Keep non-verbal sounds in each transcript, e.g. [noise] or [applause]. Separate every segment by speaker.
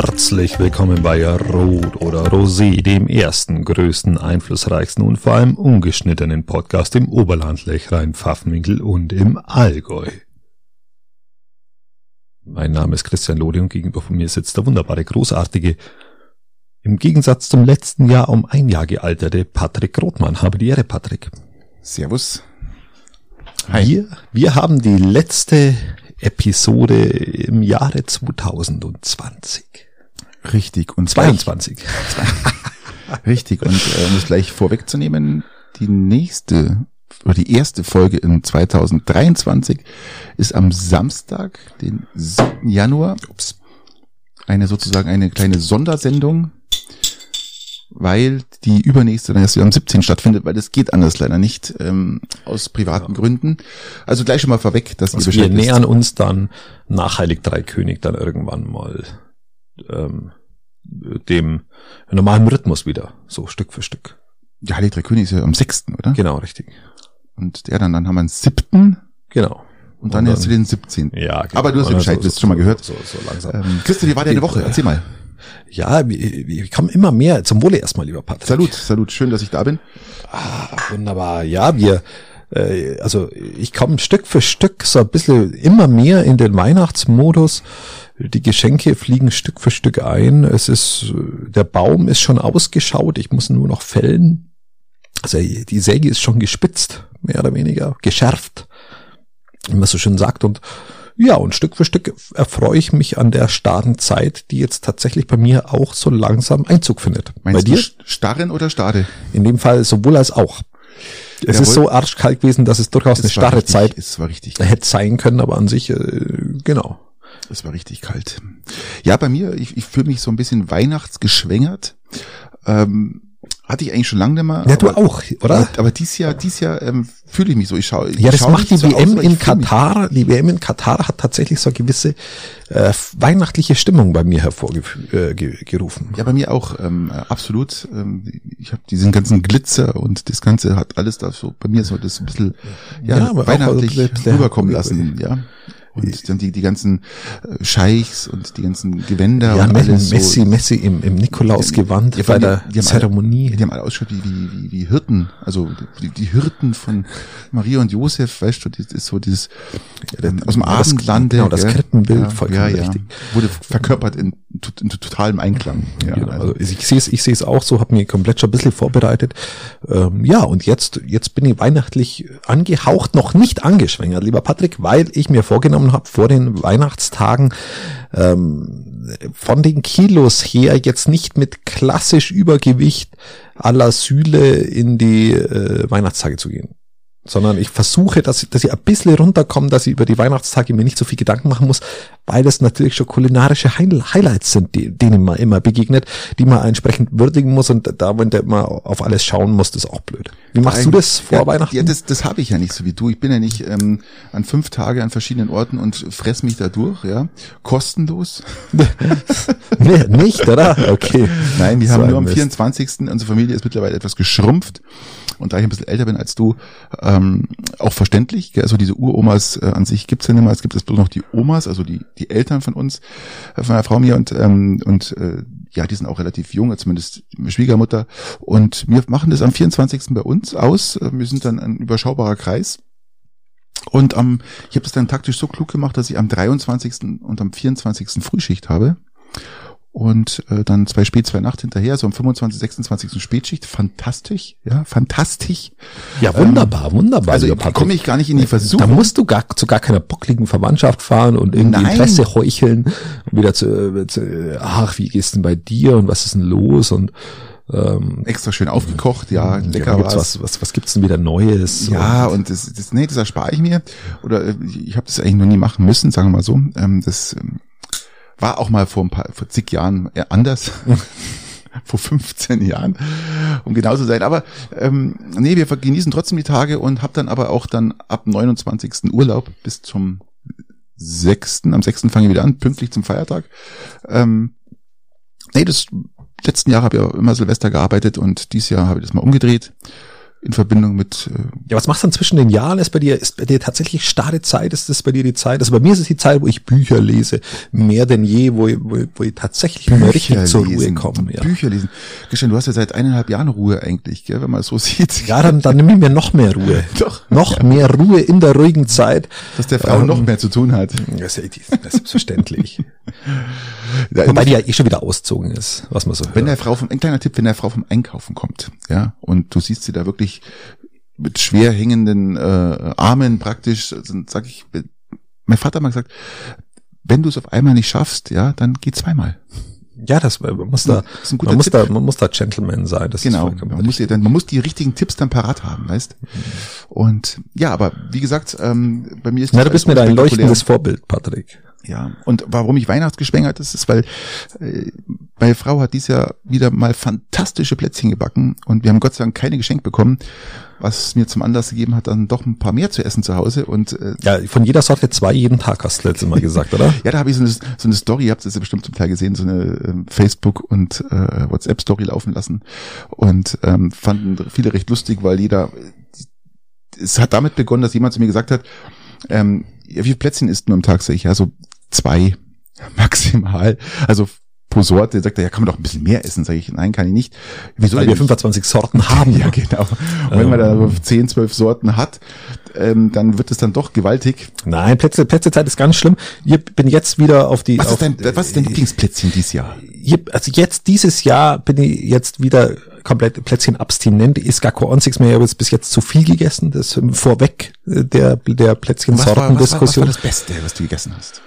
Speaker 1: Herzlich willkommen bei Rot oder Rosé, dem ersten, größten, einflussreichsten und vor allem ungeschnittenen Podcast im Oberland, Lechrein, Pfaffenwinkel und im Allgäu. Mein Name ist Christian Lode und gegenüber von mir sitzt der wunderbare, großartige, im Gegensatz zum letzten Jahr um ein Jahr gealterte Patrick Rothmann. Habe die Ehre, Patrick.
Speaker 2: Servus.
Speaker 1: Hi. Wir, wir haben die letzte Episode im Jahre 2020.
Speaker 2: Richtig. Und
Speaker 1: 22. [laughs]
Speaker 2: Richtig. Und äh, um es gleich vorwegzunehmen, die nächste oder die erste Folge in 2023 ist am Samstag, den 7. Januar. Ups. Eine sozusagen eine kleine Sondersendung, weil die übernächste dann erst am 17. stattfindet, weil das geht anders leider nicht, ähm, aus privaten ja. Gründen. Also gleich schon mal vorweg, dass
Speaker 1: also ihr Wir nähern uns dann nach Heilig Drei König dann irgendwann mal ähm, dem normalen Rhythmus wieder, so Stück für Stück.
Speaker 2: Ja, Heilig Drei König ist ja am 6., oder?
Speaker 1: Genau, richtig.
Speaker 2: Und der dann, dann haben wir einen 7.
Speaker 1: Genau.
Speaker 2: Und dann, und dann jetzt zu den 17.
Speaker 1: Ja,
Speaker 2: genau. Aber du hast den Bescheid, so, so, schon mal gehört.
Speaker 1: So, so, langsam.
Speaker 2: Ähm, Christian, wie war deine Woche? Erzähl mal.
Speaker 1: Ja, wir, wir kommen immer mehr. Zum Wohle erstmal, lieber Patrick.
Speaker 2: Salut, salut. Schön, dass ich da bin.
Speaker 1: Ah, wunderbar. Ja, wir, äh, also ich komme Stück für Stück so ein bisschen immer mehr in den Weihnachtsmodus. Die Geschenke fliegen Stück für Stück ein. Es ist, der Baum ist schon ausgeschaut. Ich muss nur noch fällen. Also die Säge ist schon gespitzt, mehr oder weniger, geschärft, wie man so schön sagt. Und ja, und Stück für Stück erfreue ich mich an der starren Zeit, die jetzt tatsächlich bei mir auch so langsam Einzug findet.
Speaker 2: Meinst bei dir? starren oder starre?
Speaker 1: In dem Fall sowohl als auch. Es Jawohl. ist so arschkalt gewesen, dass es durchaus es eine starre
Speaker 2: richtig,
Speaker 1: Zeit
Speaker 2: es war richtig
Speaker 1: hätte sein können, aber an sich, äh, genau.
Speaker 2: Es war richtig kalt. Ja, bei mir, ich, ich fühle mich so ein bisschen weihnachtsgeschwängert. Ähm, hatte ich eigentlich schon lange mehr.
Speaker 1: Ja, du auch, oder?
Speaker 2: Aber, aber dies Jahr, dies Jahr ähm, fühle ich mich so. Ich schaue.
Speaker 1: Ja, das
Speaker 2: schau
Speaker 1: macht die
Speaker 2: so
Speaker 1: WM
Speaker 2: aus,
Speaker 1: in Katar. Die WM in Katar hat tatsächlich so eine gewisse äh, weihnachtliche Stimmung bei mir hervorgerufen.
Speaker 2: Äh, ja, bei mir auch ähm, absolut. Ähm, ich habe diesen ganzen Glitzer und das Ganze hat alles da so. Bei mir so das ein bisschen ja, ja weihnachtlich rüberkommen lassen. Ja und dann die, die ganzen äh, Scheichs und die ganzen Gewänder
Speaker 1: ja,
Speaker 2: und
Speaker 1: alles Messi, so. Messi im, im Nikolausgewand
Speaker 2: ja, bei der die, die Zeremonie. Alle, die haben alle ausgeschaut wie, wie, wie, wie Hirten, also die, die Hirten von Maria und Josef, weißt du, das ist so dieses ja, aus dem Abendlande.
Speaker 1: Genau, das Krippenbild,
Speaker 2: ja, vollkommen ja, richtig. Wurde verkörpert in, in totalem Einklang.
Speaker 1: Ja, genau, also ich sehe es, ich sehe es auch so, habe mir komplett schon ein bisschen vorbereitet. Ähm, ja, und jetzt, jetzt bin ich weihnachtlich angehaucht, noch nicht angeschwängert, lieber Patrick, weil ich mir vorgenommen vorgenommen habe vor den Weihnachtstagen, ähm, von den Kilos her jetzt nicht mit klassisch Übergewicht aller Sühle in die äh, Weihnachtstage zu gehen. Sondern ich versuche, dass, dass ich ein bisschen runterkomme, dass ich über die Weihnachtstage mir nicht so viel Gedanken machen muss, weil das natürlich schon kulinarische Highlights sind, die, denen man immer begegnet, die man entsprechend würdigen muss und da, wenn immer auf alles schauen muss, das ist auch blöd. Wie machst du das vor
Speaker 2: ja,
Speaker 1: Weihnachten?
Speaker 2: Ja, das, das habe ich ja nicht so wie du. Ich bin ja nicht ähm, an fünf Tage an verschiedenen Orten und fress mich da durch, ja, kostenlos. [laughs]
Speaker 1: nee, nicht, oder? Okay.
Speaker 2: Nein, wir so haben nur am 24. Unsere Familie ist mittlerweile etwas geschrumpft und da ich ein bisschen älter bin als du, ähm, auch verständlich. Also diese Uromas äh, an sich gibt's ja nicht mehr. Es gibt jetzt bloß noch die Omas, also die, die Eltern von uns, äh, von meiner Frau mir und, ähm, und äh, ja, die sind auch relativ jung, zumindest Schwiegermutter. Und wir machen das am 24. bei uns aus. Wir sind dann ein überschaubarer Kreis. Und am, ich habe das dann taktisch so klug gemacht, dass ich am 23. und am 24. Frühschicht habe und äh, dann zwei Spät, zwei Nacht hinterher, so am 25, 26. Spätschicht. Fantastisch, ja, fantastisch.
Speaker 1: Ja, wunderbar, ähm, wunderbar.
Speaker 2: Also komme ich gar nicht in die Versuchung.
Speaker 1: Da musst du gar zu gar keiner bockligen Verwandtschaft fahren und irgendwie Nein. Interesse heucheln und wieder zu, zu, ach, wie geht's denn bei dir und was ist denn los und
Speaker 2: ähm, extra schön aufgekocht, ja, lecker
Speaker 1: genau, was. was. Was gibt's denn wieder Neues?
Speaker 2: Ja, und, und das, das, nee, das erspare ich mir. Oder äh, ich habe das eigentlich noch nie machen müssen, sagen wir mal so. Ähm, das ähm, war auch mal vor ein paar, vor zig Jahren anders. [laughs] vor 15 Jahren, um genau zu sein. Aber ähm, nee, wir genießen trotzdem die Tage und hab dann aber auch dann ab 29. Urlaub bis zum 6. Am 6. fange ich wieder an, pünktlich zum Feiertag. Ähm, nee, das letzten Jahr habe ich ja immer Silvester gearbeitet und dieses Jahr habe ich das mal umgedreht. In Verbindung mit. Äh
Speaker 1: ja, was machst du dann zwischen den Jahren? Ist bei dir, ist bei dir tatsächlich starre Zeit? Ist das bei dir die Zeit? Also bei mir ist es die Zeit, wo ich Bücher lese, mehr denn je, wo ich, wo, ich, wo ich tatsächlich Bücher mal richtig zur Ruhe komme.
Speaker 2: Ja. Bücher lesen. Christian, du hast ja seit eineinhalb Jahren Ruhe eigentlich, gell, wenn man es so [laughs] sieht.
Speaker 1: Ja, dann, dann nimm ich mir noch mehr Ruhe. [laughs] Doch. Noch ja. mehr Ruhe in der ruhigen Zeit.
Speaker 2: Dass der Frau ähm, noch mehr zu tun hat.
Speaker 1: Das ist, ist selbstverständlich. [laughs] Wobei die ja eh schon wieder auszogen ist, was man so
Speaker 2: hört. Wenn der Frau vom, ein kleiner Tipp, wenn der Frau vom Einkaufen kommt, ja, und du siehst sie da wirklich mit schwer hängenden äh, Armen praktisch, also, sag ich, mein Vater hat mal gesagt, wenn du es auf einmal nicht schaffst, ja, dann geh zweimal.
Speaker 1: Ja, das man muss da, das man muss da, man muss da Gentleman sein. Das
Speaker 2: genau, man muss, dann, man muss die richtigen Tipps dann parat haben, weißt. Und ja, aber wie gesagt, ähm, bei mir ist
Speaker 1: das. Ja, du bist mir da ein leuchtendes Vorbild, Patrick.
Speaker 2: Ja, und warum ich Weihnachtsgeschwängert ist, ist, weil äh, meine Frau hat dieses Jahr wieder mal fantastische Plätzchen gebacken und wir haben Gott sei Dank keine geschenkt bekommen, was mir zum Anlass gegeben hat, dann doch ein paar mehr zu essen zu Hause. Und äh,
Speaker 1: Ja, von jeder Sorte zwei jeden Tag hast du letztes Mal gesagt, oder? [laughs]
Speaker 2: ja, da habe ich so eine, so eine Story, ihr habt es ja bestimmt zum Teil gesehen, so eine äh, Facebook- und äh, WhatsApp-Story laufen lassen und ähm, fanden viele recht lustig, weil jeder, es hat damit begonnen, dass jemand zu mir gesagt hat, ähm, ja, wie viele Plätzchen isst du am Tag? Sag ich, ja, so zwei [laughs] maximal. Also pro Sorte sagt er, ja, kann man doch ein bisschen mehr essen. Sag ich, nein, kann ich nicht.
Speaker 1: Wieso Weil wir 25 Sorten [laughs] haben.
Speaker 2: ja, genau. Und wenn man da so 10, 12 Sorten hat, ähm, dann wird es dann doch gewaltig.
Speaker 1: Nein, Plätze, Plätzezeit ist ganz schlimm. Ich bin jetzt wieder auf die.
Speaker 2: Was,
Speaker 1: auf,
Speaker 2: ist, dein, was ist dein Lieblingsplätzchen dieses Jahr?
Speaker 1: Also jetzt, dieses Jahr bin ich jetzt wieder komplett Plätzchen abstinent. Ist gar kein einziges mehr. Ich habe jetzt bis jetzt zu viel gegessen. Das vorweg äh, der, der Plätzchen-Sorten-Diskussion.
Speaker 2: Was, was war das Beste, was du gegessen hast?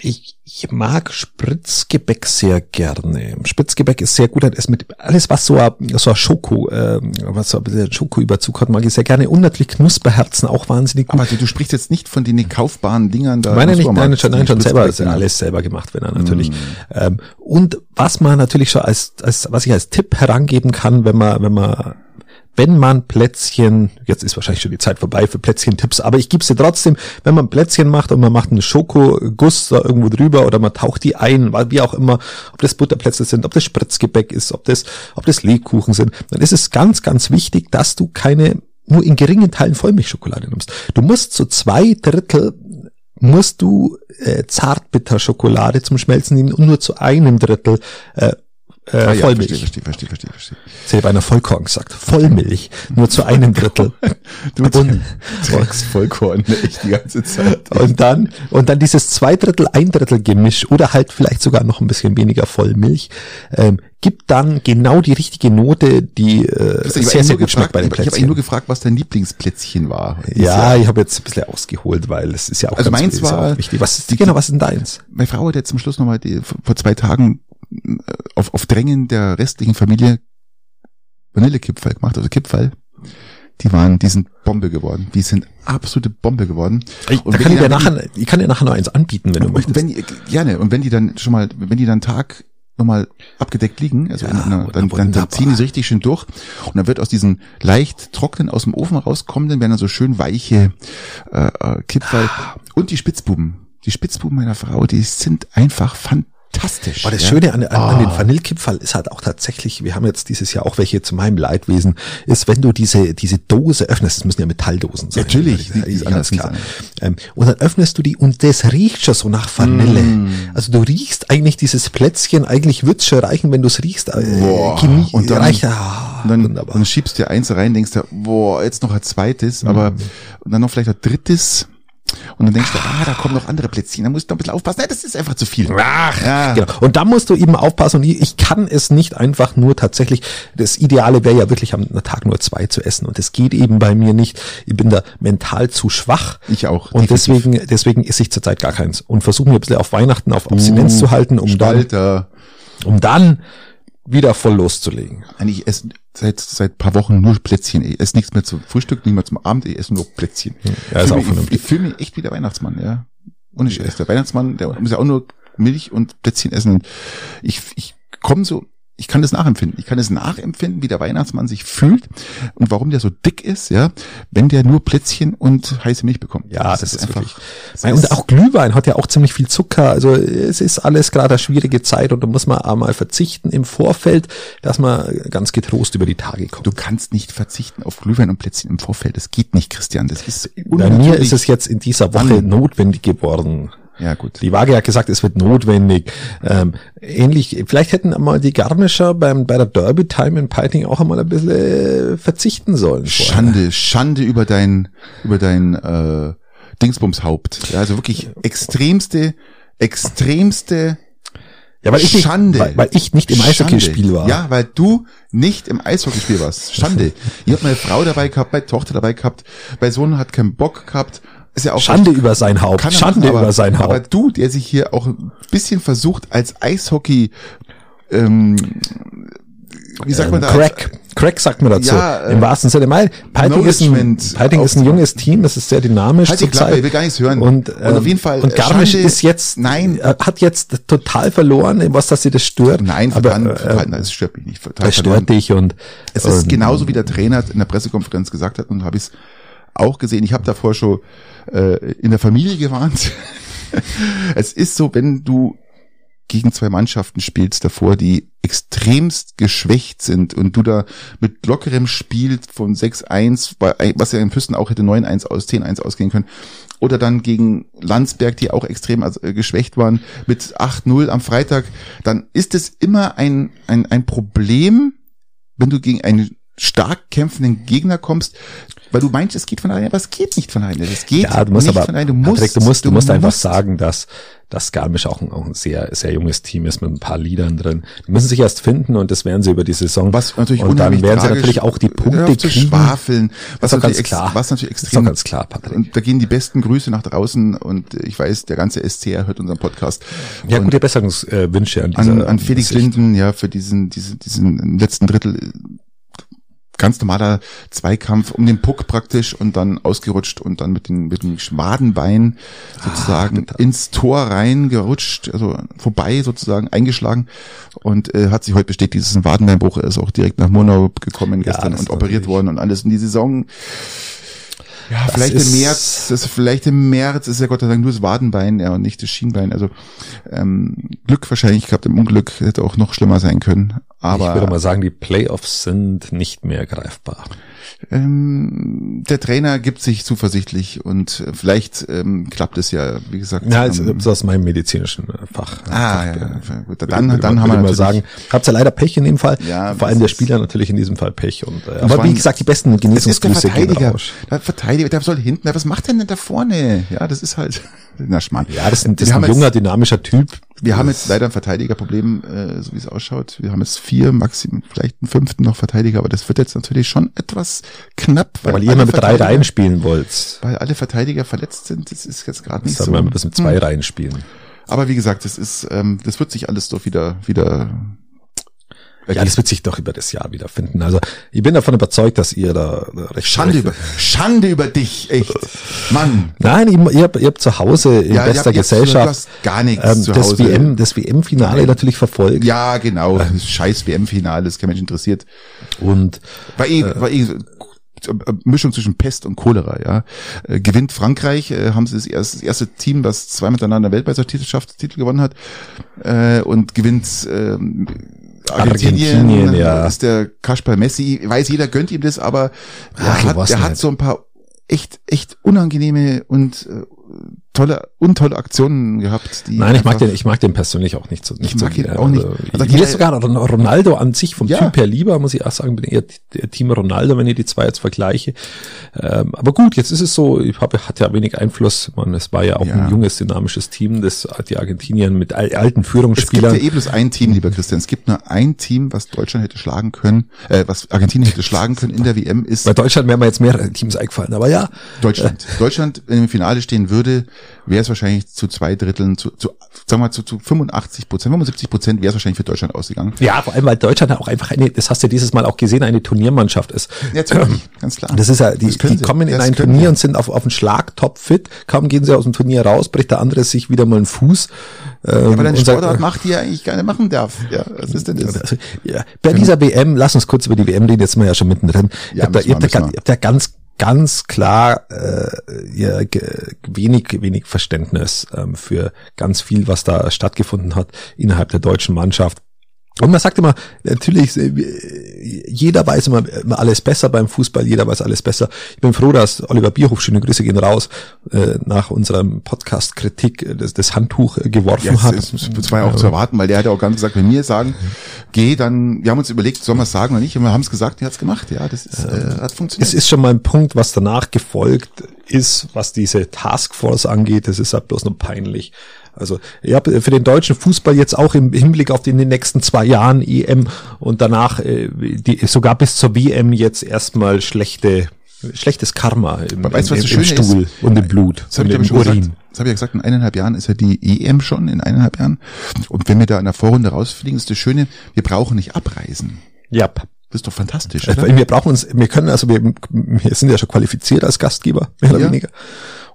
Speaker 1: Ich, ich mag Spritzgebäck sehr gerne. Spritzgebäck ist sehr gut, ist mit alles was so ein, so ein Schoko, äh, was so ein bisschen Schokoüberzug hat, mag ich sehr gerne. Und natürlich Knusperherzen auch wahnsinnig
Speaker 2: gut. Aber du, du sprichst jetzt nicht von den kaufbaren Dingern
Speaker 1: da. Meine nicht, nein, schon, nein, schon selber, ist alles selber gemacht, wenn er natürlich. Mm. Ähm, und was man natürlich schon als, als, was ich als Tipp herangeben kann, wenn man, wenn man wenn man Plätzchen, jetzt ist wahrscheinlich schon die Zeit vorbei für Plätzchen-Tipps, aber ich gebe sie trotzdem, wenn man Plätzchen macht und man macht einen Schokoguss da irgendwo drüber oder man taucht die ein, wie auch immer, ob das Butterplätzchen sind, ob das Spritzgebäck ist, ob das, ob das Lebkuchen sind, dann ist es ganz, ganz wichtig, dass du keine nur in geringen Teilen Vollmilchschokolade nimmst. Du musst so zwei Drittel musst du äh, Zartbitterschokolade zum Schmelzen nehmen und nur zu einem Drittel äh, äh, ah, ja, Vollmilch. Verstehe, verstehe, verstehe, verstehe. Jetzt hätte einer Vollkorn gesagt. Vollmilch. Nur zu einem Drittel. [laughs]
Speaker 2: du und, sagst Vollkorn echt die ganze Zeit.
Speaker 1: Und dann, und dann dieses zwei Drittel, ein Drittel Gemisch oder halt vielleicht sogar noch ein bisschen weniger Vollmilch, ähm, gibt dann genau die richtige Note, die äh, sehr, sehr gut gefragt, schmeckt bei den
Speaker 2: Plätzchen. Ich habe eigentlich nur gefragt, was dein Lieblingsplätzchen war.
Speaker 1: Ja, ich habe jetzt ein bisschen ausgeholt, weil es ist ja auch
Speaker 2: also meins war
Speaker 1: wichtig. Was ist die, genau, was ist denn deins?
Speaker 2: Meine Frau hat jetzt zum Schluss nochmal vor zwei Tagen auf, auf Drängen der restlichen Familie Vanillekipferl gemacht, also Kipferl. Die waren, die sind Bombe geworden. Die sind absolute Bombe geworden.
Speaker 1: Ich, und kann ich, dir nachher, ich kann dir nachher noch eins anbieten, wenn du möchtest.
Speaker 2: Wenn die, gerne. Und wenn die dann schon mal, wenn die dann Tag nochmal abgedeckt liegen, also ja, in einer, dann, dann, dann ziehen die so richtig schön durch und dann wird aus diesen leicht trockenen aus dem Ofen rauskommenden werden dann so schön weiche äh, äh Kipferl ah. und die Spitzbuben. Die Spitzbuben meiner Frau, die sind einfach fantastisch fantastisch.
Speaker 1: Aber das ja? Schöne an, an, an den ah. Vanillekipferl ist halt auch tatsächlich, wir haben jetzt dieses Jahr auch welche zu meinem Leidwesen, ist, wenn du diese, diese Dose öffnest, das müssen ja Metalldosen sein.
Speaker 2: Natürlich,
Speaker 1: die, die, alles klar. Ähm, und dann öffnest du die und das riecht schon so nach Vanille. Mm. Also du riechst eigentlich dieses Plätzchen, eigentlich wird's schon reichen, wenn du es riechst. Äh,
Speaker 2: boah. Chemie, und dann, reicht, ah, und dann, dann schiebst du dir eins rein, denkst du, boah, jetzt noch ein zweites, mm. aber dann noch vielleicht ein drittes und dann denkst du, ah, da kommen noch andere Plätzchen, da musst du noch ein bisschen aufpassen. Nein, das ist einfach zu viel.
Speaker 1: Ach, ja. genau. Und da musst du eben aufpassen. Und ich kann es nicht einfach nur tatsächlich, das Ideale wäre ja wirklich am Tag nur zwei zu essen. Und das geht eben bei mir nicht. Ich bin da mental zu schwach.
Speaker 2: Ich auch.
Speaker 1: Und definitiv. deswegen, deswegen esse ich zurzeit gar keins. Und versuche mir ein bisschen auf Weihnachten auf Abstinenz uh, zu halten, um
Speaker 2: Stalter.
Speaker 1: dann, um dann wieder voll loszulegen.
Speaker 2: Eigentlich esse seit seit paar Wochen nur Plätzchen. Ich esse nichts mehr zum Frühstück, nicht mehr zum Abend, ich esse nur Plätzchen. Ja, ist ich fühle mich, fühl mich echt wie der Weihnachtsmann, ja. Und ich esse der Weihnachtsmann, der muss ja auch nur Milch und Plätzchen essen. Und ich, ich komme so ich kann das nachempfinden. Ich kann es nachempfinden, wie der Weihnachtsmann sich fühlt und warum der so dick ist, ja, wenn der nur Plätzchen und heiße Milch bekommt.
Speaker 1: Ja, das, das ist einfach. Wirklich, und auch Glühwein hat ja auch ziemlich viel Zucker. Also es ist alles gerade eine schwierige Zeit und da muss man einmal verzichten im Vorfeld, dass man ganz getrost über die Tage kommt.
Speaker 2: Du kannst nicht verzichten auf Glühwein und Plätzchen im Vorfeld. Das geht nicht, Christian. Das ist
Speaker 1: Bei mir ist es jetzt in dieser Woche notwendig geworden.
Speaker 2: Ja, gut.
Speaker 1: Die Waage hat gesagt, es wird notwendig. Ähm, ähnlich, vielleicht hätten einmal die Garmischer beim, bei der Derby Time in Piting auch einmal ein bisschen äh, verzichten sollen.
Speaker 2: Vorher. Schande, Schande über dein, über dein äh, Dingsbumshaupt. Ja, also wirklich extremste, extremste
Speaker 1: ja, weil ich Schande. Nicht, weil, weil ich nicht im Eishockeyspiel war.
Speaker 2: Ja, weil du nicht im Eishockeyspiel warst. Schande. [laughs] ich habe meine Frau dabei gehabt, meine Tochter dabei gehabt, mein Sohn hat keinen Bock gehabt
Speaker 1: ist ja auch Schande über sein Haupt. Schande
Speaker 2: machen, aber,
Speaker 1: über sein Haupt.
Speaker 2: Aber du, der sich hier auch ein bisschen versucht als Eishockey ähm, wie sagt man da?
Speaker 1: Crack. Crack sagt man dazu. Ja, Im wahrsten Sinne. Mal, Piting ist ein, Piting ist ein junges Team, es ist sehr dynamisch.
Speaker 2: Halt die Klappe, ich will gar nichts hören.
Speaker 1: Und, ähm, und auf jeden Fall. Und Garmisch Schande, ist jetzt, nein, äh, hat jetzt total verloren, was dass sie das stört.
Speaker 2: Nein,
Speaker 1: aber,
Speaker 2: verdammt, äh, nein, das stört mich nicht.
Speaker 1: Total das stört dich und.
Speaker 2: Es ist genauso wie der Trainer in der Pressekonferenz gesagt hat und habe ich es auch gesehen. Ich habe davor schon äh, in der Familie gewarnt. [laughs] es ist so, wenn du gegen zwei Mannschaften spielst davor, die extremst geschwächt sind und du da mit lockerem Spiel von 6-1, was ja in Füssen auch hätte 9-1 aus, 10-1 ausgehen können, oder dann gegen Landsberg, die auch extrem also, äh, geschwächt waren, mit 8-0 am Freitag, dann ist es immer ein, ein, ein Problem, wenn du gegen einen stark kämpfenden Gegner kommst, weil du meinst, es geht von alleine, aber es geht nicht von alleine. Es geht
Speaker 1: ja, du musst
Speaker 2: nicht
Speaker 1: aber,
Speaker 2: von alleine.
Speaker 1: Du musst, Patrick, du musst, du, musst einfach sagen, dass dass Garmisch auch ein, auch ein sehr sehr junges Team ist mit ein paar Liedern drin. Die müssen sich erst finden und das werden sie über die Saison.
Speaker 2: Was natürlich
Speaker 1: und dann werden sie natürlich auch die Punkte
Speaker 2: zu kriegen. schwafeln.
Speaker 1: Was
Speaker 2: das ist
Speaker 1: ganz klar.
Speaker 2: Was natürlich extrem.
Speaker 1: Ist ganz klar, Patrick.
Speaker 2: Und da gehen die besten Grüße nach draußen und ich weiß, der ganze SCR hört unseren Podcast.
Speaker 1: Ja, gute Besserungswünsche
Speaker 2: an, dieser, an, an Felix Linden, ja, für diesen, diesen, diesen letzten Drittel ganz normaler Zweikampf um den Puck praktisch und dann ausgerutscht und dann mit den mit dem Schwadenbein sozusagen ah, ins Tor reingerutscht, also vorbei sozusagen eingeschlagen. Und äh, hat sich heute bestätigt, dieses ein Wadenbeinbruch, er ist auch direkt nach Murnau gekommen ja, gestern und operiert worden und alles. In die Saison ja, das vielleicht im März, das vielleicht im März ist ja Gott sei Dank nur das Wadenbein, ja, und nicht das Schienbein. Also ähm, Glück wahrscheinlich gehabt, im Unglück hätte auch noch schlimmer sein können. Aber
Speaker 1: ich würde mal sagen, die Playoffs sind nicht mehr greifbar.
Speaker 2: Ähm, der Trainer gibt sich zuversichtlich und vielleicht ähm, klappt es ja, wie gesagt.
Speaker 1: Ja, also, ähm, aus meinem medizinischen äh, Fach.
Speaker 2: Ah, Fach, ja, gut, dann, dann, dann haben wir
Speaker 1: mal sagen, habt ja leider Pech in dem Fall. Ja, Vor allem der Spieler natürlich in diesem Fall Pech. Und, äh, aber wie gesagt, die besten Genesungsgrüße
Speaker 2: der Verteidiger. Der Verteidiger, der soll hinten, was macht denn denn da vorne? Ja, das ist halt, [laughs]
Speaker 1: na Schmarrn. Ja, das, ist, das ist ein junger, dynamischer Typ.
Speaker 2: Wir haben jetzt leider ein Verteidigerproblem, äh, so wie es ausschaut. Wir haben jetzt vier, maximum vielleicht einen fünften noch Verteidiger, aber das wird jetzt natürlich schon etwas knapp.
Speaker 1: Weil, weil ihr immer mit drei Reihen spielen wollt.
Speaker 2: Weil alle Verteidiger verletzt sind, das ist jetzt gerade nicht
Speaker 1: das so. Wir müssen mit zwei hm. Reihen spielen.
Speaker 2: Aber wie gesagt, das ist, ähm, das wird sich alles doch wieder, wieder
Speaker 1: ja, das wird sich doch über das Jahr wiederfinden. Also ich bin davon überzeugt, dass ihr da
Speaker 2: recht Schande über Schande über dich, echt, Mann.
Speaker 1: Nein, ihr, ihr, habt, ihr habt zu Hause in ja, bester Gesellschaft
Speaker 2: du hast gar nichts
Speaker 1: ähm, zu Hause. das WM, das WM-Finale natürlich verfolgt.
Speaker 2: Ja, genau, ähm. scheiß WM-Finale, das kein Mensch interessiert.
Speaker 1: Und
Speaker 2: war eh, äh, war eh Mischung zwischen Pest und Cholera, ja. Äh, gewinnt Frankreich, äh, haben sie das erste, das erste Team, das zwei miteinander Weltmeisterschaftstitel gewonnen hat, äh, und gewinnt äh, Argentinien, Argentinien ja. ist der Kasper Messi, weiß jeder gönnt ihm das, aber der, Ach, hat, der hat so ein paar echt, echt unangenehme und äh, tolle, untolle Aktionen gehabt.
Speaker 1: Die Nein, ich mag den, ich mag den persönlich auch nicht so. Nicht
Speaker 2: ich mag
Speaker 1: so
Speaker 2: ihn auch nicht.
Speaker 1: Also, mir ist sogar Ronaldo an sich vom ja. Typ her lieber, muss ich auch sagen, bin eher Team Ronaldo, wenn ich die zwei jetzt vergleiche. Ähm, aber gut, jetzt ist es so, ich habe, hat ja wenig Einfluss. Man, es war ja auch ja. ein junges, dynamisches Team, das die Argentinien mit alten Führungsspielern.
Speaker 2: Es gibt ja eh bloß ein Team, lieber Christian. Es gibt nur ein Team, was Deutschland hätte schlagen können, äh, was Argentinien hätte schlagen können in der WM ist.
Speaker 1: Bei Deutschland wären mir jetzt mehrere Teams eingefallen, aber ja.
Speaker 2: Deutschland. Äh, [laughs] Deutschland, wenn im Finale stehen würde, wäre es wahrscheinlich zu zwei Dritteln, zu, zu sagen wir mal, zu, zu 85 Prozent, 75 Prozent wäre es wahrscheinlich für Deutschland ausgegangen.
Speaker 1: Ja, vor allem, weil Deutschland auch einfach eine, das hast du dieses Mal auch gesehen, eine Turniermannschaft ist.
Speaker 2: Ja, natürlich, ganz klar.
Speaker 1: Das ist ja, die, die kommen in
Speaker 2: Das
Speaker 1: ein Turnier
Speaker 2: sie.
Speaker 1: und sind auf, auf den Schlag top fit. Kaum gehen sie aus dem Turnier raus, bricht der andere sich wieder mal einen Fuß. Ähm,
Speaker 2: aber deine
Speaker 1: und sagt,
Speaker 2: Sportart macht, die er eigentlich gerne machen darf. Ja, was ist denn das?
Speaker 1: Also, ja, bei dieser WM, lass uns kurz über die WM reden, jetzt sind wir ja schon mittendrin.
Speaker 2: Ja,
Speaker 1: ihr habt da, habt
Speaker 2: wir,
Speaker 1: da, ihr habt da ganz, ganz klar äh, ja, wenig, wenig Verständnis ähm, für ganz viel, was da stattgefunden hat innerhalb der deutschen Mannschaft. Und man sagt immer, natürlich, äh, jeder weiß immer, immer alles besser beim Fußball, jeder weiß alles besser. Ich bin froh, dass Oliver Bierhoff, schöne Grüße gehen raus, äh, nach unserem Podcast Kritik äh, das, das Handtuch geworfen
Speaker 2: Ja,
Speaker 1: hat.
Speaker 2: das war ja auch zu erwarten, weil der hat ja auch ganz gesagt, wenn wir sagen, geh, dann, wir haben uns überlegt, sollen wir es sagen oder nicht, und wir haben es gesagt, er hat es gemacht, ja, das ist, äh, hat funktioniert.
Speaker 1: Es ist schon mal ein Punkt, was danach gefolgt ist, was diese Taskforce angeht. Das ist halt bloß nur peinlich. Also ich habe für den deutschen Fußball jetzt auch im Hinblick auf den nächsten zwei Jahren EM und danach äh, die, sogar bis zur WM jetzt erstmal schlechte schlechtes Karma im,
Speaker 2: weißt
Speaker 1: im, im
Speaker 2: Schöne
Speaker 1: Stuhl
Speaker 2: ist?
Speaker 1: und im Blut
Speaker 2: Das
Speaker 1: und
Speaker 2: ich,
Speaker 1: im Urin.
Speaker 2: gesagt. Das habe ich ja gesagt, in eineinhalb Jahren ist ja die EM schon, in eineinhalb Jahren. Und wenn wir da in der Vorrunde rausfliegen, ist das Schöne, wir brauchen nicht abreisen.
Speaker 1: Ja.
Speaker 2: Das ist doch fantastisch,
Speaker 1: Also,
Speaker 2: oder?
Speaker 1: wir brauchen uns, wir können also, wir, wir sind ja schon qualifiziert als Gastgeber, mehr oder
Speaker 2: Ja.
Speaker 1: weniger.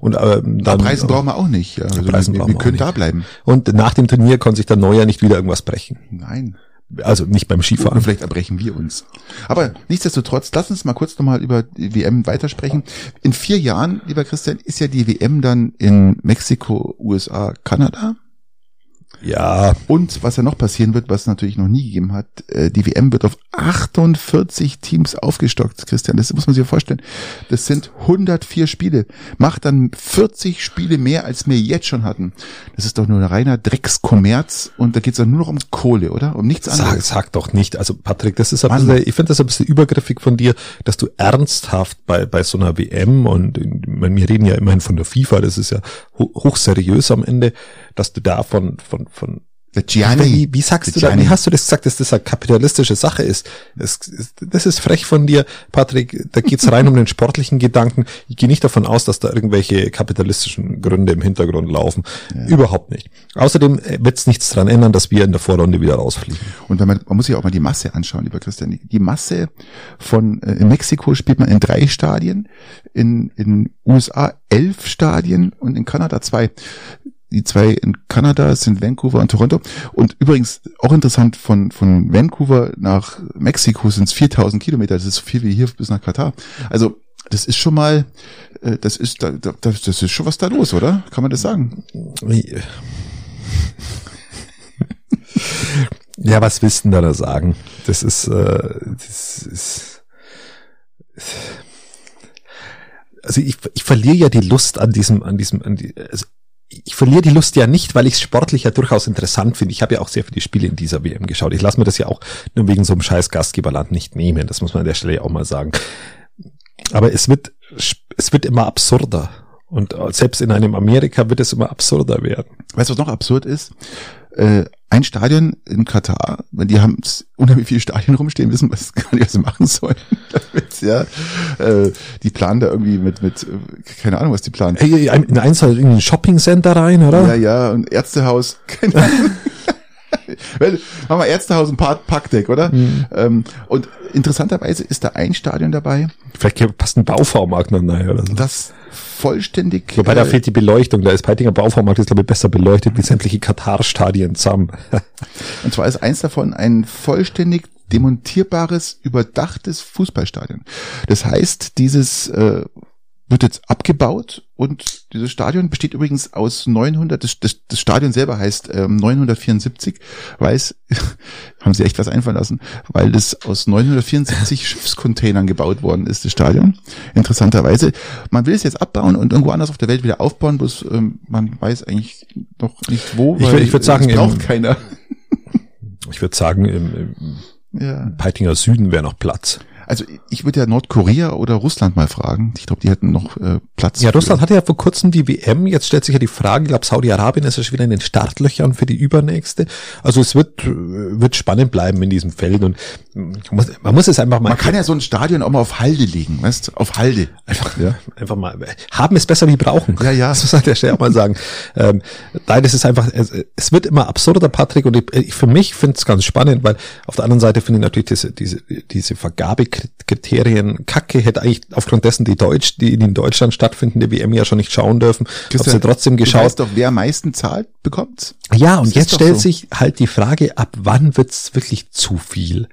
Speaker 1: Und ähm, dann,
Speaker 2: Abreisen brauchen wir auch nicht. Also
Speaker 1: Abreisen
Speaker 2: wir, wir
Speaker 1: wir
Speaker 2: können da bleiben.
Speaker 1: Und nach dem Turnier konnte sich der Neuer nicht wieder irgendwas brechen.
Speaker 2: Nein.
Speaker 1: Also nicht beim
Speaker 2: Oder
Speaker 1: Skifahren.
Speaker 2: vielleicht erbrechen wir uns. Aber nichtsdestotrotz, lass uns mal kurz nochmal über die WM weitersprechen. In vier Jahren, lieber Christian, ist ja die WM dann in Mexiko, USA, Kanada.
Speaker 1: Ja,
Speaker 2: Und was ja noch passieren wird, was es natürlich noch nie gegeben hat, äh, die WM wird auf 48 Teams aufgestockt, Christian. Das muss man sich vorstellen. Das sind 104 Spiele. Macht dann 40 Spiele mehr, als wir jetzt schon hatten. Das ist doch nur ein reiner Dreckskommerz und da geht es dann nur noch um Kohle, oder? Um nichts anderes.
Speaker 1: sag doch nicht. Also Patrick, das ist ein
Speaker 2: Mann.
Speaker 1: bisschen, ich finde das ein bisschen übergriffig von dir, dass du ernsthaft bei, bei so einer WM und wir reden ja immerhin von der FIFA, das ist ja ho- hochseriös am Ende, dass du da von, von,
Speaker 2: Gianni.
Speaker 1: Wie, wie sagst du da,
Speaker 2: Gianni.
Speaker 1: wie hast du das gesagt, dass das eine kapitalistische Sache ist? Das, ist- das ist frech von dir, Patrick. Da geht's rein um den sportlichen Gedanken. Ich gehe nicht davon aus, dass da irgendwelche kapitalistischen Gründe im Hintergrund laufen. Überhaupt nicht. Außerdem wird's nichts dran ändern, dass wir in der Vorrunde wieder rausfliegen.
Speaker 2: Und wenn man, man muss sich auch mal die Masse anschauen, lieber Christian. Die, die Masse von, äh, in Mexiko spielt man in drei Stadien, in, in USA elf Stadien und in Kanada zwei. Die zwei in Kanada sind Vancouver und Toronto. Und übrigens auch interessant, von, von Vancouver nach Mexiko sind es 4000 Kilometer. Das ist so viel wie hier bis nach Katar. Also, das ist schon mal, äh, das ist, da, da, das das ist schon was da los, oder? Kann man das sagen?
Speaker 1: Ja, was willst du denn da sagen? Das ist, äh, das ist, also ich, ich verliere ja die Lust an diesem, an diesem, an die, also ich verliere die Lust ja nicht, weil ich es sportlich ja durchaus interessant finde. Ich habe ja auch sehr viele Spiele in dieser WM geschaut. Ich lasse mir das ja auch nur wegen so einem scheiß Gastgeberland nicht nehmen. Das muss man an der Stelle auch mal sagen. Aber es wird, es wird immer absurder. Und selbst in einem Amerika wird es immer absurder werden.
Speaker 2: Weißt du, was noch absurd ist? Äh, ein Stadion in Katar, weil die haben unheimlich viele Stadien rumstehen, wissen was gar nicht, was sie machen sollen. [laughs] Damit, ja, äh, die planen da irgendwie mit, mit, äh, keine Ahnung, was die planen.
Speaker 1: Hey, in eins halt in ein Shopping-Center rein, oder?
Speaker 2: Ja, ja, und Ärztehaus, keine [laughs] Ahnung. [laughs] Weil, machen wir Ärztehaus und Park Parkdeck, oder? Ähm, und interessanterweise ist da ein Stadion dabei,
Speaker 1: Vielleicht passt ein Bauvaumarkt noch nahe oder so.
Speaker 2: das vollständig
Speaker 1: Wobei da
Speaker 2: äh,
Speaker 1: fehlt die Beleuchtung. Da ist Peitinger Bauvaumarkt ist, glaube ich, besser beleuchtet wie sämtliche Katar-Stadien zusammen. [laughs]
Speaker 2: Und zwar ist eins davon ein vollständig demontierbares, überdachtes Fußballstadion. Das heißt, dieses äh, wird jetzt abgebaut und dieses Stadion besteht übrigens aus 900, das, das, das Stadion selber heißt ähm, 974, weil es, [laughs] haben sie echt was einfallen lassen, weil das aus 974 [laughs] Schiffscontainern gebaut worden ist, das Stadion. Interessanterweise. Man will es jetzt abbauen und irgendwo anders auf der Welt wieder aufbauen, bloß ähm, man weiß eigentlich noch nicht wo,
Speaker 1: Ich würd- ich würd sagen,
Speaker 2: es braucht
Speaker 1: im-
Speaker 2: keiner. [laughs]
Speaker 1: Ich würde sagen, im, im
Speaker 2: Ja.
Speaker 1: Peitinger Süden wäre noch Platz.
Speaker 2: Also ich würde ja Nordkorea oder Russland mal fragen. Ich glaube, die hätten noch äh, Platz.
Speaker 1: Ja, Russland hatte ja vor kurzem die WM. Jetzt stellt sich ja die Frage, ich glaube, Saudi-Arabien ist ja schon wieder in den Startlöchern für die übernächste. Also es wird, äh, wird spannend bleiben in diesem Feld und man muss, man muss es einfach mal.
Speaker 2: Man kann ja so ein Stadion auch mal auf Halde legen, weißt Auf Halde.
Speaker 1: Einfach, ja. einfach mal. Haben es besser wie brauchen.
Speaker 2: Ja, ja. [laughs]
Speaker 1: Das muss an der Stelle auch mal sagen. Ähm, nein, es ist einfach, es, es wird immer absurder, Patrick, und ich, ich für mich finde es ganz spannend, weil auf der anderen Seite finde ich natürlich diese, diese, diese Vergabekriterien kacke, hätte eigentlich aufgrund dessen die Deutsch, die in Deutschland stattfindende WM ja schon nicht schauen dürfen.
Speaker 2: Christian, Hab sie trotzdem geschaut. Du weißt doch, wer am meisten zahlt, bekommt's.
Speaker 1: Ja, und das jetzt stellt so. sich halt die Frage, ab wann wird's wirklich zu viel?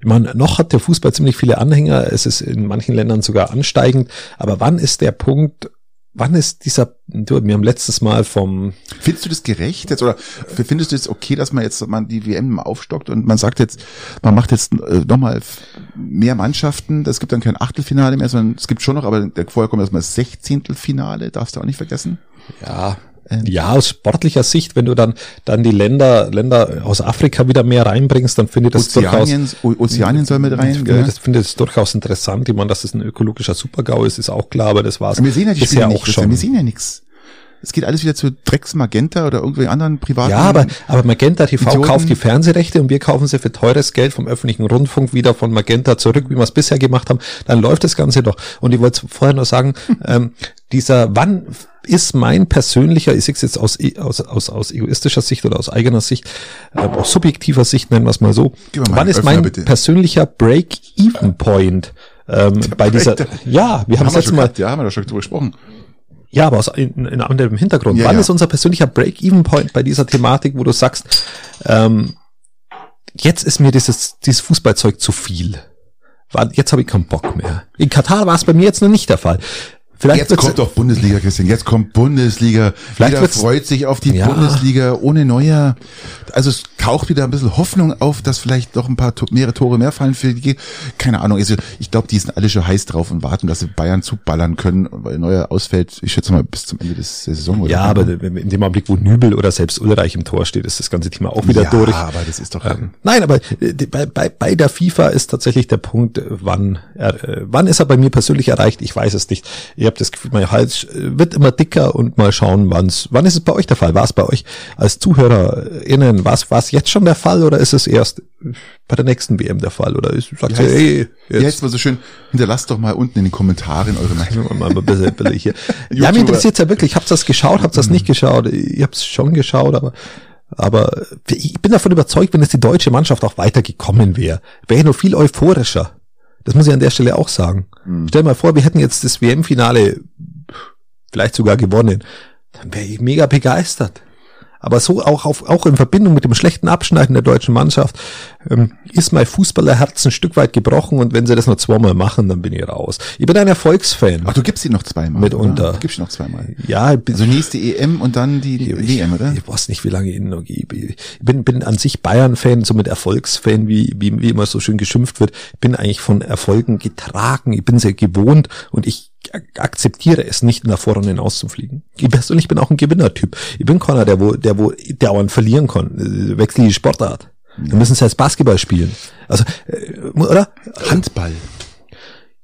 Speaker 1: Ich meine, noch hat der Fußball ziemlich viele Anhänger, es ist in manchen Ländern sogar ansteigend, aber wann ist der Punkt, wann ist dieser, du, wir haben letztes Mal vom...
Speaker 2: Findest du das gerecht jetzt oder findest du es okay, dass man jetzt man die WM aufstockt und man sagt jetzt, man macht jetzt äh, nochmal mehr Mannschaften, es gibt dann kein Achtelfinale mehr, sondern es gibt schon noch, aber vorher kommt erstmal das Sechzehntelfinale, darfst du auch nicht vergessen.
Speaker 1: Ja, ja, aus sportlicher Sicht, wenn du dann, dann die Länder, Länder aus Afrika wieder mehr reinbringst, dann finde ich das
Speaker 2: Ozeanien, durchaus, Ozeanien soll mit rein,
Speaker 1: ich finde, das, finde das durchaus interessant. Ich meine, dass es ein ökologischer Supergau ist, ist auch klar, aber das war's.
Speaker 2: Wir sehen ja die Spiele auch schon. Wir sehen ja nichts. Es geht alles wieder zu Drecks Magenta oder irgendwelchen anderen privaten.
Speaker 1: Ja, aber, aber Magenta TV Idioten. kauft die Fernsehrechte und wir kaufen sie für teures Geld vom öffentlichen Rundfunk wieder von Magenta zurück, wie wir es bisher gemacht haben. Dann läuft das Ganze doch. Und ich wollte vorher noch sagen, [laughs] ähm, dieser, wann ist mein persönlicher, ich sehe es jetzt aus, aus, aus, aus egoistischer Sicht oder aus eigener Sicht, äh, aus subjektiver Sicht, nennen wir es mal so, wann ist mein bitte. persönlicher Break-Even-Point ähm, bei dieser, ja, wir haben es jetzt mal,
Speaker 2: ja, haben wir da schon drüber gesprochen.
Speaker 1: Ja, aber aus in, in anderem Hintergrund. Ja, Wann ja. ist unser persönlicher Break-Even-Point bei dieser Thematik, wo du sagst, ähm, jetzt ist mir dieses, dieses Fußballzeug zu viel. Jetzt habe ich keinen Bock mehr. In Katar war es bei mir jetzt noch nicht der Fall.
Speaker 2: Vielleicht jetzt kommt doch Bundesliga, Christian. Jetzt kommt Bundesliga. Vielleicht Jeder freut sich auf die ja. Bundesliga ohne Neuer. Also es taucht wieder ein bisschen Hoffnung auf, dass vielleicht doch ein paar mehrere Tore mehr fallen für die. Keine Ahnung. Also ich glaube, die sind alle schon heiß drauf und warten, dass sie Bayern zuballern können, weil Neuer ausfällt. Ich schätze mal bis zum Ende des der Saison.
Speaker 1: Oder ja, aber in dem Augenblick, wo Nübel oder selbst Ulreich im Tor steht, ist das ganze Thema auch wieder ja, durch.
Speaker 2: aber das ist doch. Ähm,
Speaker 1: nein, aber äh, bei, bei, bei der FIFA ist tatsächlich der Punkt, wann er, äh, wann ist er bei mir persönlich erreicht? Ich weiß es nicht. Ich habe das Gefühl, mein Hals wird immer dicker und mal schauen, wann's, wann ist es bei euch der Fall? War es bei euch als ZuhörerInnen, war es jetzt schon der Fall oder ist es erst bei der nächsten WM der Fall? Oder ist,
Speaker 2: sagt ihr, ey, jetzt. Ja, jetzt mal so schön, hinterlasst doch mal unten in den Kommentaren eure Meinung. mal ein bisschen,
Speaker 1: hier. [laughs] ja, mich interessiert ja wirklich. Habt ihr das geschaut? Habt ihr das nicht geschaut? Ich hab's schon geschaut, aber aber ich bin davon überzeugt, wenn es die deutsche Mannschaft auch weitergekommen wäre, wäre ich noch viel euphorischer. Das muss ich an der Stelle auch sagen. Mhm. Stell mal vor, wir hätten jetzt das WM-Finale vielleicht sogar gewonnen. Dann wäre ich mega begeistert aber so auch auf, auch in Verbindung mit dem schlechten Abschneiden der deutschen Mannschaft ähm, ist mein Fußballerherz ein Stück weit gebrochen und wenn sie das noch zweimal machen, dann bin ich raus. Ich bin ein Erfolgsfan.
Speaker 2: Ach, du gibst ihn noch zweimal.
Speaker 1: Mitunter.
Speaker 2: Du gibst ihn noch zweimal.
Speaker 1: Ja. Ich
Speaker 2: bin, also nächste EM und dann die, die
Speaker 1: ich, WM, oder? Ich weiß nicht, wie lange ich ihn noch gebe. Ich bin, bin an sich Bayern-Fan, somit Erfolgsfan, wie, wie, wie immer so schön geschimpft wird. Ich bin eigentlich von Erfolgen getragen. Ich bin sehr gewohnt und ich akzeptiere es nicht, in der Vorrunde hinauszufliegen. Ich persönlich bin auch ein Gewinnertyp. Ich bin keiner, der wo, der wo dauernd verlieren kann. Wechsel die Sportart. Ja. Dann müssen sie als Basketball spielen. Also, äh, oder?
Speaker 2: Handball.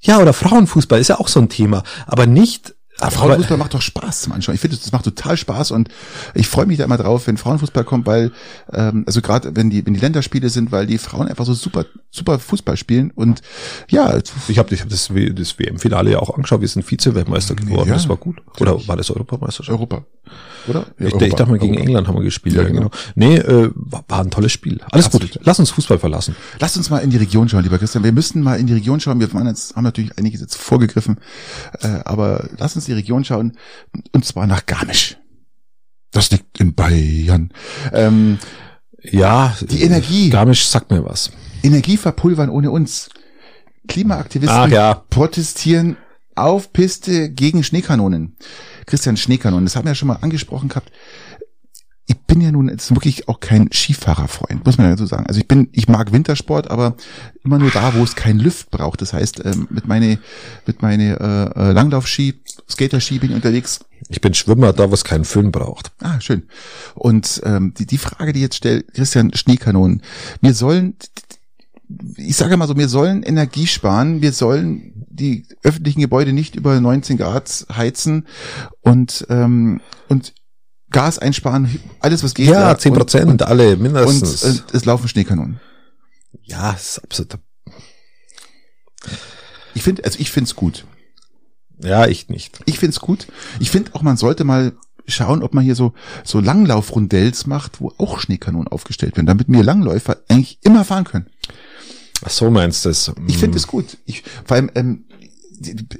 Speaker 1: Ja, oder Frauenfußball ist ja auch so ein Thema. Aber nicht
Speaker 2: aber Frauenfußball macht doch Spaß zum Anschauen. Ich finde, das macht total Spaß und ich freue mich da immer drauf, wenn Frauenfußball kommt, weil ähm, also gerade wenn die wenn die Länderspiele sind, weil die Frauen einfach so super super Fußball spielen und ja,
Speaker 1: ich habe ich hab das, das WM-Finale ja auch angeschaut. Wir sind Vize-Weltmeister geworden. Ja, das war gut. Oder war das Europameisterschaft?
Speaker 2: Europa. Oder?
Speaker 1: Ja, ich, Europa. ich dachte mal gegen Europa. England haben wir gespielt. Ja, genau. Nee, äh, war, ein tolles Spiel. Alles Absolut. gut. Lass uns Fußball verlassen.
Speaker 2: Lass uns mal in die Region schauen, lieber Christian. Wir müssen mal in die Region schauen. Wir haben jetzt haben natürlich einiges jetzt vorgegriffen, äh, aber lass uns die Region schauen und zwar nach Garmisch. Das liegt in Bayern. Ähm,
Speaker 1: ja,
Speaker 2: die Energie.
Speaker 1: Garmisch sagt mir was.
Speaker 2: Energie verpulvern ohne uns. Klimaaktivisten
Speaker 1: Ach, ja.
Speaker 2: protestieren auf Piste gegen Schneekanonen. Christian Schneekanonen, das haben wir ja schon mal angesprochen gehabt. Ich bin ja nun jetzt wirklich auch kein Skifahrerfreund, muss man ja so sagen. Also ich bin, ich mag Wintersport, aber immer nur da, wo es keinen Lüft braucht. Das heißt, ähm, mit meine, mit meine äh, äh, Langlaufski, Skaterski bin ich unterwegs.
Speaker 1: Ich bin Schwimmer, da wo es keinen Föhn braucht.
Speaker 2: Ah, schön. Und ähm, die, die Frage, die jetzt stellt, Christian Schneekanonen, wir sollen ich sage mal so, wir sollen Energie sparen, wir sollen die öffentlichen Gebäude nicht über 19 Grad heizen und, ähm, und Gas einsparen, alles was geht.
Speaker 1: Ja, 10 Prozent, alle mindestens.
Speaker 2: Und, und es laufen Schneekanonen.
Speaker 1: Ja, das ist absolut.
Speaker 2: Ich finde, also ich finde es gut.
Speaker 1: Ja, ich nicht.
Speaker 2: Ich finde es gut. Ich finde auch, man sollte mal schauen, ob man hier so, so Langlaufrundells macht, wo auch Schneekanonen aufgestellt werden, damit mir Langläufer eigentlich immer fahren können.
Speaker 1: Ach so meinst du es?
Speaker 2: Ich finde es gut. Ich, vor allem, ähm,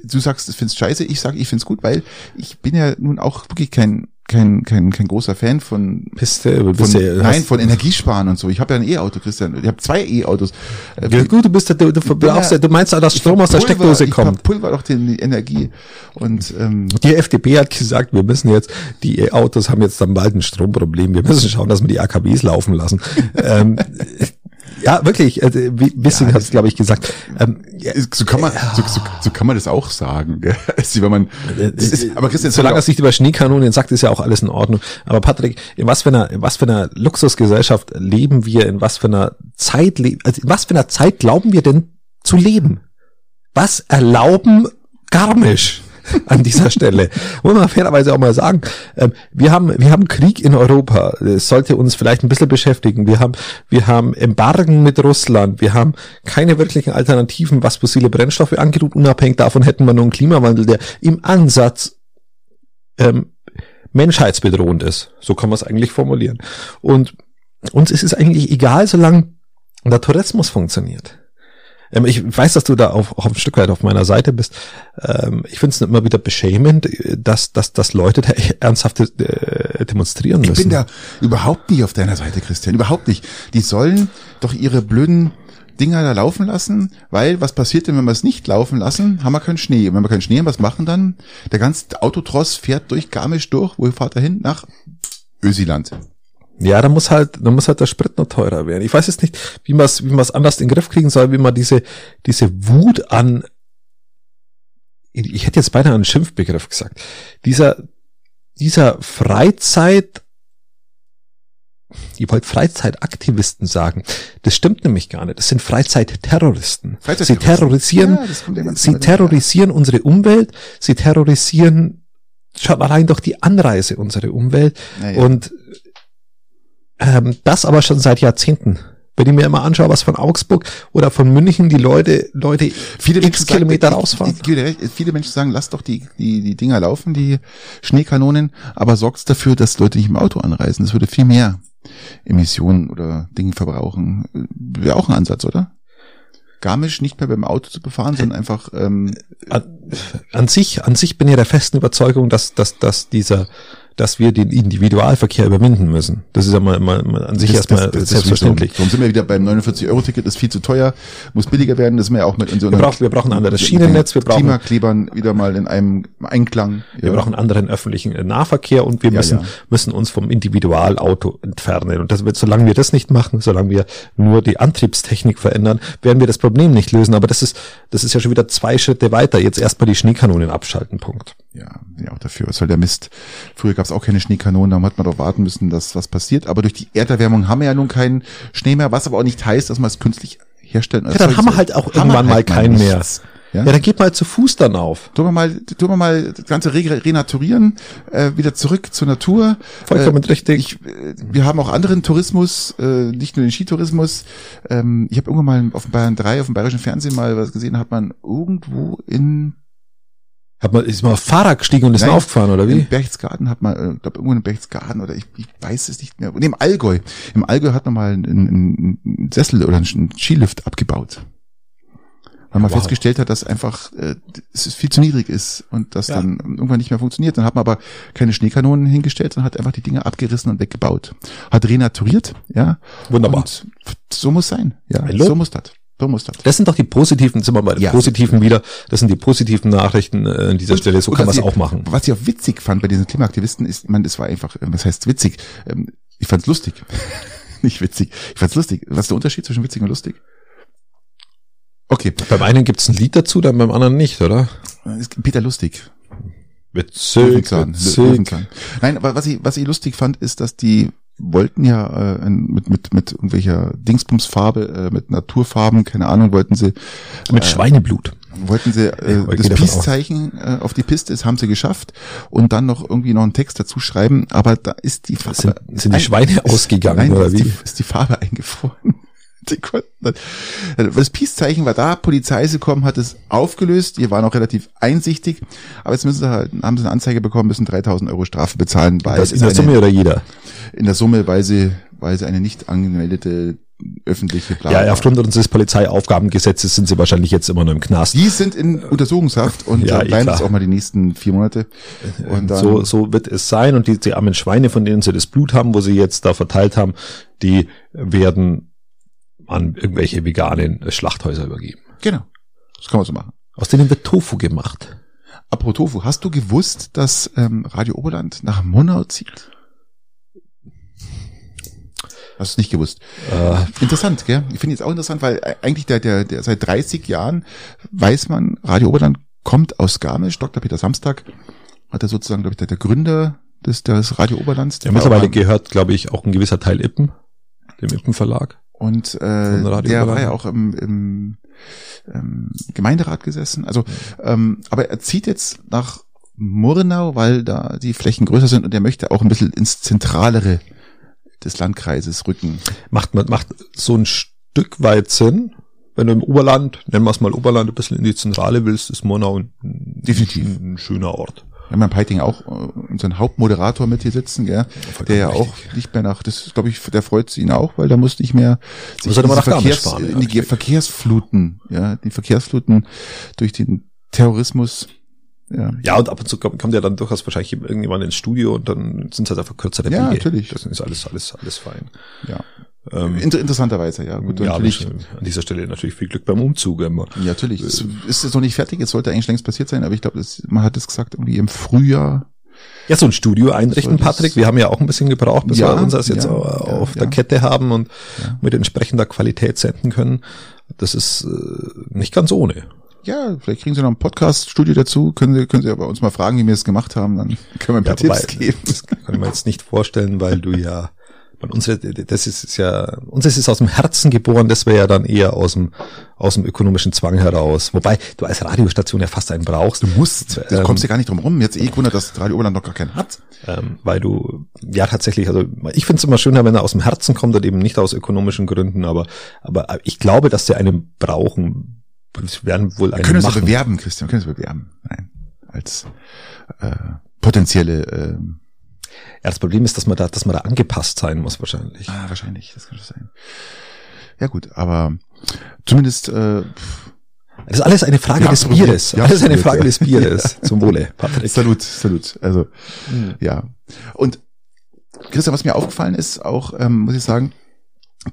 Speaker 2: du sagst, du findest scheiße, ich sage, ich find's gut, weil ich bin ja nun auch wirklich kein kein, kein, kein großer Fan von,
Speaker 1: Piste,
Speaker 2: von
Speaker 1: bist ja,
Speaker 2: nein, von Energiesparen und so. Ich habe ja ein E-Auto, Christian. Ich habe zwei E-Autos.
Speaker 1: Ja, gut, du bist ja, du, du, brauchst ja, du meinst ja, dass Strom aus der Steckdose kommt.
Speaker 2: Ich Pulver doch die Energie. Und ähm,
Speaker 1: die FDP hat gesagt, wir müssen jetzt, die E-Autos haben jetzt dann bald ein Stromproblem. Wir müssen schauen, dass wir die AKWs laufen lassen. [laughs] ähm, ja, wirklich. Also, wie Wissing ja, hat es, glaube ich, gesagt. Ähm,
Speaker 2: so kann man, so, so, so kann man das auch sagen. [laughs] Also, wenn man,
Speaker 1: ist, aber Christian, solange er sich über Schneekanonen sagt, ist ja auch alles in Ordnung. Aber Patrick, in was für einer, in was für einer Luxusgesellschaft leben wir? In was für einer Zeit, also in was für einer Zeit glauben wir denn zu leben? Was erlauben Garmisch? [laughs] an dieser Stelle. Muss man fairerweise auch mal sagen, ähm, wir haben, wir haben Krieg in Europa. Das sollte uns vielleicht ein bisschen beschäftigen. Wir haben, wir haben Embargen mit Russland. Wir haben keine wirklichen Alternativen, was fossile Brennstoffe angeht. Unabhängig davon hätten wir nur einen Klimawandel, der im Ansatz ähm, menschheitsbedrohend ist. So kann man es eigentlich formulieren. Und uns ist es eigentlich egal, solange der Tourismus funktioniert. Ähm, ich weiß, dass du da auf, auf ein Stück weit auf meiner Seite bist. Ähm, ich finde es immer wieder beschämend, dass, dass, dass Leute da [laughs] ernsthaft äh, demonstrieren müssen.
Speaker 2: Ich bin da überhaupt nicht auf deiner Seite, Christian. Überhaupt nicht. Die sollen doch ihre blöden Dinger da laufen lassen, weil was passiert denn, wenn wir es nicht laufen lassen? Haben wir keinen Schnee. Und wenn wir keinen Schnee haben, was machen dann? Der ganze Autotross fährt durch Garmisch durch. Wo fahrt er hin? Nach Ösiland.
Speaker 1: Ja, da muss halt, da muss halt der Sprit noch teurer werden. Ich weiß jetzt nicht, wie man es wie man's anders in den Griff kriegen soll, wie man diese, diese Wut an, ich hätte jetzt beinahe einen Schimpfbegriff gesagt, dieser, dieser Freizeit, ich wollte Freizeitaktivisten sagen. Das stimmt nämlich gar nicht. Das sind Freizeitterroristen. Sie terrorisieren, ja, sie terrorisieren unsere Umwelt, sie terrorisieren schon allein durch die Anreise unsere Umwelt ja. und ähm, das aber schon seit Jahrzehnten. Wenn ich mir immer anschaue, was von Augsburg oder von München die Leute, Leute
Speaker 2: viele Menschen Kilometer sagen, rausfahren. Ich, ich, ich, viele Menschen sagen, lass doch die, die, die Dinger laufen, die Schneekanonen, aber sorgst dafür, dass Leute nicht im Auto anreisen. Das würde viel mehr Emissionen oder Dinge verbrauchen. Wäre auch ein Ansatz, oder? Garmisch nicht mehr beim Auto zu befahren, sondern einfach ähm,
Speaker 1: an, an sich, an sich bin ich der festen Überzeugung, dass, dass, dass dieser dass wir den Individualverkehr überwinden müssen. Das ist ja mal, mal, mal an sich das, erstmal das, das, selbstverständlich.
Speaker 2: Darum sind wir wieder beim 49-Euro-Ticket, ist viel zu teuer, muss billiger werden, das ist mir auch mit
Speaker 1: unserem... Wir brauchen, wir brauchen ein anderes Schienennetz, wir brauchen...
Speaker 2: Klimaklebern wieder mal in einem Einklang.
Speaker 1: Wir ja. brauchen anderen öffentlichen Nahverkehr und wir müssen, ja, ja. müssen uns vom Individualauto entfernen. Und das wird, solange wir das nicht machen, solange wir nur die Antriebstechnik verändern, werden wir das Problem nicht lösen. Aber das ist, das ist ja schon wieder zwei Schritte weiter. Jetzt erstmal die Schneekanonen abschalten, Punkt.
Speaker 2: Ja, ja auch dafür. Was soll der Mist? Früher gab es auch keine Schneekanonen, darum hat man doch warten müssen, dass was passiert. Aber durch die Erderwärmung haben wir ja nun keinen Schnee mehr, was aber auch nicht heißt, dass man es künstlich herstellen.
Speaker 1: Ja, dann haben wir halt auch irgendwann mal halt keinen mehr. Ja? ja, dann geht mal zu Fuß dann auf.
Speaker 2: Tun wir mal, tun wir mal das ganze renaturieren, äh, wieder zurück zur Natur.
Speaker 1: Vollkommen
Speaker 2: äh,
Speaker 1: richtig.
Speaker 2: Ich, äh, wir haben auch anderen Tourismus, äh, nicht nur den Skitourismus. Ähm, ich habe irgendwann mal auf dem Bayern 3, auf dem bayerischen Fernsehen mal was gesehen, hat man irgendwo in
Speaker 1: hat man, ist mal auf Fahrrad gestiegen und ist Nein, aufgefahren, oder wie?
Speaker 2: Im Berchtesgaden hat man, äh, glaube irgendwo in Berchtesgaden oder ich, ich weiß es nicht mehr. Und im Allgäu. Im Allgäu hat man mal einen, einen Sessel oder einen Skilift abgebaut. Weil man wow. festgestellt hat, dass einfach äh, es viel zu niedrig ist und das ja. dann irgendwann nicht mehr funktioniert. Dann hat man aber keine Schneekanonen hingestellt, sondern hat einfach die Dinge abgerissen und weggebaut. Hat renaturiert, ja.
Speaker 1: Wunderbar.
Speaker 2: Und so muss sein, ja. So muss das.
Speaker 1: So muss das. Das sind doch die positiven, sind wir bei den ja. positiven wieder. Das sind die positiven Nachrichten äh, an dieser und, Stelle. So kann man es auch machen.
Speaker 2: Was ich auch witzig fand bei diesen Klimaaktivisten ist, man, das war einfach, äh, was heißt witzig? Ähm, ich fand's lustig. [laughs] Nicht witzig. Ich fand's lustig. Was ist der Unterschied zwischen witzig und lustig?
Speaker 1: Okay. Beim einen gibt's ein Lied dazu, dann beim anderen nicht, oder?
Speaker 2: Peter Lustig.
Speaker 1: Witzig,
Speaker 2: Löwenzahn. witzig. Löwenzahn. Nein, aber was ich, was ich lustig fand, ist, dass die wollten ja äh, mit, mit, mit irgendwelcher Dingsbumsfarbe, äh, mit Naturfarben, keine Ahnung, wollten sie.
Speaker 1: Mit äh, Schweineblut.
Speaker 2: Wollten sie äh, das Peace-Zeichen äh, auf die Piste, das haben sie geschafft und dann noch irgendwie noch einen Text dazu schreiben, aber da ist die
Speaker 1: Farbe. Sind, sind die Schweine ein, ausgegangen nein, oder wie?
Speaker 2: Ist die, ist die Farbe [laughs] eingefroren. Die konnten, das Peace-Zeichen war da, Polizei ist gekommen, hat es aufgelöst, die waren auch relativ einsichtig, aber jetzt müssen sie halt, haben sie eine Anzeige bekommen, müssen 3000 Euro Strafe bezahlen.
Speaker 1: Weil das in der eine, Summe oder jeder?
Speaker 2: In der Summe, weil sie, weil sie eine nicht angemeldete öffentliche
Speaker 1: Planung. Ja, aufgrund unseres Polizeiaufgabengesetzes sind sie wahrscheinlich jetzt immer noch im Knast.
Speaker 2: Die sind in Untersuchungshaft und ja, bleiben eh jetzt auch mal die nächsten vier Monate.
Speaker 1: Und dann so, so wird es sein. Und die, die armen Schweine, von denen sie das Blut haben, wo sie jetzt da verteilt haben, die werden an irgendwelche veganen Schlachthäuser übergeben.
Speaker 2: Genau. Das kann man so machen.
Speaker 1: Aus denen wird Tofu gemacht.
Speaker 2: Apropos Tofu, hast du gewusst, dass ähm, Radio Oberland nach Monau zieht? Hast du nicht gewusst? Äh, interessant, gell? Ich finde jetzt auch interessant, weil eigentlich der, der, der seit 30 Jahren weiß man, Radio Oberland kommt aus Garmisch. Dr. Peter Samstag hat er sozusagen, glaube ich, der, der Gründer des, des Radio Oberlands.
Speaker 1: Ja, mittlerweile gehört, glaube ich, auch ein gewisser Teil Ippen, dem Ippen Verlag.
Speaker 2: Und äh, der war ja auch im, im ähm, Gemeinderat gesessen. Also, ähm, aber er zieht jetzt nach Murnau, weil da die Flächen größer sind und er möchte auch ein bisschen ins Zentralere des Landkreises rücken.
Speaker 1: Macht, macht so ein Stück weit Sinn, wenn du im Oberland, nennen wir es mal Oberland, ein bisschen in die Zentrale willst, ist Murnau ein, Definitiv. ein, ein schöner Ort.
Speaker 2: Wir haben in Peiting auch äh, unseren Hauptmoderator mit hier sitzen, gell? Ja, der ja auch nicht mehr nach, das glaube ich, der freut ihn auch, weil da muss nicht mehr
Speaker 1: sich in, Verkehrs,
Speaker 2: fahren, in die Verkehrsfluten, ja, die Verkehrsfluten durch den Terrorismus
Speaker 1: ja. ja, und ab und zu kommt, ja dann durchaus wahrscheinlich irgendjemand ins Studio und dann sind es halt einfach kürzere
Speaker 2: Ja, natürlich.
Speaker 1: Das ist alles, alles, alles fein.
Speaker 2: Ja. Ähm, Inter interessanterweise, ja.
Speaker 1: Gut, ja, natürlich. An dieser Stelle natürlich viel Glück beim Umzug. Immer.
Speaker 2: Ja, natürlich. Es ist jetzt noch nicht fertig, es sollte eigentlich längst passiert sein, aber ich glaube, man hat es gesagt, irgendwie im Frühjahr.
Speaker 1: Ja, so ein Studio einrichten, Patrick. Wir haben ja auch ein bisschen gebraucht, bis ja, wir uns das jetzt ja, auf ja, der Kette haben und mit entsprechender Qualität senden können. Das ist äh, nicht ganz ohne.
Speaker 2: Ja, vielleicht kriegen Sie noch ein Podcast-Studio dazu. Können Sie, können Sie aber uns mal fragen, wie wir es gemacht haben, dann können wir ein paar Tipps geben.
Speaker 1: Das kann ich mir jetzt nicht vorstellen, weil du ja und unsere, das ist ja, uns ist es aus dem Herzen geboren, das wäre ja dann eher aus dem, aus dem ökonomischen Zwang heraus. Wobei du als Radiostation ja fast einen brauchst.
Speaker 2: Du musst, du ähm, kommst ja gar nicht drum rum. Jetzt eh gewundert, dass Radio Oberland noch gar keinen hat.
Speaker 1: Ähm, weil du, ja tatsächlich, also ich finde es immer schöner, wenn er aus dem Herzen kommt und eben nicht aus ökonomischen Gründen, aber, aber ich glaube, dass sie einen brauchen. Wir werden wohl einen
Speaker 2: Wir können uns bewerben, Christian, wir können uns bewerben. Nein, als äh, potenzielle äh,
Speaker 1: ja, das Problem ist, dass man da, dass man da angepasst sein muss wahrscheinlich.
Speaker 2: Ah, wahrscheinlich, das könnte sein. Ja gut, aber zumindest äh,
Speaker 1: das ist alles eine Frage des Bieres. Ja, alles eine Frage des Bieres. [laughs] Ja. Zum Wohle,
Speaker 2: Patrick. Salut, salut. Also, mhm. ja. Und Christian, was mir aufgefallen ist, auch, ähm, muss ich sagen,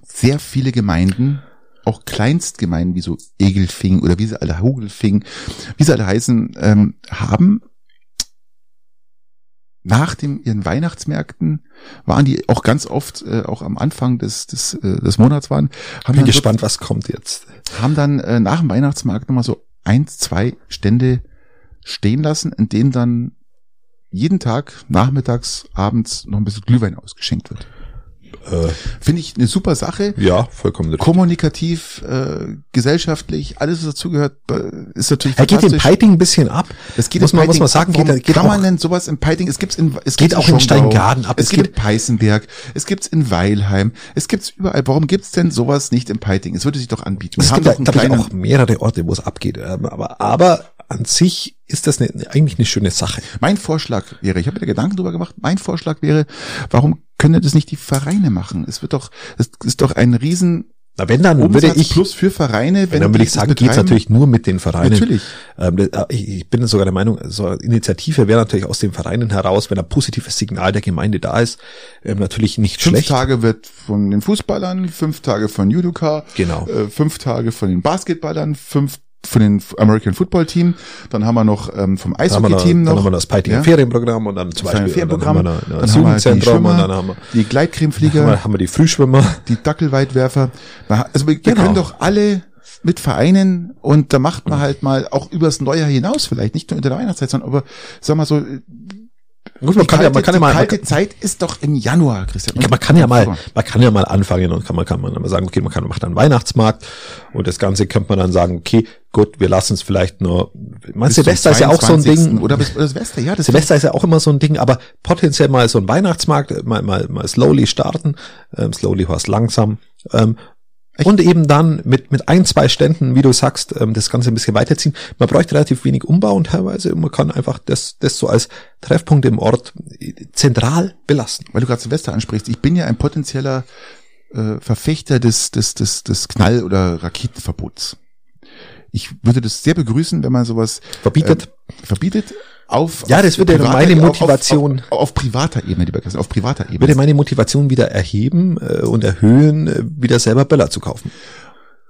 Speaker 2: sehr viele Gemeinden, auch Kleinstgemeinden wie so Egelfing oder wie sie alle Hugelfing, wie sie alle heißen, ähm, haben nach dem ihren Weihnachtsmärkten waren die auch ganz oft äh, auch am Anfang des des, äh, des Monats waren.
Speaker 1: Haben Bin gespannt, was kommt jetzt.
Speaker 2: Haben dann äh, nach dem Weihnachtsmarkt nochmal so eins, zwei Stände stehen lassen, in denen dann jeden Tag nachmittags, abends noch ein bisschen Glühwein ausgeschenkt wird. Äh, Finde ich eine super Sache.
Speaker 1: Ja, vollkommen.
Speaker 2: Richtig. Kommunikativ, äh, gesellschaftlich, alles was dazugehört, äh, ist natürlich
Speaker 1: Er geht im Piping ein bisschen ab.
Speaker 2: Es geht muss man, muss man sagen,
Speaker 1: ab, geht, geht
Speaker 2: kann auch, man denn sowas im Piping? Es gibt's in,
Speaker 1: es geht auch in Steingarten ab.
Speaker 2: Es, es gibt in Peißenberg, es gibt's in Weilheim, es gibt's überall. Warum gibt's denn sowas nicht im Piping? Es würde sich doch anbieten.
Speaker 1: Wir es haben gibt doch einen auch mehrere Orte, wo es abgeht. Ähm, aber, aber an sich ist das eine, eigentlich eine schöne Sache.
Speaker 2: Mein Vorschlag wäre, ich habe mir Gedanken drüber gemacht, mein Vorschlag wäre, warum können das nicht die Vereine machen? Es wird doch, es ist doch ein riesen
Speaker 1: na, wenn dann Umsatz würde ich
Speaker 2: plus für Vereine,
Speaker 1: wenn dann würde ich sagen, geht's natürlich nur mit den Vereinen. Natürlich. Ähm, äh, ich bin sogar der Meinung, so eine Initiative wäre natürlich aus den Vereinen heraus, wenn ein positives Signal der Gemeinde da ist, ähm, natürlich nicht
Speaker 2: fünf
Speaker 1: schlecht.
Speaker 2: Fünf Tage wird von den Fußballern, fünf Tage von Judoka,
Speaker 1: genau.
Speaker 2: Äh, fünf Tage von den Basketballern, fünf von den American Football Team, dann haben wir noch ähm, vom Eishockey Team noch,
Speaker 1: dann haben wir das Piting ja. Ferienprogramm und dann zum Beispiel
Speaker 2: Ferienprogramm,
Speaker 1: dann
Speaker 2: haben wir, dann haben wir die Schwimmer, dann haben wir die Gleitcremeflieger,
Speaker 1: dann haben wir die Frühschwimmer,
Speaker 2: die Dackelweitwerfer. Also wir, genau. können doch alle mit Vereinen und da macht man halt mal auch übers Neujahr hinaus vielleicht, nicht nur in der Weihnachtszeit, sondern aber sag mal so
Speaker 1: Gut, man
Speaker 2: Die
Speaker 1: kann ja,
Speaker 2: kalte,
Speaker 1: man kann ja
Speaker 2: die
Speaker 1: mal, man
Speaker 2: kalte
Speaker 1: kann,
Speaker 2: Zeit ist doch im Januar, Christian.
Speaker 1: man kann ja mal, man kann ja mal anfangen und kann man, kann man mal sagen, okay, man kann, macht einen Weihnachtsmarkt und das Ganze könnte man dann sagen, okay, gut, wir lassen es vielleicht nur, man, Silvester ist ja auch so ein
Speaker 2: 22..
Speaker 1: Ding.
Speaker 2: Oder bis oder Silvester, ja. Das
Speaker 1: Silvester ist ja auch immer so ein Ding, aber potenziell mal so ein Weihnachtsmarkt, äh, mal, mal, mal slowly starten, ähm, slowly heißt langsam, ähm, und eben dann mit, mit ein, zwei Ständen, wie du sagst, ähm, das Ganze ein bisschen weiterziehen. Man bräuchte relativ wenig Umbau und teilweise, man kann einfach das, das so als Treffpunkt im Ort äh, zentral belassen.
Speaker 2: weil du gerade Silvester ansprichst, ich bin ja ein potenzieller äh, Verfechter des, des, des, des Knall- oder Raketenverbots. Ich würde das sehr begrüßen, wenn man sowas
Speaker 1: Verbietet.
Speaker 2: äh, verbietet. Auf,
Speaker 1: Ja,
Speaker 2: auf
Speaker 1: das würde
Speaker 2: privater-
Speaker 1: meine Motivation-
Speaker 2: auf, auf, auf privater Ebene, lieber Christian, auf privater Ebene.
Speaker 1: würde meine Motivation wieder erheben äh, und erhöhen, äh, wieder selber Böller zu kaufen.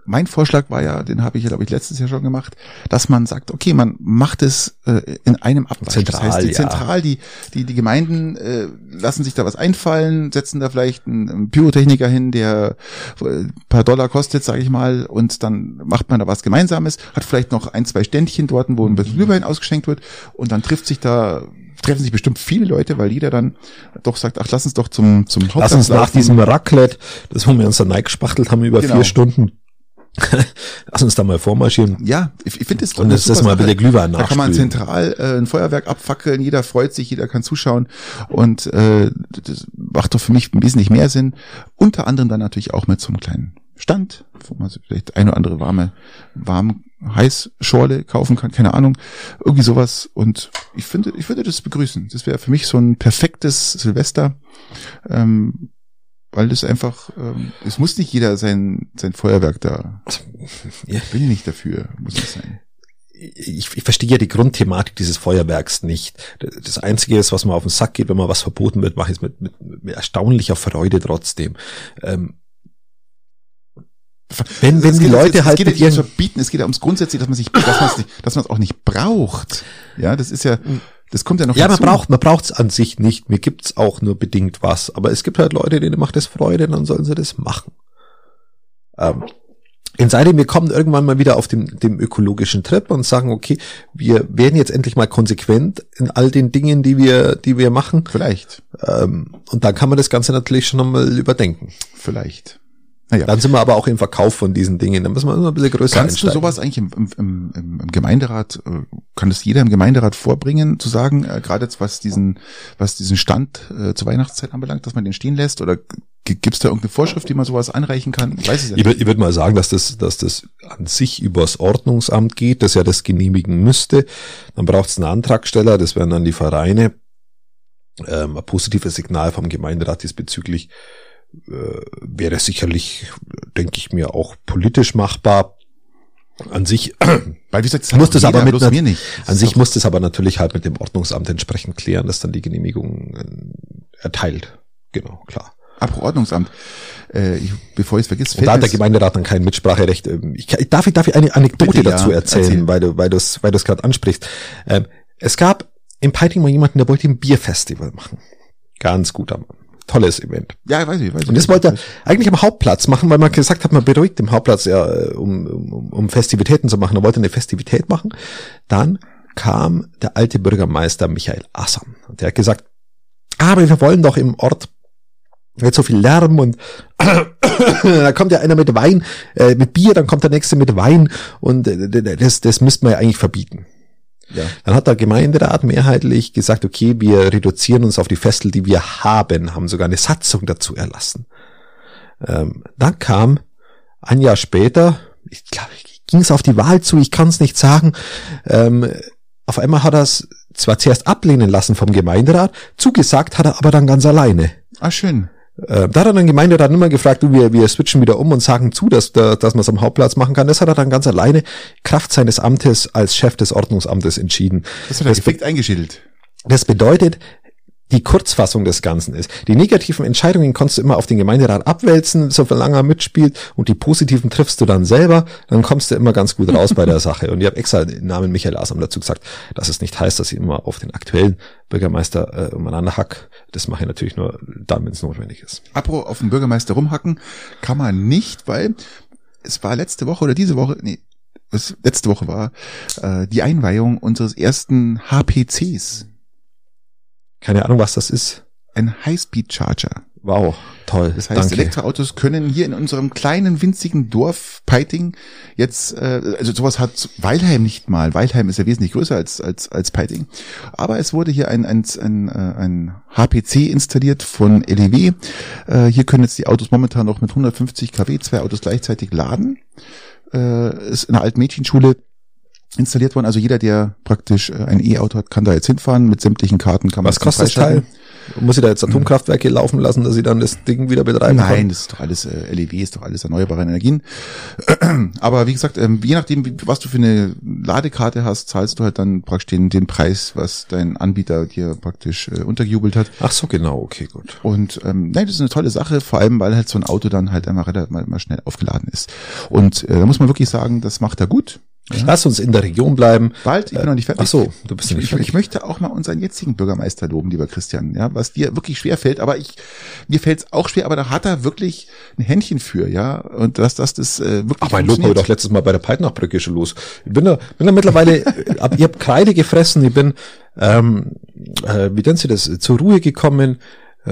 Speaker 2: Mein Vorschlag war ja, den habe ich ja, glaube ich, letztes Jahr schon gemacht, dass man sagt, okay, man macht es äh, in einem Abwasch.
Speaker 1: Zentral,
Speaker 2: das heißt, die
Speaker 1: ja.
Speaker 2: zentral, die, die, die Gemeinden äh, lassen sich da was einfallen, setzen da vielleicht einen, einen Pyrotechniker hin, der äh, ein paar Dollar kostet, sage ich mal, und dann macht man da was Gemeinsames, hat vielleicht noch ein, zwei Ständchen dort, wo ein bisschen Glühwein ausgeschenkt wird und dann trifft sich da treffen sich bestimmt viele Leute, weil jeder dann doch sagt, ach, lass uns doch zum, zum
Speaker 1: Lass
Speaker 2: Hauptplatz
Speaker 1: uns nach diesem Raclette, das wo wir uns dann gespachtelt haben über
Speaker 2: Genau.
Speaker 1: vier Stunden, [laughs] lass uns da mal vormarschieren.
Speaker 2: Ja, ich, ich finde es
Speaker 1: Und das ist mal bisschen Glühwein
Speaker 2: Da kann man zentral äh, ein Feuerwerk abfackeln, jeder freut sich, jeder kann zuschauen und äh, das macht doch für mich wesentlich mehr Sinn. Unter anderem dann natürlich auch mit so einem kleinen Stand, wo man vielleicht eine oder andere warme, warm heiß Schorle kaufen kann, keine Ahnung, irgendwie sowas. Und ich finde, ich würde das begrüßen. Das wäre für mich so ein perfektes Silvester. Ähm, weil das einfach, ähm, es muss nicht jeder sein, sein Feuerwerk da. [laughs]
Speaker 1: Ja.
Speaker 2: Bin ich nicht dafür, muss ich sein.
Speaker 1: ich, ich verstehe ja die Grundthematik dieses Feuerwerks nicht. Das Einzige ist, was mir auf den Sack geht, wenn mal was verboten wird, mache ich es mit, mit, mit erstaunlicher Freude trotzdem. Ähm, wenn, wenn
Speaker 2: Es
Speaker 1: die
Speaker 2: geht-
Speaker 1: Leute
Speaker 2: es,
Speaker 1: halt
Speaker 2: es geht ja nicht ums Verbieten, es geht ja ums Grundsätzliche, dass man sich, dass man es nicht, dass man es auch nicht braucht. Ja, das ist ja, das kommt ja noch
Speaker 1: ja, man
Speaker 2: dazu.
Speaker 1: braucht, man braucht's an sich nicht. Mir gibt's auch nur bedingt was. Aber es gibt halt Leute, denen macht das Freude, dann sollen sie das machen. Ähm, in seitdem wir kommen irgendwann mal wieder auf dem, dem ökologischen Trip und sagen, okay, wir werden jetzt endlich mal konsequent in all den Dingen, die wir, die wir machen.
Speaker 2: Vielleicht,
Speaker 1: Ähm, und dann kann man das Ganze natürlich schon nochmal überdenken.
Speaker 2: vielleicht. Naja.
Speaker 1: Dann sind wir aber auch im Verkauf von diesen Dingen. Da müssen wir immer ein bisschen größer
Speaker 2: Kannst du
Speaker 1: einsteigen.
Speaker 2: sowas eigentlich im, im, im, im Gemeinderat, äh, kann das jeder im Gemeinderat vorbringen, zu sagen, äh, gerade jetzt was diesen, was diesen Stand äh, zur Weihnachtszeit anbelangt, dass man den stehen lässt? Oder gibt es da irgendeine Vorschrift, wie man sowas anreichen kann? Ich weiß es ja
Speaker 1: Ich,
Speaker 2: nicht.
Speaker 1: würd- ich würde mal sagen, dass das, dass das an sich übers Ordnungsamt geht, das ja das genehmigen müsste. Dann braucht es einen Antragsteller, das wären dann die Vereine. Ähm, ein positives Signal vom Gemeinderat diesbezüglich äh, wäre sicherlich, denke ich mir, auch politisch machbar. An sich, [clears throat]
Speaker 2: Weil wie gesagt, das
Speaker 1: muss das
Speaker 2: jeder,
Speaker 1: aber mit einer-
Speaker 2: mir nicht. Das
Speaker 1: an sich muss das aber natürlich halt mit dem Ordnungsamt entsprechend klären, dass dann die Genehmigung äh, erteilt. Genau, klar.
Speaker 2: Apropos Ordnungsamt, äh, ich, bevor ich es vergiss,
Speaker 1: da hat der Gemeinderat dann kein Mitspracherecht. Ähm, Ich, darf, ich, darf ich eine Anekdote
Speaker 2: Bitte, ja,
Speaker 1: dazu erzählen,
Speaker 2: erzähl.
Speaker 1: weil du, weil du es, weil du es gerade ansprichst. Ähm, es gab in Peiting mal jemanden, der wollte ein Bierfestival machen. Ganz guter Mann. Tolles Event.
Speaker 2: Ja, weiß ich, weiß ich.
Speaker 1: Und das wollte er eigentlich am Hauptplatz machen, weil man gesagt hat, man beruhigt den Hauptplatz ja, äh, um, um, um Festivitäten zu machen. Er wollte eine Festivität machen. Dann kam der alte Bürgermeister Michael Assam. Und der hat gesagt, "Ah, aber wir wollen doch im Ort jetzt so viel Lärm und [coughs] da kommt ja einer mit Wein, äh, mit Bier, dann kommt der nächste mit Wein und äh, das, das müsste man ja eigentlich verbieten.
Speaker 2: Ja.
Speaker 1: Dann hat der Gemeinderat mehrheitlich gesagt, okay, wir reduzieren uns auf die Festel, die wir haben, haben sogar eine Satzung dazu erlassen. Ähm, dann kam ein Jahr später, ich glaube, ging es auf die Wahl zu, ich kann es nicht sagen, ähm, auf einmal hat er es zwar zuerst ablehnen lassen vom Gemeinderat, zugesagt hat er aber dann ganz alleine.
Speaker 2: Ah, schön.
Speaker 1: Äh, da hat er dann Gemeinderat immer gefragt, du, wir, wir switchen wieder um und sagen zu, dass, da- dass man es am Hauptplatz machen kann. Das hat er dann ganz alleine Kraft seines Amtes als Chef des Ordnungsamtes entschieden.
Speaker 2: Das hat er gefickt eingeschädelt.
Speaker 1: Das bedeutet, die Kurzfassung des Ganzen ist, die negativen Entscheidungen kannst du immer auf den Gemeinderat abwälzen, solange er mitspielt, und die positiven triffst du dann selber, dann kommst du immer ganz gut raus bei der [laughs] Sache. Und ich habe extra den Namen Michael Asam dazu gesagt, dass es nicht heißt, dass ich immer auf den aktuellen Bürgermeister äh, umeinander hack. Das mache ich natürlich nur dann, wenn es notwendig ist.
Speaker 2: Apro auf den Bürgermeister rumhacken kann man nicht, weil es war letzte Woche oder diese Woche, nee, was letzte Woche war äh, die Einweihung unseres ersten HPCs.
Speaker 1: Keine Ahnung, was das ist.
Speaker 2: Ein Highspeed-Charger.
Speaker 1: Wow, toll.
Speaker 2: Das heißt,
Speaker 1: danke.
Speaker 2: Elektroautos können hier in unserem kleinen, winzigen Dorf Peiting jetzt, äh, also sowas hat Weilheim nicht mal. Weilheim ist ja wesentlich größer als, als, als Peiting. Aber es wurde hier ein, ein, ein, äh, ein HPC installiert von LEW. Äh, hier können jetzt die Autos momentan noch mit 150 kW zwei Autos gleichzeitig laden. Äh, ist in einer alten Mädchenschule installiert worden. Also jeder, der praktisch äh, ein E-Auto hat, kann da jetzt hinfahren. Mit sämtlichen Karten kann man
Speaker 1: Was kostet das Teil? Muss ich da jetzt Atomkraftwerke laufen lassen, dass ich dann das Ding wieder betreiben kann?
Speaker 2: Nein, das ist doch alles, äh, LEW ist doch alles erneuerbare Energien. [clears throat] Aber wie gesagt, ähm, je nachdem, wie, was du für eine Ladekarte hast, zahlst du halt dann praktisch den, den Preis, was dein Anbieter dir praktisch äh, untergejubelt hat.
Speaker 1: Ach so, genau, okay, gut.
Speaker 2: Und ähm, nein, das ist eine tolle Sache, vor allem, weil halt so ein Auto dann halt einmal relativ mal, mal schnell aufgeladen ist. Und äh, da muss man wirklich sagen, das macht er gut.
Speaker 1: Ja. Lass uns in der Region bleiben.
Speaker 2: Bald, ich bin noch nicht fertig.
Speaker 1: Ach so, du bist
Speaker 2: ich,
Speaker 1: nicht
Speaker 2: ich,
Speaker 1: fertig.
Speaker 2: ich möchte auch mal unseren jetzigen Bürgermeister loben, lieber Christian, ja, was dir wirklich schwer fällt, aber ich, mir fällt es auch schwer, aber da hat er wirklich ein Händchen für, ja, und dass das, das äh, wirklich
Speaker 1: Ach, mein Lob habe ich doch letztes Mal bei der Peitnachbrücke schon los. Ich bin da, bin da mittlerweile, ab, ich habe Kreide gefressen, ich bin, ähm, äh, wie nennen Sie das, zur Ruhe gekommen.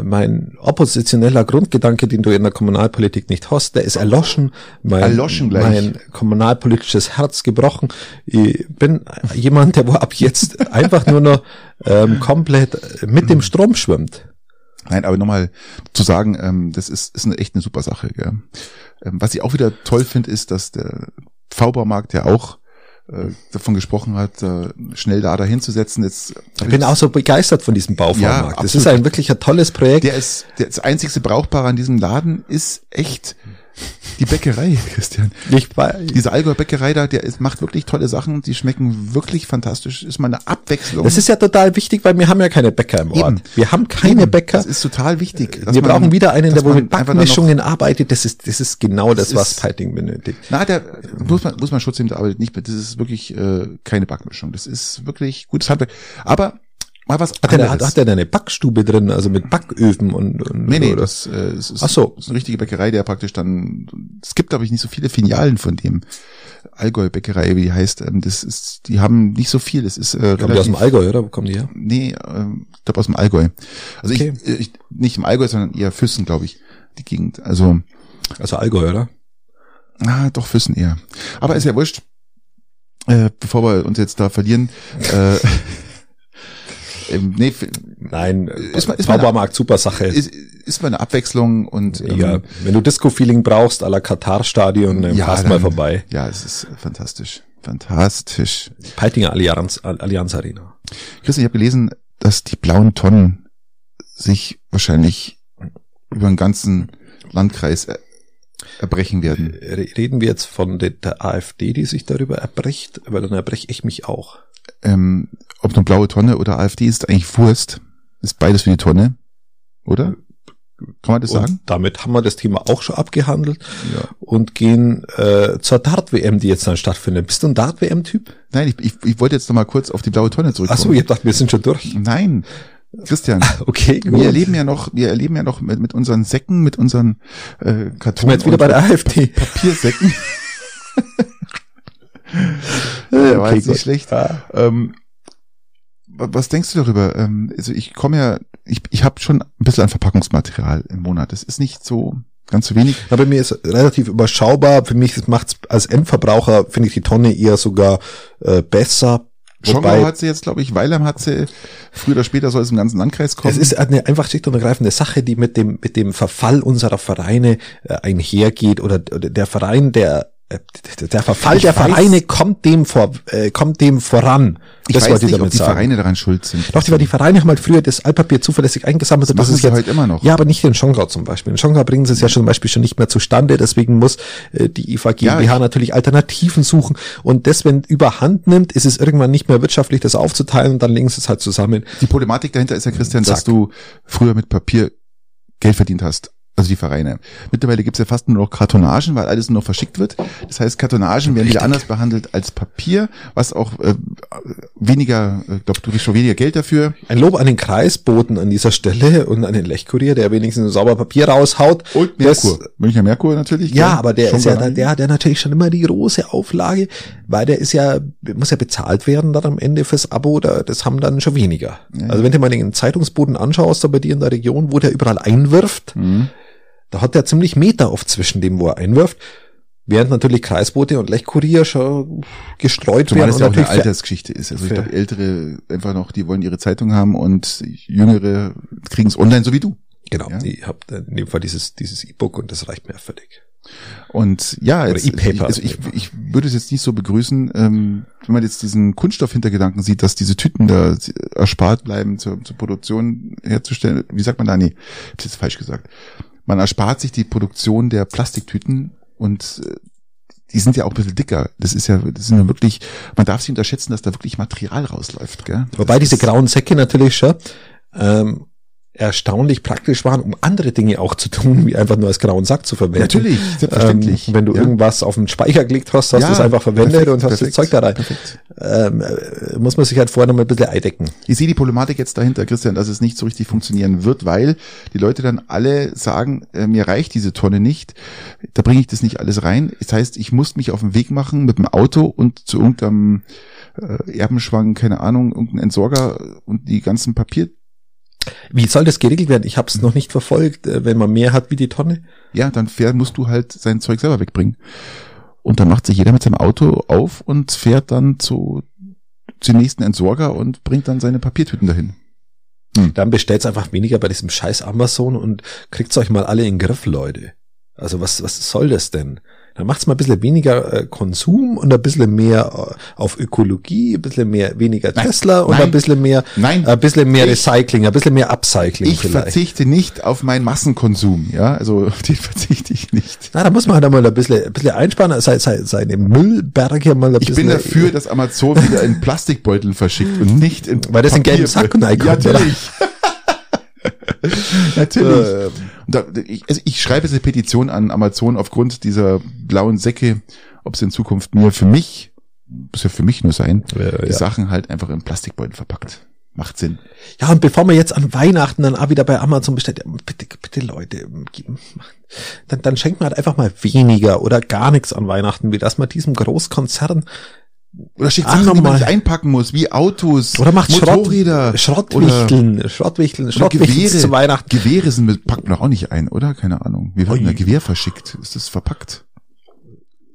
Speaker 1: Mein oppositioneller Grundgedanke, den du in der Kommunalpolitik nicht hast, der ist erloschen. Mein,
Speaker 2: Erloschen gleich.
Speaker 1: mein kommunalpolitisches Herz gebrochen. Ich bin jemand, der wo ab jetzt [laughs] einfach nur noch ähm, komplett mit dem Strom schwimmt.
Speaker 2: Nein, aber nochmal zu sagen, ähm, das ist, ist eine, echt eine super Sache. Gell? Ähm, was ich auch wieder toll finde, ist, dass der V-Baumarkt ja auch äh, davon gesprochen hat, äh, schnell da dahin zu setzen. Jetzt
Speaker 1: Ich bin auch so begeistert von diesem
Speaker 2: Ja,
Speaker 1: Bauvormarkt. das
Speaker 2: absolut.
Speaker 1: ist ein wirklich ein tolles Projekt.
Speaker 2: der ist der das einzigste Brauchbare an diesem Laden ist echt die Bäckerei, Christian.
Speaker 1: Ich weiß,
Speaker 2: Diese Allgäuer Bäckerei da, der ist, macht wirklich tolle Sachen, die schmecken wirklich fantastisch. Ist mal eine Abwechslung.
Speaker 1: Das ist ja total wichtig, weil wir haben ja keine Bäcker im Ort.
Speaker 2: Eben.
Speaker 1: Wir haben keine
Speaker 2: Eben,
Speaker 1: Bäcker.
Speaker 2: Das ist total wichtig.
Speaker 1: Wir
Speaker 2: man-
Speaker 1: brauchen wieder einen, der wohl mit Backmischungen arbeitet. Das ist, das ist genau das,
Speaker 2: Das
Speaker 1: was Peiting benötigt.
Speaker 2: Na, der muss man muss man Schutz nehmen, der arbeitet nicht mit. Das ist wirklich äh, keine Backmischung. Das ist wirklich gutes Handwerk. Aber mal was
Speaker 1: Hat er,
Speaker 2: anderes.
Speaker 1: hat, hat er da eine Backstube drin, also mit Backöfen und, und
Speaker 2: Nee, nee,
Speaker 1: oder?
Speaker 2: das, äh, es ist,
Speaker 1: Ach so.
Speaker 2: ist eine richtige Bäckerei, der praktisch dann, es gibt glaube ich nicht so viele Filialen von dem Allgäu Bäckerei, wie die heißt, ähm, das ist, die haben nicht so viel, das ist äh,
Speaker 1: Kommen die aus dem Allgäu, oder? Wo kommen die her?
Speaker 2: nee, ähm, ich glaube aus dem Allgäu. Also
Speaker 1: Okay.
Speaker 2: ich, äh, ich, nicht im Allgäu, sondern eher Füssen, glaube ich, die Gegend. Also,
Speaker 1: Also Allgäu, oder?
Speaker 2: ah, doch Füssen eher. Aber ist ja wurscht. Äh, bevor wir uns jetzt da verlieren, äh, [laughs] ähm, nee,
Speaker 1: Nein,
Speaker 2: Ist ist
Speaker 1: Baumarkt, super Sache.
Speaker 2: ist, ist mal eine Abwechslung und ähm,
Speaker 1: ja, wenn du Disco-Feeling brauchst, à la Katar-Stadion, dann
Speaker 2: Ja,
Speaker 1: passt mal vorbei.
Speaker 2: Ja, es ist fantastisch. Fantastisch.
Speaker 1: Peitinger Allianz, Allianz Arena.
Speaker 2: Christian, ich habe gelesen, dass die blauen Tonnen sich wahrscheinlich über den ganzen Landkreis er erbrechen werden.
Speaker 1: Re- Reden wir jetzt von der, der AfD, die sich darüber erbricht, weil dann erbreche ich mich auch.
Speaker 2: Ähm, ob nur blaue Tonne oder AfD ist eigentlich Wurst. Ist beides für die Tonne. Oder? Kann man das sagen?
Speaker 1: Und damit haben wir das Thema auch schon abgehandelt
Speaker 2: Ja.
Speaker 1: und gehen äh, zur Dart-WM, die jetzt dann stattfindet. Bist du ein Dart-WM-Typ?
Speaker 2: Nein, ich, ich, ich wollte jetzt noch mal kurz auf die blaue Tonne zurückkommen.
Speaker 1: Ach so, ich gedacht, wir sind schon durch.
Speaker 2: Nein, Christian. [laughs]
Speaker 1: Okay, gut.
Speaker 2: Wir erleben ja noch, wir erleben ja noch mit, mit unseren Säcken, mit unseren äh,
Speaker 1: Sind wir jetzt wieder bei der AfD.
Speaker 2: Papiersäcken. [laughs] ja, war
Speaker 1: Okay,
Speaker 2: jetzt nicht schlecht.
Speaker 1: Ja.
Speaker 2: Ähm, wa- was denkst du darüber? Ähm, also ich komme ja, ich, ich habe schon ein bisschen an Verpackungsmaterial im Monat. Das ist nicht so ganz so wenig.
Speaker 1: Aber mir ist relativ überschaubar. Für mich macht's als Endverbraucher, finde ich die Tonne eher sogar äh, besser.
Speaker 2: Schongau hat sie jetzt, glaube ich, Weilheim hat sie, früher oder später soll es im ganzen Landkreis kommen.
Speaker 1: Es ist eine einfach schlicht und ergreifende Sache, die mit dem, mit dem Verfall unserer Vereine äh, einhergeht oder, oder der Verein, der der Verfall
Speaker 2: Ich
Speaker 1: der
Speaker 2: weiß-
Speaker 1: Vereine kommt dem vor, äh, kommt dem voran.
Speaker 2: ich
Speaker 1: das
Speaker 2: weiß nicht, ob die
Speaker 1: sagen.
Speaker 2: Vereine daran schuld sind.
Speaker 1: Doch, die, weil die Vereine haben halt früher das Altpapier zuverlässig eingesammelt.
Speaker 2: Das
Speaker 1: das ist jetzt
Speaker 2: heute immer noch.
Speaker 1: Ja, aber nicht in Schongau zum Beispiel. In Schongau bringen sie es ja schon zum Beispiel schon nicht mehr zustande. Deswegen muss äh, die IFA GmbH
Speaker 2: Ja, ich-
Speaker 1: natürlich Alternativen suchen. Und das, wenn überhand nimmt, ist es irgendwann nicht mehr wirtschaftlich, das aufzuteilen. Und dann legen sie es halt zusammen.
Speaker 2: Die Problematik dahinter ist ja, Christian, dass
Speaker 1: Zack.
Speaker 2: du früher mit Papier Geld verdient hast. Also die Vereine. Mittlerweile gibt's ja fast nur noch Kartonagen, weil alles nur noch verschickt wird. Das heißt, Kartonagen werden wieder anders behandelt als Papier, was auch äh, weniger, ich glaube, du kriegst schon weniger Geld dafür.
Speaker 1: Ein Lob an den Kreisboten an dieser Stelle und an den Lechkurier, der wenigstens sauber Papier raushaut.
Speaker 2: Und Merkur. Das, Münchner Merkur natürlich.
Speaker 1: Ja, aber der ist ja, der, der hat ja natürlich schon immer die große Auflage, weil der ist ja, muss ja bezahlt werden dann am Ende fürs Abo, da, das haben dann schon weniger. Ja. Also wenn du mal den Zeitungsboden anschaust, da bei dir in der Region, wo der überall einwirft, mhm da hat er ziemlich Meter oft zwischen dem, wo er einwirft. Während natürlich Kreisboote und Lechkurier schon gestreut
Speaker 2: Zumal werden. es ja auch eine Altersgeschichte ist. Also ich glaube, Ältere einfach noch, die wollen ihre Zeitung haben und Jüngere kriegen es online, so wie du.
Speaker 1: Genau, ja? ich habe in dem Fall dieses dieses E-Book und das reicht mir völlig.
Speaker 2: Und ja, jetzt, ich, also ich, ich würde es jetzt nicht so begrüßen, ähm, wenn man jetzt diesen Kunststoffhintergedanken sieht, dass diese Tüten da erspart bleiben zur, zur Produktion herzustellen. Wie sagt man da? Nee, ich jetzt falsch gesagt man erspart sich die Produktion der Plastiktüten und äh, die sind ja auch ein bisschen dicker. Das ist ja, das sind ja wirklich, man darf sich unterschätzen, dass da wirklich Material rausläuft. Gell?
Speaker 1: Wobei diese grauen Säcke natürlich schon ähm, erstaunlich praktisch waren, um andere Dinge auch zu tun, wie einfach nur als grauen Sack zu verwenden.
Speaker 2: Natürlich, selbstverständlich.
Speaker 1: Ähm, wenn du ja. irgendwas auf den Speicher gelegt hast, hast ja, du es einfach verwendet perfekt, und hast perfekt, das Zeug da rein. Ähm, äh, muss man sich halt vorher noch mal ein bisschen eindecken.
Speaker 2: Ich sehe die Problematik jetzt dahinter, Christian, dass es nicht so richtig funktionieren wird, weil die Leute dann alle sagen, äh, mir reicht diese Tonne nicht, da bringe ich das nicht alles rein. Das heißt, ich muss mich auf den Weg machen mit dem Auto und zu irgendeinem äh, Erbenschwang, keine Ahnung, irgendein Entsorger und die ganzen Papier
Speaker 1: wie soll das geregelt werden? Ich habe es noch nicht verfolgt, äh, wenn man mehr hat wie die Tonne.
Speaker 2: Ja, dann fährt, musst du halt sein Zeug selber wegbringen. Und dann macht sich jeder mit seinem Auto auf und fährt dann zu, zum nächsten Entsorger und bringt dann seine Papiertüten dahin.
Speaker 1: Hm. Dann bestellt's einfach weniger bei diesem scheiß Amazon und kriegt's euch mal alle in den Griff, Leute. Also was, was soll das denn? Dann macht's mal ein bisschen weniger äh, Konsum und ein bisschen mehr äh, auf Ökologie, ein bisschen mehr weniger nein, Tesla und nein, ein bisschen mehr,
Speaker 2: nein,
Speaker 1: ein bisschen mehr ich, Recycling, ein bisschen mehr Upcycling.
Speaker 2: Ich vielleicht. verzichte nicht auf meinen Massenkonsum, ja, also auf [laughs] den verzichte ich nicht.
Speaker 1: Na, da muss man halt einmal ein bisschen, ein bisschen einsparen, sei, sei, seine Müllberge mal ein
Speaker 2: ich bisschen. Ich bin dafür, dass Amazon wieder in Plastikbeuteln verschickt und nicht in
Speaker 1: Weil das in gelben Sack und
Speaker 2: Ja, natürlich. [laughs] [laughs] Natürlich. Ähm. Da, ich, also ich schreibe jetzt eine Petition an Amazon aufgrund dieser blauen Säcke, ob es in Zukunft mir für mich, muss ja für mich nur sein, ja, die ja. Sachen halt einfach in Plastikbeutel verpackt. Macht Sinn.
Speaker 1: Ja, und bevor man jetzt an Weihnachten dann auch wieder bei Amazon bestellt, bitte, bitte Leute, dann, dann schenkt man halt einfach mal weniger oder gar nichts an Weihnachten, wie dass man diesem Großkonzern
Speaker 2: oder schickt Sachen, die man nicht einpacken muss, wie Autos,
Speaker 1: oder macht Motorräder, Schrott, Schrottwichteln, Schrottwichteln,
Speaker 2: Schrottwichteln zu Weihnachten. Gewehre sind mit, packt man auch nicht ein, oder? Keine Ahnung. Wir haben ein Gewehr verschickt. Ist das verpackt?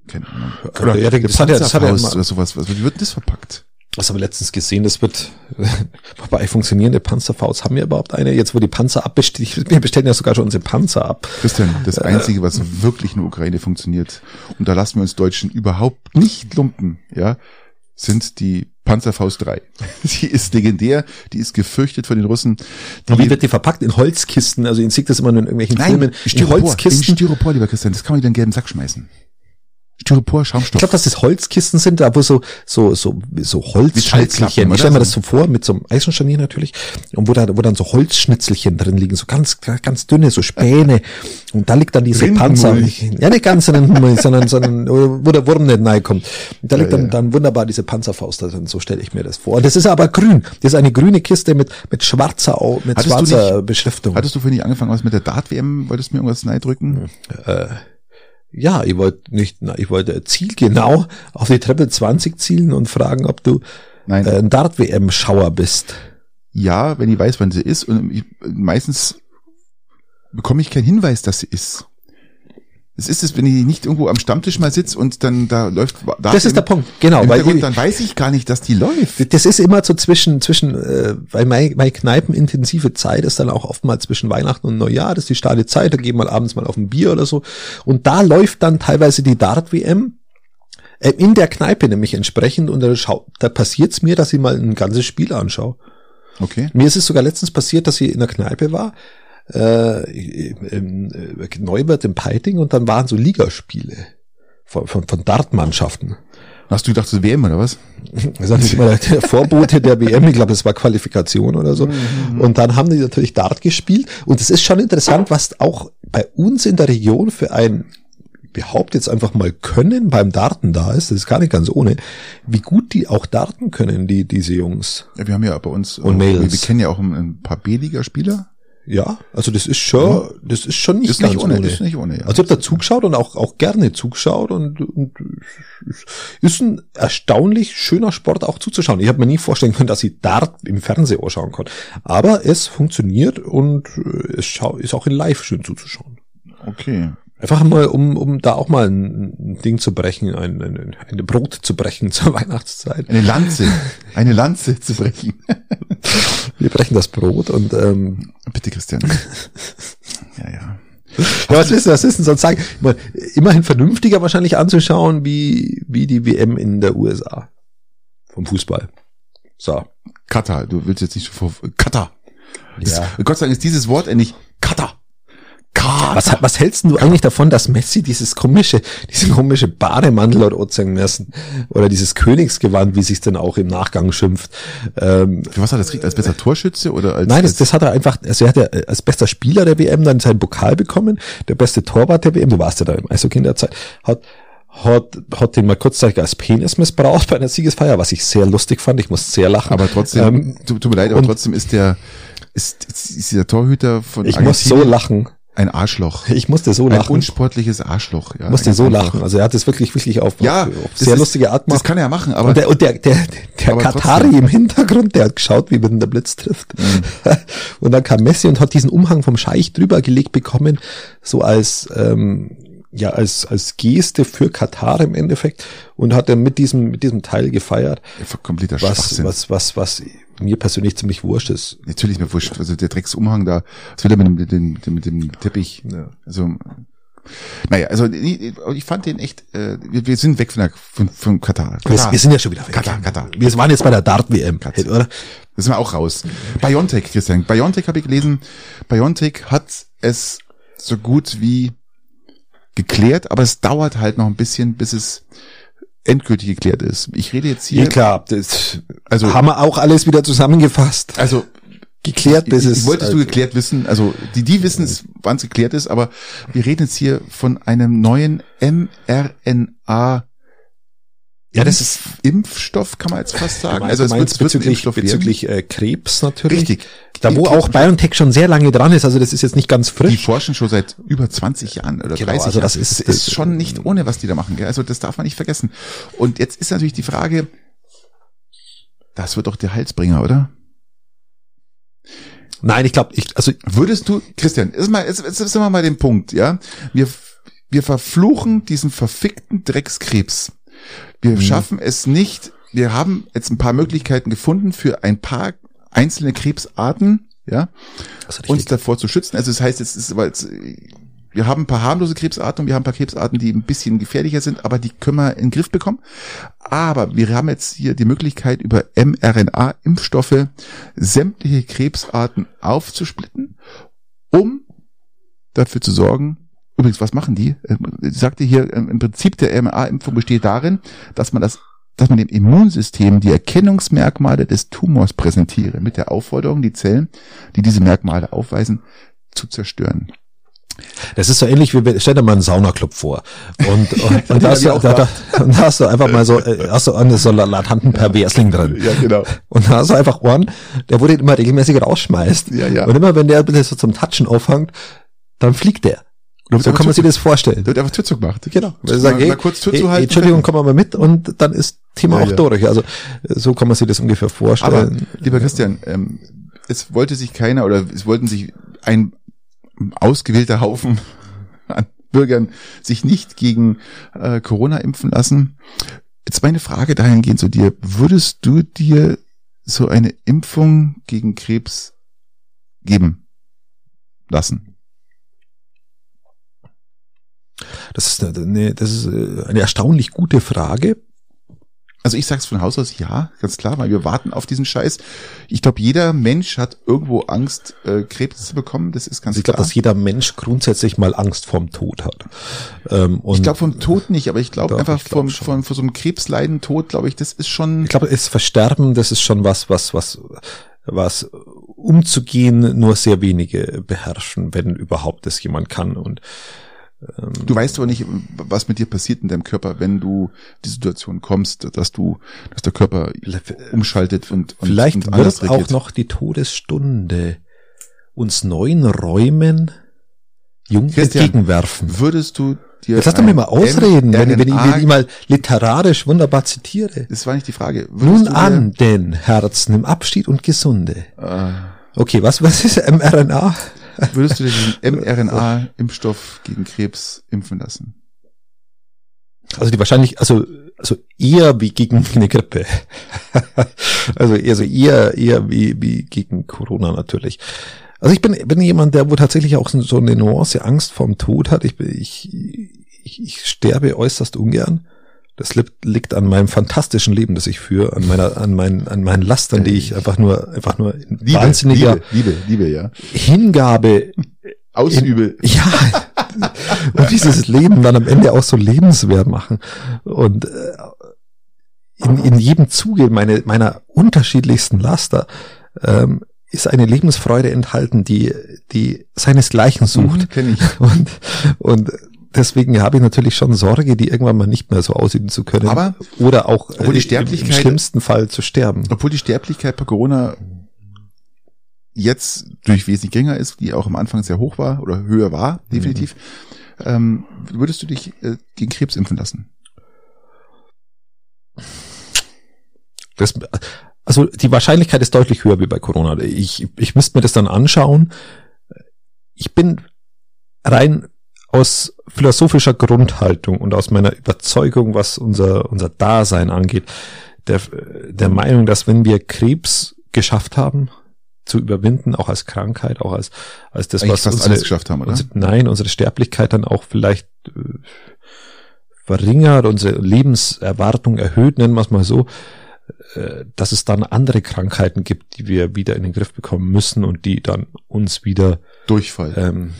Speaker 2: Keine Ahnung. Oder ja, das hat ja, das hat ja oder sowas. Wie wird das verpackt?
Speaker 1: Das haben wir letztens gesehen, das wird, [laughs] wobei funktionierende Panzerfaust haben wir überhaupt eine? Jetzt, wo die Panzer abbestellen, wir bestellen ja sogar schon unsere Panzer ab.
Speaker 2: Christian, das äh, Einzige, was wirklich in der Ukraine funktioniert, und da lassen wir uns Deutschen überhaupt nicht lumpen, ja, sind die Panzerfaust [laughs] 3. Die ist legendär, die ist gefürchtet von den Russen.
Speaker 1: Die wie wird die verpackt? In Holzkisten? Also, ihr seht das immer nur in irgendwelchen
Speaker 2: Nein,
Speaker 1: Filmen.
Speaker 2: Styropor, in Holzkisten? In Styropor, lieber Christian, das kann man in den gelben Sack schmeißen. Styropor, Schaumstoff.
Speaker 1: Ich glaube, dass das Holzkisten sind, da wo so so so so Holzschnitzelchen. Ich stelle mir das so vor mit so einem Eisenscharnier natürlich und wo da wo dann so Holzschnitzelchen drin liegen, so ganz ganz dünne, so Späne und da liegt dann diese Panzer. Ja, nicht ganz sondern sondern sondern wo der Wurm nicht reinkommt. Und da liegt ja, dann ja. dann wunderbar diese Panzerfaust drin. So stelle ich mir das vor. Und das ist aber grün. Das ist eine grüne Kiste mit mit schwarzer mit hattest schwarzer nicht, Beschriftung.
Speaker 2: Hattest du vorhin nicht angefangen was mit der Dart WM? Wolltest du mir irgendwas neidrücken?
Speaker 1: Äh, ja, ich wollte nicht, na, ich wollte zielgenau auf die Treppe 20 zielen und fragen, ob du Nein. Äh, ein Dart-WM-Schauer bist.
Speaker 2: Ja, wenn ich weiß, wann sie ist. Und ich, meistens bekomme ich keinen Hinweis, dass sie ist. Das ist es, wenn ich nicht irgendwo am Stammtisch mal sitze und dann da läuft.
Speaker 1: Da das ist der Punkt, genau.
Speaker 2: Weil ich, dann weiß ich gar nicht, dass die läuft.
Speaker 1: Das ist immer so zwischen, zwischen, äh, weil meine, meine Kneipenintensive Zeit ist dann auch oftmals zwischen Weihnachten und Neujahr. Das ist die starke Zeit, da gehen wir abends mal auf ein Bier oder so. Und da läuft dann teilweise die Dart-WM äh, in der Kneipe nämlich entsprechend und da, schau, da passiert's mir, dass ich mal ein ganzes Spiel anschaue.
Speaker 2: Okay.
Speaker 1: Mir ist es sogar letztens passiert, dass ich in der Kneipe war äh, im, äh, Neubert im Peiting und dann waren so Ligaspiele von, von, von Dartmannschaften.
Speaker 2: Hast du gedacht, das WM oder was?
Speaker 1: Das ist immer der Vorbote der WM, ich glaube, das war Qualifikation oder so. Und dann haben die natürlich Dart gespielt. Und es ist schon interessant, was auch bei uns in der Region für ein, ich behaupte jetzt einfach mal Können beim Darten da ist. Das ist gar nicht ganz ohne. Wie gut die auch darten können, die, diese Jungs.
Speaker 2: Ja, wir haben ja bei uns,
Speaker 1: Und
Speaker 2: auch,
Speaker 1: Mädels.
Speaker 2: wir, kennen ja auch ein, ein paar B-Liga-Spieler.
Speaker 1: Ja, also das ist schon, das ist schon nicht
Speaker 2: Ist
Speaker 1: ganz
Speaker 2: nicht ohne,
Speaker 1: ohne.
Speaker 2: ist nicht ohne, ja.
Speaker 1: Also ich habe da zugeschaut und auch, auch gerne zugeschaut und, und ist ein erstaunlich schöner Sport auch zuzuschauen. Ich habe mir nie vorstellen können, dass ich Dart im Fernsehen anschauen kann. Aber es funktioniert und äh, es ist auch in Live schön zuzuschauen.
Speaker 2: Okay.
Speaker 1: Einfach mal, um, um da auch mal ein, Ding zu brechen, ein, ein, ein Brot zu brechen [laughs] zur Weihnachtszeit.
Speaker 2: Eine Lanze, eine Lanze zu brechen.
Speaker 1: Wir brechen das Brot und ähm,
Speaker 2: Bitte, Christian. Ja, ja.
Speaker 1: Ja, was ist, was ist denn sonst sagen? Meine, immerhin vernünftiger wahrscheinlich anzuschauen, wie, wie die WM in der USA. Vom Fußball. So.
Speaker 2: Katar, du willst jetzt nicht so vor, Katar.
Speaker 1: Ja.
Speaker 2: Gott sei Dank ist dieses Wort endlich Katar.
Speaker 1: Was, was hältst du eigentlich davon, dass Messi dieses komische, diese komische Bademantel oder anziehen müssen? Oder dieses Königsgewand, wie sich's denn auch im Nachgang schimpft? Ähm,
Speaker 2: Für was hat er das gekriegt? Als besser Torschütze oder als,
Speaker 1: Nein, das, das hat er einfach, also er hat ja als bester Spieler der WM dann seinen Pokal bekommen, der beste Torwart der WM, du warst ja da im Eishockey in der Zeit, hat, hat, hat den mal kurzzeitig als Penis missbraucht bei einer Siegesfeier, was ich sehr lustig fand, ich muss sehr lachen.
Speaker 2: aber trotzdem,
Speaker 1: Ähm,
Speaker 2: tut, tut mir leid, aber
Speaker 1: und-
Speaker 2: trotzdem ist der, ist, ist, dieser Torhüter von
Speaker 1: ich muss so
Speaker 2: Argentinien
Speaker 1: lachen.
Speaker 2: Ein Arschloch.
Speaker 1: Ich musste so
Speaker 2: Ein
Speaker 1: lachen.
Speaker 2: unsportliches Arschloch. Ja,
Speaker 1: Ich musste so
Speaker 2: einfach.
Speaker 1: lachen. Also er hat es wirklich, wirklich auf,
Speaker 2: Ja,
Speaker 1: auf,
Speaker 2: das
Speaker 1: sehr
Speaker 2: ist-
Speaker 1: lustige Art
Speaker 2: Das
Speaker 1: gemacht.
Speaker 2: kann er ja machen, aber
Speaker 1: Und der, und der, der, der Katari
Speaker 2: trotzdem.
Speaker 1: im Hintergrund, der hat geschaut, wie man der Blitz trifft.
Speaker 2: Mhm. [laughs]
Speaker 1: Und dann kam Messi und hat diesen Umhang vom Scheich drüber gelegt bekommen, so als, ähm, ja, als, als Geste für Katar im Endeffekt und hat dann mit diesem, mit diesem Teil gefeiert,
Speaker 2: kompletter
Speaker 1: was,
Speaker 2: Schwachsinn.
Speaker 1: was, was, was mir persönlich ziemlich wurscht ist.
Speaker 2: Natürlich mir wurscht. Also der Drecksumhang da, was will er mit dem, mit dem, mit dem Teppich?
Speaker 1: Ja.
Speaker 2: Also, naja, also ich fand den echt, äh, wir, wir sind weg von, der, von, von Katar.
Speaker 1: Wir,
Speaker 2: Katar.
Speaker 1: wir sind ja schon wieder weg.
Speaker 2: Katar, Katar.
Speaker 1: Wir waren jetzt bei der Dart-WM, oder?
Speaker 2: Das sind wir auch raus. Biontech, Christian. Biontech habe ich gelesen. Biontech hat es so gut wie geklärt, aber es dauert halt noch ein bisschen, bis es endgültig geklärt ist. Ich rede jetzt
Speaker 1: Ja,
Speaker 2: hier,
Speaker 1: klar, das
Speaker 2: also,
Speaker 1: haben wir auch alles wieder zusammengefasst.
Speaker 2: also
Speaker 1: Geklärt, bis
Speaker 2: ich,
Speaker 1: es.
Speaker 2: wolltest du
Speaker 1: also-
Speaker 2: geklärt wissen, also die, die wissen es, wann es geklärt ist, aber wir reden jetzt hier von einem neuen mRNA
Speaker 1: Ja, das ist
Speaker 2: Impfstoff, kann man jetzt fast sagen.
Speaker 1: Also
Speaker 2: es wird, es wird
Speaker 1: bezüglich, bezüglich äh, Krebs natürlich.
Speaker 2: Richtig.
Speaker 1: Da wo auch BioNTech schon sehr lange dran ist, also das ist jetzt nicht ganz
Speaker 2: Die
Speaker 1: frisch.
Speaker 2: forschen schon seit über 20 Jahren oder
Speaker 1: Genau,
Speaker 2: 30
Speaker 1: also das
Speaker 2: Jahren.
Speaker 1: ist-
Speaker 2: das ist schon nicht ohne, was die da machen. Gell? Also das darf man nicht vergessen. Und jetzt ist natürlich die Frage, das wird doch der Halsbringer, oder?
Speaker 1: Nein, ich glaube, ich, also
Speaker 2: Würdest du, Christian, ist mal, jetzt, jetzt sind wir mal den Punkt, ja? Wir, wir verfluchen diesen verfickten Dreckskrebs. Wir
Speaker 1: Mhm.
Speaker 2: schaffen es nicht. Wir haben jetzt ein paar Möglichkeiten gefunden für ein paar einzelne Krebsarten, ja, uns davor zu schützen. Also das heißt, jetzt ist aber jetzt, wir haben ein paar harmlose Krebsarten und wir haben ein paar Krebsarten, die ein bisschen gefährlicher sind, aber die können wir in den Griff bekommen. Aber wir haben jetzt hier die Möglichkeit, über mRNA-Impfstoffe sämtliche Krebsarten aufzusplitten, um dafür zu sorgen, übrigens, was machen die? Ähm, Ich sagte hier, ähm, im Prinzip der mRNA-Impfung besteht darin, dass man das dass man dem Immunsystem die Erkennungsmerkmale des Tumors präsentiere, mit der Aufforderung, die Zellen, die diese Merkmale aufweisen, zu zerstören.
Speaker 1: Das ist so ähnlich wie, stell dir mal einen Saunaclub vor. Und, [laughs] und, und, da, hast du, da,
Speaker 2: da.
Speaker 1: und da hast du einfach mal so, äh, hast du einen so latanten Perversling drin.
Speaker 2: Ja, genau.
Speaker 1: Und da hast du einfach Ohren, der den immer regelmäßig rausschmeißt.
Speaker 2: Ja, ja.
Speaker 1: Und immer wenn der ein bisschen so zum Touchen aufhängt, dann fliegt der. So kann man sich das vorstellen.
Speaker 2: Da wird einfach Tür zugemacht.
Speaker 1: Genau.
Speaker 2: Mal,
Speaker 1: sagen,
Speaker 2: mal kurz Tür zu halten.
Speaker 1: Entschuldigung, komm mal mit und dann ist Thema
Speaker 2: Ja,
Speaker 1: auch
Speaker 2: ja.
Speaker 1: durch. Also so kann man sich das ungefähr
Speaker 2: Aber,
Speaker 1: vorstellen.
Speaker 2: lieber Christian, ähm, es wollte sich keiner oder es wollten sich ein ausgewählter Haufen [laughs] an Bürgern sich nicht gegen äh, Corona impfen lassen. Jetzt meine Frage dahingehend zu dir. Würdest du dir so eine Impfung gegen Krebs geben lassen?
Speaker 1: Das ist eine, das ist äh, eine erstaunlich gute Frage.
Speaker 2: Also ich sag's von Haus aus ja, ganz klar, weil wir warten auf diesen Scheiß. Ich glaube, jeder Mensch hat irgendwo Angst, äh, Krebs zu bekommen. Das ist ganz
Speaker 1: also ich glaube, dass jeder Mensch grundsätzlich mal Angst vorm Tod hat.
Speaker 2: Ähm, ich glaube vom Tod nicht, aber ich glaube einfach ich glaub vom, vom, von so einem Krebsleiden, Tod, glaube ich, das ist schon.
Speaker 1: Ich glaube, es Versterben, das ist schon was, was, was, was umzugehen nur sehr wenige beherrschen, wenn überhaupt das jemand kann und
Speaker 2: du weißt aber nicht, was mit dir passiert in deinem Körper, wenn du die Situation kommst, dass du, dass der Körper umschaltet und,
Speaker 1: und vielleicht und wird auch noch die Todesstunde uns neuen Räumen jung entgegenwerfen.
Speaker 2: Würdest du
Speaker 1: dir Jetzt lass doch mir mal ausreden, wenn, wenn, ich, wenn ich mal literarisch wunderbar zitiere.
Speaker 2: Das war nicht die Frage.
Speaker 1: Würdest Nun an den Herzen im Abschied und Gesunde. Ah. Okay, was, was ist mRNA?
Speaker 2: Würdest du dir den [laughs] mRNA-Impfstoff gegen Krebs impfen lassen?
Speaker 1: Also die wahrscheinlich, also, also eher wie gegen [laughs] eine Grippe. also eher so eher, eher wie, wie gegen Corona natürlich. Also ich bin, bin jemand, der wo tatsächlich auch so eine Nuance Angst vorm Tod hat. Ich, ich, ich, ich sterbe äußerst ungern. Das liegt an meinem fantastischen Leben, das ich führe, an meiner, an meinen, an meinen Lastern, die ich einfach nur, einfach nur in
Speaker 2: Liebe, wahnsinniger Liebe, Liebe, Liebe, ja.
Speaker 1: Hingabe
Speaker 2: ausübe.
Speaker 1: In, [laughs] ja. und dieses Leben dann am Ende auch so lebenswert machen. Und äh, in, in jedem Zuge meine, meiner unterschiedlichsten Laster ähm, ist eine Lebensfreude enthalten, die, die seinesgleichen sucht. Mhm,
Speaker 2: kenn ich.
Speaker 1: Und, und deswegen habe ich natürlich schon Sorge, die irgendwann mal nicht mehr so ausüben zu können.
Speaker 2: Aber
Speaker 1: oder auch
Speaker 2: obwohl die Sterblichkeit,
Speaker 1: im schlimmsten Fall zu sterben.
Speaker 2: Obwohl die Sterblichkeit bei Corona jetzt durch wesentlich geringer ist, die auch am Anfang sehr hoch war oder höher war, definitiv. Mhm. Ähm, würdest du dich äh, gegen Krebs impfen lassen?
Speaker 1: Das, also die Wahrscheinlichkeit ist deutlich höher wie bei Corona. Ich, ich müsste mir das dann anschauen. Ich bin rein aus philosophischer Grundhaltung und aus meiner Überzeugung, was unser, unser Dasein angeht, der, der Meinung, dass wenn wir Krebs geschafft haben, zu überwinden, auch als Krankheit, auch als, als das,
Speaker 2: Eigentlich was fast unsere, alles geschafft haben, oder?
Speaker 1: Unsere, nein, unsere Sterblichkeit dann auch vielleicht äh, verringert, unsere Lebenserwartung erhöht, nennen wir es mal so, dass es dann andere Krankheiten gibt, die wir wieder in den Griff bekommen müssen und die dann uns wieder
Speaker 2: Durchfall,
Speaker 1: ähm,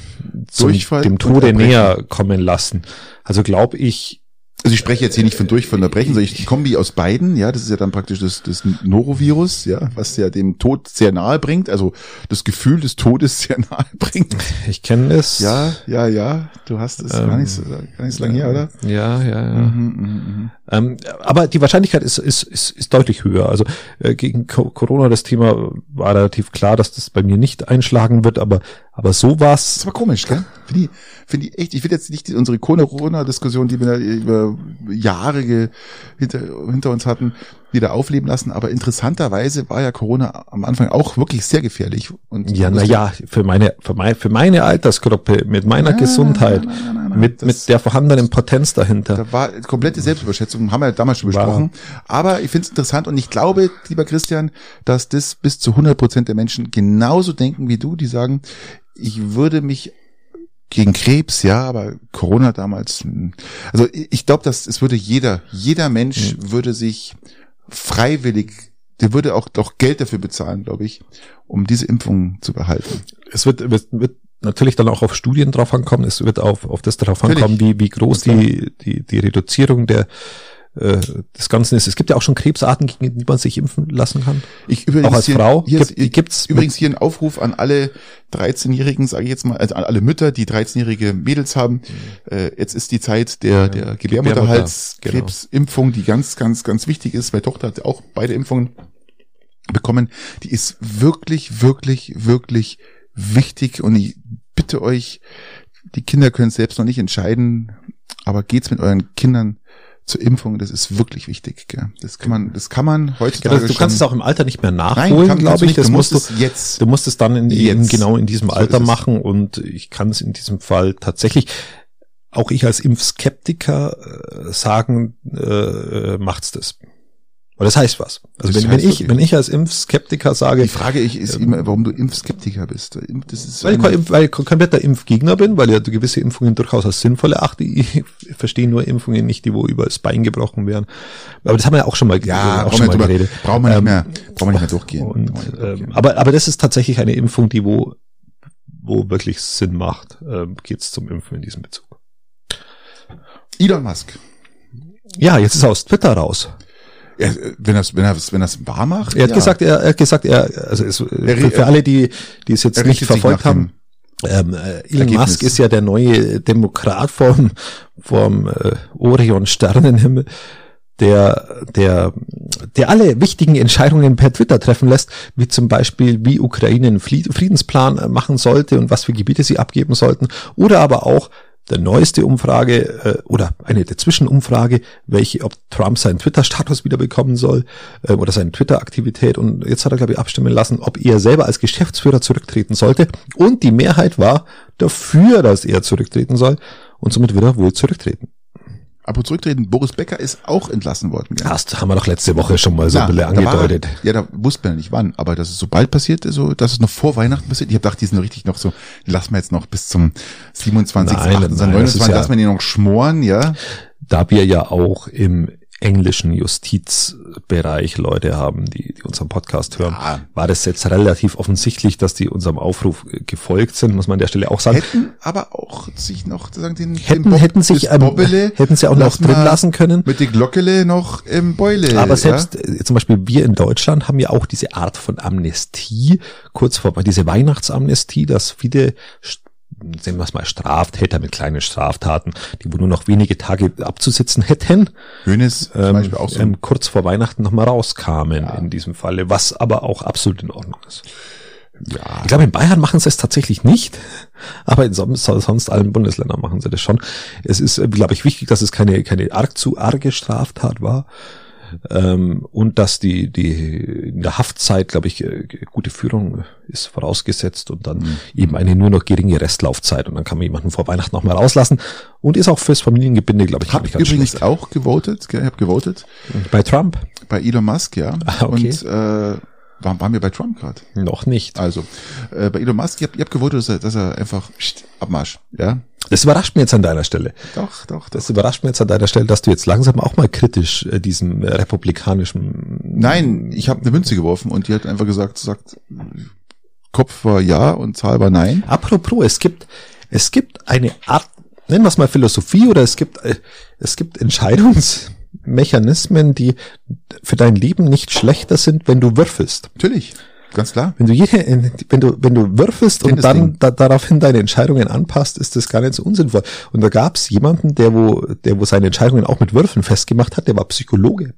Speaker 1: zum, Durchfall dem Tode näher kommen lassen. Also glaube ich,
Speaker 2: also ich spreche jetzt hier nicht von Durchfall und Erbrechen, sondern ich Kombi aus beiden, ja, das ist ja dann praktisch das, das Norovirus, ja, was ja dem Tod sehr nahe bringt, also das Gefühl des Todes sehr [laughs] nahe bringt.
Speaker 1: Ich kenne es.
Speaker 2: Ja, ja, ja, du hast es ähm, gar nicht so, gar nicht so lange her, oder?
Speaker 1: Ja, ja, ja. Mhm, mh, mh. Ähm, aber die Wahrscheinlichkeit ist, ist, ist, ist deutlich höher. Also äh, gegen Corona das Thema war relativ klar, dass das bei mir nicht einschlagen wird, aber aber so war's.
Speaker 2: Das war komisch, gell? Finde ich, finde ich echt. Ich will jetzt nicht unsere Corona-Diskussion, die wir über Jahre hinter, hinter uns hatten, wieder aufleben lassen. Aber interessanterweise war ja Corona am Anfang auch wirklich sehr gefährlich.
Speaker 1: Und ja, na ja, für meine, für meine, für meine Altersgruppe, mit meiner ja, Gesundheit, nein, nein, mit, mit der vorhandenen Potenz dahinter.
Speaker 2: Da war komplette Selbstüberschätzung, haben wir ja damals schon besprochen. War. Aber ich finde es interessant und ich glaube, lieber Christian, dass das bis zu 100 Prozent der Menschen genauso denken wie du, die sagen, ich würde mich gegen Krebs, ja, aber Corona damals, hm. also ich glaube, dass es würde jeder, jeder Mensch mhm. würde sich freiwillig, der würde auch doch Geld dafür bezahlen, glaube ich, um diese Impfung zu behalten.
Speaker 1: Es wird, wird, wird natürlich dann auch auf Studien drauf ankommen, es wird auf, auf das drauf ankommen, wie, wie groß die, die, die Reduzierung der äh, des Ganzen ist. Es gibt ja auch schon Krebsarten, gegen die man sich impfen lassen kann.
Speaker 2: Ich übrigens auch als hier, Frau. Hier gibt, ist, gibt's übrigens hier ein Aufruf an alle 13-Jährigen, sage ich jetzt mal, also an alle Mütter, die 13-jährige Mädels haben. Mhm. Äh, jetzt ist die Zeit der, der Gebärmutterhalskrebsimpfung, genau. die ganz, ganz, ganz wichtig ist. Meine Tochter hat auch beide Impfungen bekommen. Die ist wirklich, wirklich, wirklich wichtig und ich bitte euch, die Kinder können selbst noch nicht entscheiden, aber geht's mit euren Kindern zur Impfung, das ist wirklich wichtig. Gell? Das kann man, das kann man heutzutage. Ja,
Speaker 1: du kannst es auch im Alter nicht mehr nachholen, glaube ich. Das du musst, musst du jetzt. Du musst es dann in, in genau in diesem so Alter machen und ich kann es in diesem Fall tatsächlich. Auch ich als Impfskeptiker äh, sagen, äh, macht's das. Aber das heißt was. Also
Speaker 2: Das
Speaker 1: wenn, wenn ich, wenn ich als Impfskeptiker sage,
Speaker 2: Die Frage ich ist immer, warum du Impfskeptiker bist. Das ist
Speaker 1: weil ich, weil ich kompletter Impfgegner bin, weil ich gewisse Impfungen durchaus als sinnvoll erachte. Ich [laughs] verstehe nur Impfungen nicht, die wo über das Bein gebrochen werden. Aber das haben wir ja auch schon mal,
Speaker 2: ja,
Speaker 1: auch schon mal
Speaker 2: drüber,
Speaker 1: geredet.
Speaker 2: brauchen wir nicht
Speaker 1: Ähm,
Speaker 2: mehr, brauchen wir nicht mehr durchgehen.
Speaker 1: Und,
Speaker 2: nicht durchgehen.
Speaker 1: ähm, aber, aber das ist tatsächlich eine Impfung, die wo, wo wirklich Sinn macht, ähm, geht's zum Impfen in diesem Bezug.
Speaker 2: Elon Musk.
Speaker 1: Ja, jetzt ist er aus Twitter raus.
Speaker 2: Ja, wenn er wenn er wenn er es wahr macht,
Speaker 1: Er hat
Speaker 2: ja.
Speaker 1: gesagt, er, er hat gesagt, er, also es, für, für alle, die, die es jetzt
Speaker 2: er
Speaker 1: nicht verfolgt haben, ähm, äh, Elon. Musk ist ja der neue Demokrat vom, vom äh, Orion-Sternenhimmel, der, der, der alle wichtigen Entscheidungen per Twitter treffen lässt, wie zum Beispiel, wie Ukraine einen Friedensplan äh, machen sollte und was für Gebiete sie abgeben sollten, oder aber auch der neueste Umfrage äh, oder eine der Zwischenumfrage, welche, ob Trump seinen Twitter-Status wieder bekommen soll äh, oder seine Twitter-Aktivität. Und jetzt hat er, glaube ich, abstimmen lassen, ob er selber als Geschäftsführer zurücktreten sollte. Und die Mehrheit war dafür, dass er zurücktreten soll. Und somit wird er wohl zurücktreten.
Speaker 2: Aber zurücktreten, Boris Becker ist auch entlassen worden. Gell?
Speaker 1: Das haben wir doch letzte Woche schon mal so
Speaker 2: Ja,
Speaker 1: ein bisschen
Speaker 2: da war-
Speaker 1: angedeutet.
Speaker 2: ja, da wusste man ja nicht wann, aber dass es so bald passiert, so, dass es noch vor Weihnachten passiert. Ich habe gedacht, die sind richtig noch so, lassen wir jetzt noch bis zum 27.,
Speaker 1: Nein,
Speaker 2: 28.,
Speaker 1: nein, das ist
Speaker 2: 29.,
Speaker 1: ja-
Speaker 2: lassen wir die noch schmoren, ja.
Speaker 1: da wir ja auch im englischen Justizbereich Leute haben, die, die unseren Podcast hören,
Speaker 2: Ja.
Speaker 1: war das jetzt relativ offensichtlich, dass die unserem Aufruf gefolgt sind, muss man an der Stelle auch sagen.
Speaker 2: Hätten aber auch sich noch, sagen den, den
Speaker 1: Hätten,
Speaker 2: Bob-
Speaker 1: hätten sich, ähm,
Speaker 2: Bobbele
Speaker 1: hätten sie auch noch drin lassen können.
Speaker 2: Mit der Glockele noch im Beule.
Speaker 1: Aber selbst äh, zum Beispiel wir in Deutschland haben ja auch diese Art von Amnestie, kurz vor diese Weihnachtsamnestie, dass viele sehen wir es mal, Straftäter mit kleinen Straftaten, die wo nur noch wenige Tage abzusitzen hätten,
Speaker 2: Ja. Hönes
Speaker 1: ähm,
Speaker 2: so.
Speaker 1: ähm, kurz vor Weihnachten nochmal rauskamen in diesem Falle, was aber auch absolut in Ordnung ist.
Speaker 2: ja,
Speaker 1: Ich glaube, in Bayern machen sie es tatsächlich nicht, aber in sonst, sonst allen Bundesländern machen sie das schon. Es ist, äh, glaube ich, wichtig, dass es keine, keine arg zu arge Straftat war. Ähm, und dass die, die in der Haftzeit, glaube ich, äh, gute Führung ist vorausgesetzt und dann
Speaker 2: Mhm.
Speaker 1: eben eine nur noch geringe Restlaufzeit und dann kann man jemanden vor Weihnachten noch mal rauslassen und ist auch fürs Familiengebinde, glaube ich,
Speaker 2: hab ich übrigens
Speaker 1: schlecht.
Speaker 2: auch gewotet? Ich habe gewotet
Speaker 1: Bei Trump
Speaker 2: bei Elon Musk, ja.
Speaker 1: Ah, okay.
Speaker 2: Und äh, waren, waren wir bei Trump gerade?
Speaker 1: noch nicht.
Speaker 2: Also, äh, bei Elon Musk, ich habe ich hab gewotet, dass er, dass er einfach pst, Abmarsch, ja.
Speaker 1: Das überrascht mich jetzt an deiner Stelle.
Speaker 2: Doch, doch,
Speaker 1: Das überrascht mich jetzt an deiner Stelle, dass du jetzt langsam auch mal kritisch äh, diesem äh, republikanischen.
Speaker 2: Nein, ich habe eine Münze geworfen und die hat einfach gesagt, sagt, Kopf war ja und Zahl war nein.
Speaker 1: Apropos, es gibt, es gibt eine Art, nennen wir es mal Philosophie oder es gibt, äh, es gibt Entscheidungsmechanismen, die für dein Leben nicht schlechter sind, wenn du würfelst.
Speaker 2: Natürlich, ganz klar.
Speaker 1: Wenn du jede, wenn du, wenn du würfelst und dann da, daraufhin deine Entscheidungen anpasst, ist das gar nicht so unsinnvoll. Und da gab es jemanden, der wo, der wo seine Entscheidungen auch mit Würfeln festgemacht hat, der war Psychologe.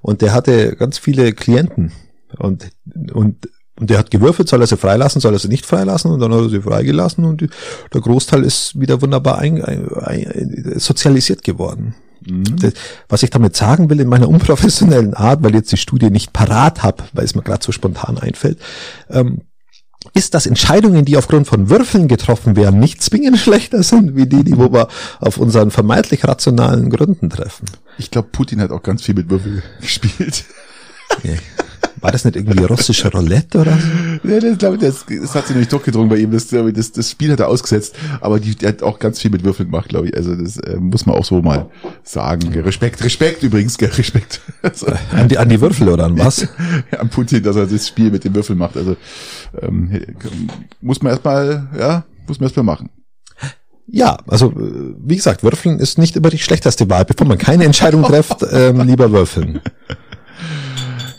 Speaker 1: Und der hatte ganz viele Klienten. Und, und, und der hat gewürfelt, soll er sie freilassen, soll er sie nicht freilassen, und dann hat er sie freigelassen und die, der Großteil ist wieder wunderbar ein, ein, ein, sozialisiert geworden. Das, was ich damit sagen will in meiner [laughs] unprofessionellen Art, weil ich jetzt die Studie nicht parat habe, weil es mir gerade so spontan einfällt, ähm, ist, dass Entscheidungen, die aufgrund von Würfeln getroffen werden, nicht zwingend [laughs] schlechter sind, wie die, die wo wir auf unseren vermeintlich rationalen Gründen treffen.
Speaker 2: Ich glaube, Putin hat auch ganz viel mit Würfel [laughs] gespielt.
Speaker 1: War das nicht irgendwie russische Roulette oder so?
Speaker 2: Ja, das, glaube ich, das, das hat sich nämlich durchgedrungen bei ihm. Das, das, das Spiel hat er ausgesetzt, aber die, der hat auch ganz viel mit Würfeln gemacht, glaube ich. Also das äh, muss man auch so mal sagen. Respekt, Respekt übrigens, gell, Respekt. Also,
Speaker 1: An die, an die Würfel oder an was? [laughs]
Speaker 2: an Putin, dass er das Spiel mit den Würfeln macht. Also ähm, muss man erstmal, ja, muss man erstmal machen.
Speaker 1: Ja, also äh, wie gesagt, Würfeln ist nicht immer die schlechteste Wahl. Bevor man keine Entscheidung trifft, ähm, lieber würfeln.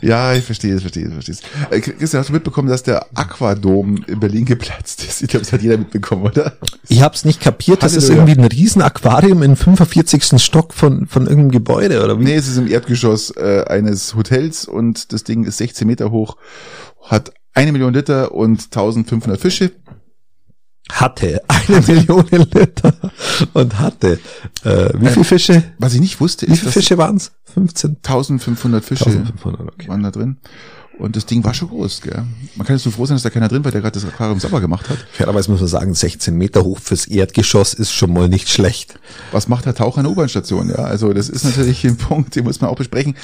Speaker 2: Ja, ich verstehe es, verstehe es, verstehe es. Äh, Christian, hast du mitbekommen, dass der Aquadom in Berlin geplatzt ist? Ich glaube, das hat jeder mitbekommen, oder?
Speaker 1: Ich habe es nicht kapiert, das ist irgendwie ein Riesenaquarium im 45. Stock von, von irgendeinem Gebäude, oder wie?
Speaker 2: Nee, es ist im Erdgeschoss äh, eines Hotels und das Ding ist 16 Meter hoch, hat eine Million Liter und 1500 Fische.
Speaker 1: Hatte eine Million Liter und hatte, äh, wie viele Fische?
Speaker 2: Was ich nicht wusste,
Speaker 1: Wie
Speaker 2: ist,
Speaker 1: viele Fische waren's? 15?
Speaker 2: 1500 Fische
Speaker 1: 1500, okay.
Speaker 2: waren da drin. Und das Ding war schon groß, gell? Man kann jetzt nur froh sein, dass da keiner drin war, der gerade das Aquarium sauber gemacht hat.
Speaker 1: Fairerweise muss man sagen, 16 Meter hoch fürs Erdgeschoss ist schon mal nicht schlecht.
Speaker 2: Was macht der Taucher an der U-Bahn-Station? Ja, also das ist natürlich ein Punkt, den muss man auch besprechen.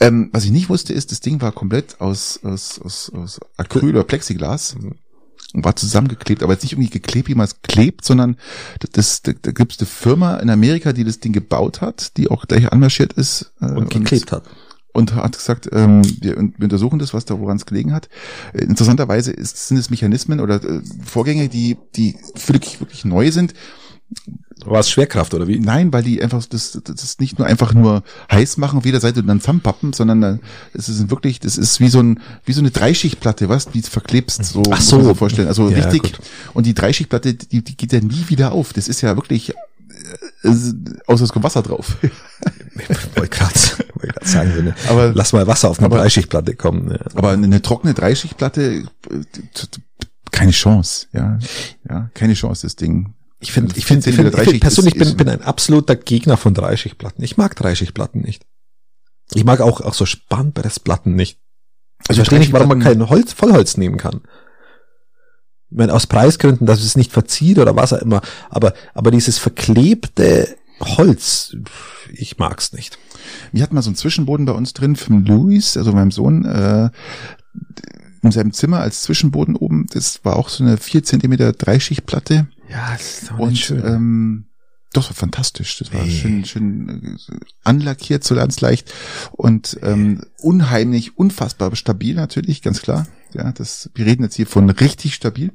Speaker 2: Ähm, was ich nicht wusste, ist, das Ding war komplett aus, aus, aus, aus Acryl oder Plexiglas und war zusammengeklebt, aber jetzt nicht irgendwie geklebt, wie man es klebt, sondern das, da, da gibt es eine Firma in Amerika, die das Ding gebaut hat, die auch gleich anmarschiert ist
Speaker 1: äh, und geklebt und, hat
Speaker 2: und hat gesagt, ähm, wir, wir untersuchen das, was da woran es gelegen hat. Äh, interessanterweise ist, sind es Mechanismen oder äh, Vorgänge, die die wirklich wirklich neu sind.
Speaker 1: War es Schwerkraft oder wie?
Speaker 2: Nein, weil die einfach das, das ist nicht nur einfach nur heiß machen auf jeder Seite und dann zusammenpappen, sondern es ist wirklich, das ist wie so ein wie so eine Dreischichtplatte, was, die verklebst, so,
Speaker 1: Ach so.
Speaker 2: so vorstellen. Also
Speaker 1: Ja,
Speaker 2: richtig.
Speaker 1: gut.
Speaker 2: Und die Dreischichtplatte, die, die geht ja nie wieder auf. Das ist ja wirklich äh, außer es kommt Wasser drauf.
Speaker 1: Ich wollte gerade wollte grad sagen, wenn,
Speaker 2: Aber-
Speaker 1: lass mal Wasser auf eine
Speaker 2: aber-
Speaker 1: Bleischichtplatte kommen. Ja.
Speaker 2: Aber eine, trockene Dreischichtplatte, äh, keine Chance, ja, ja, keine Chance, das Ding.
Speaker 1: Ich finde, ich finde,
Speaker 2: 14
Speaker 1: ich find,
Speaker 2: Meter
Speaker 1: ich find, persönlich bin, bin ein absoluter Gegner von Dreischichtplatten. Ich mag Dreischichtplatten nicht. Ich mag auch, auch so Spannpressplatten nicht. Ich
Speaker 2: Also
Speaker 1: verstehe nicht, warum man kein Holz, Vollholz nehmen kann. Ich meine, aus Preisgründen, dass es nicht verzieht oder was auch immer. Aber, aber dieses verklebte Holz, ich mag's nicht.
Speaker 2: Wir hatten mal so einen Zwischenboden bei uns drin für Louis, also meinem Sohn, äh, in seinem Zimmer als Zwischenboden oben. Das war auch so eine vier Zentimeter Dreischichtplatte.
Speaker 1: Ja, das ist
Speaker 2: Und ähm, das war fantastisch. Das war
Speaker 1: Nee.
Speaker 2: schön, schön äh, anlackiert, so ganz leicht und ähm, unheimlich, unfassbar stabil natürlich, ganz klar. Ja, das, wir reden jetzt hier von richtig stabil.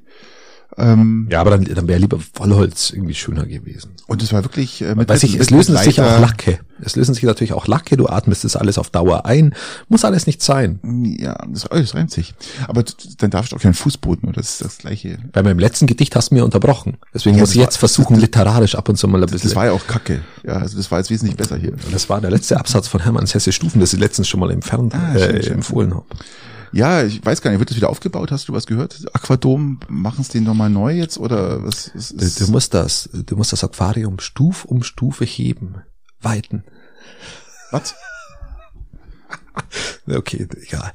Speaker 2: Ähm,
Speaker 1: ja, aber dann, dann wäre lieber Vollholz irgendwie schöner gewesen.
Speaker 2: Und es war wirklich äh, mit
Speaker 1: Weiß ich, es lösen sich auch Lacke. Es lösen sich natürlich auch Lacke, du atmest das alles auf Dauer ein. Muss alles nicht sein.
Speaker 2: Ja, das, das reimt sich. Aber dann darfst du auch keinen Fußboden, oder? Das ist das gleiche.
Speaker 1: Bei meinem letzten Gedicht hast du mir unterbrochen. Deswegen
Speaker 2: Ja,
Speaker 1: muss
Speaker 2: das
Speaker 1: ich
Speaker 2: war-
Speaker 1: jetzt versuchen, literarisch ab und zu mal ein bisschen.
Speaker 2: Das war ja auch Kacke. Ja, also das war jetzt wesentlich besser hier.
Speaker 1: das war der letzte Absatz von Hermanns Hesse Stufen, das ich letztens schon mal entfernt,
Speaker 2: Ah,
Speaker 1: äh,
Speaker 2: schön.
Speaker 1: empfohlen habe.
Speaker 2: Ja, ich weiß gar nicht, wird das wieder aufgebaut? Hast du was gehört? Aquadom, machen es den nochmal neu jetzt oder was?
Speaker 1: Du,
Speaker 2: ist,
Speaker 1: du musst das, du musst das Aquarium Stuf um Stufe heben, weiten.
Speaker 2: was? [laughs]
Speaker 1: Okay, egal.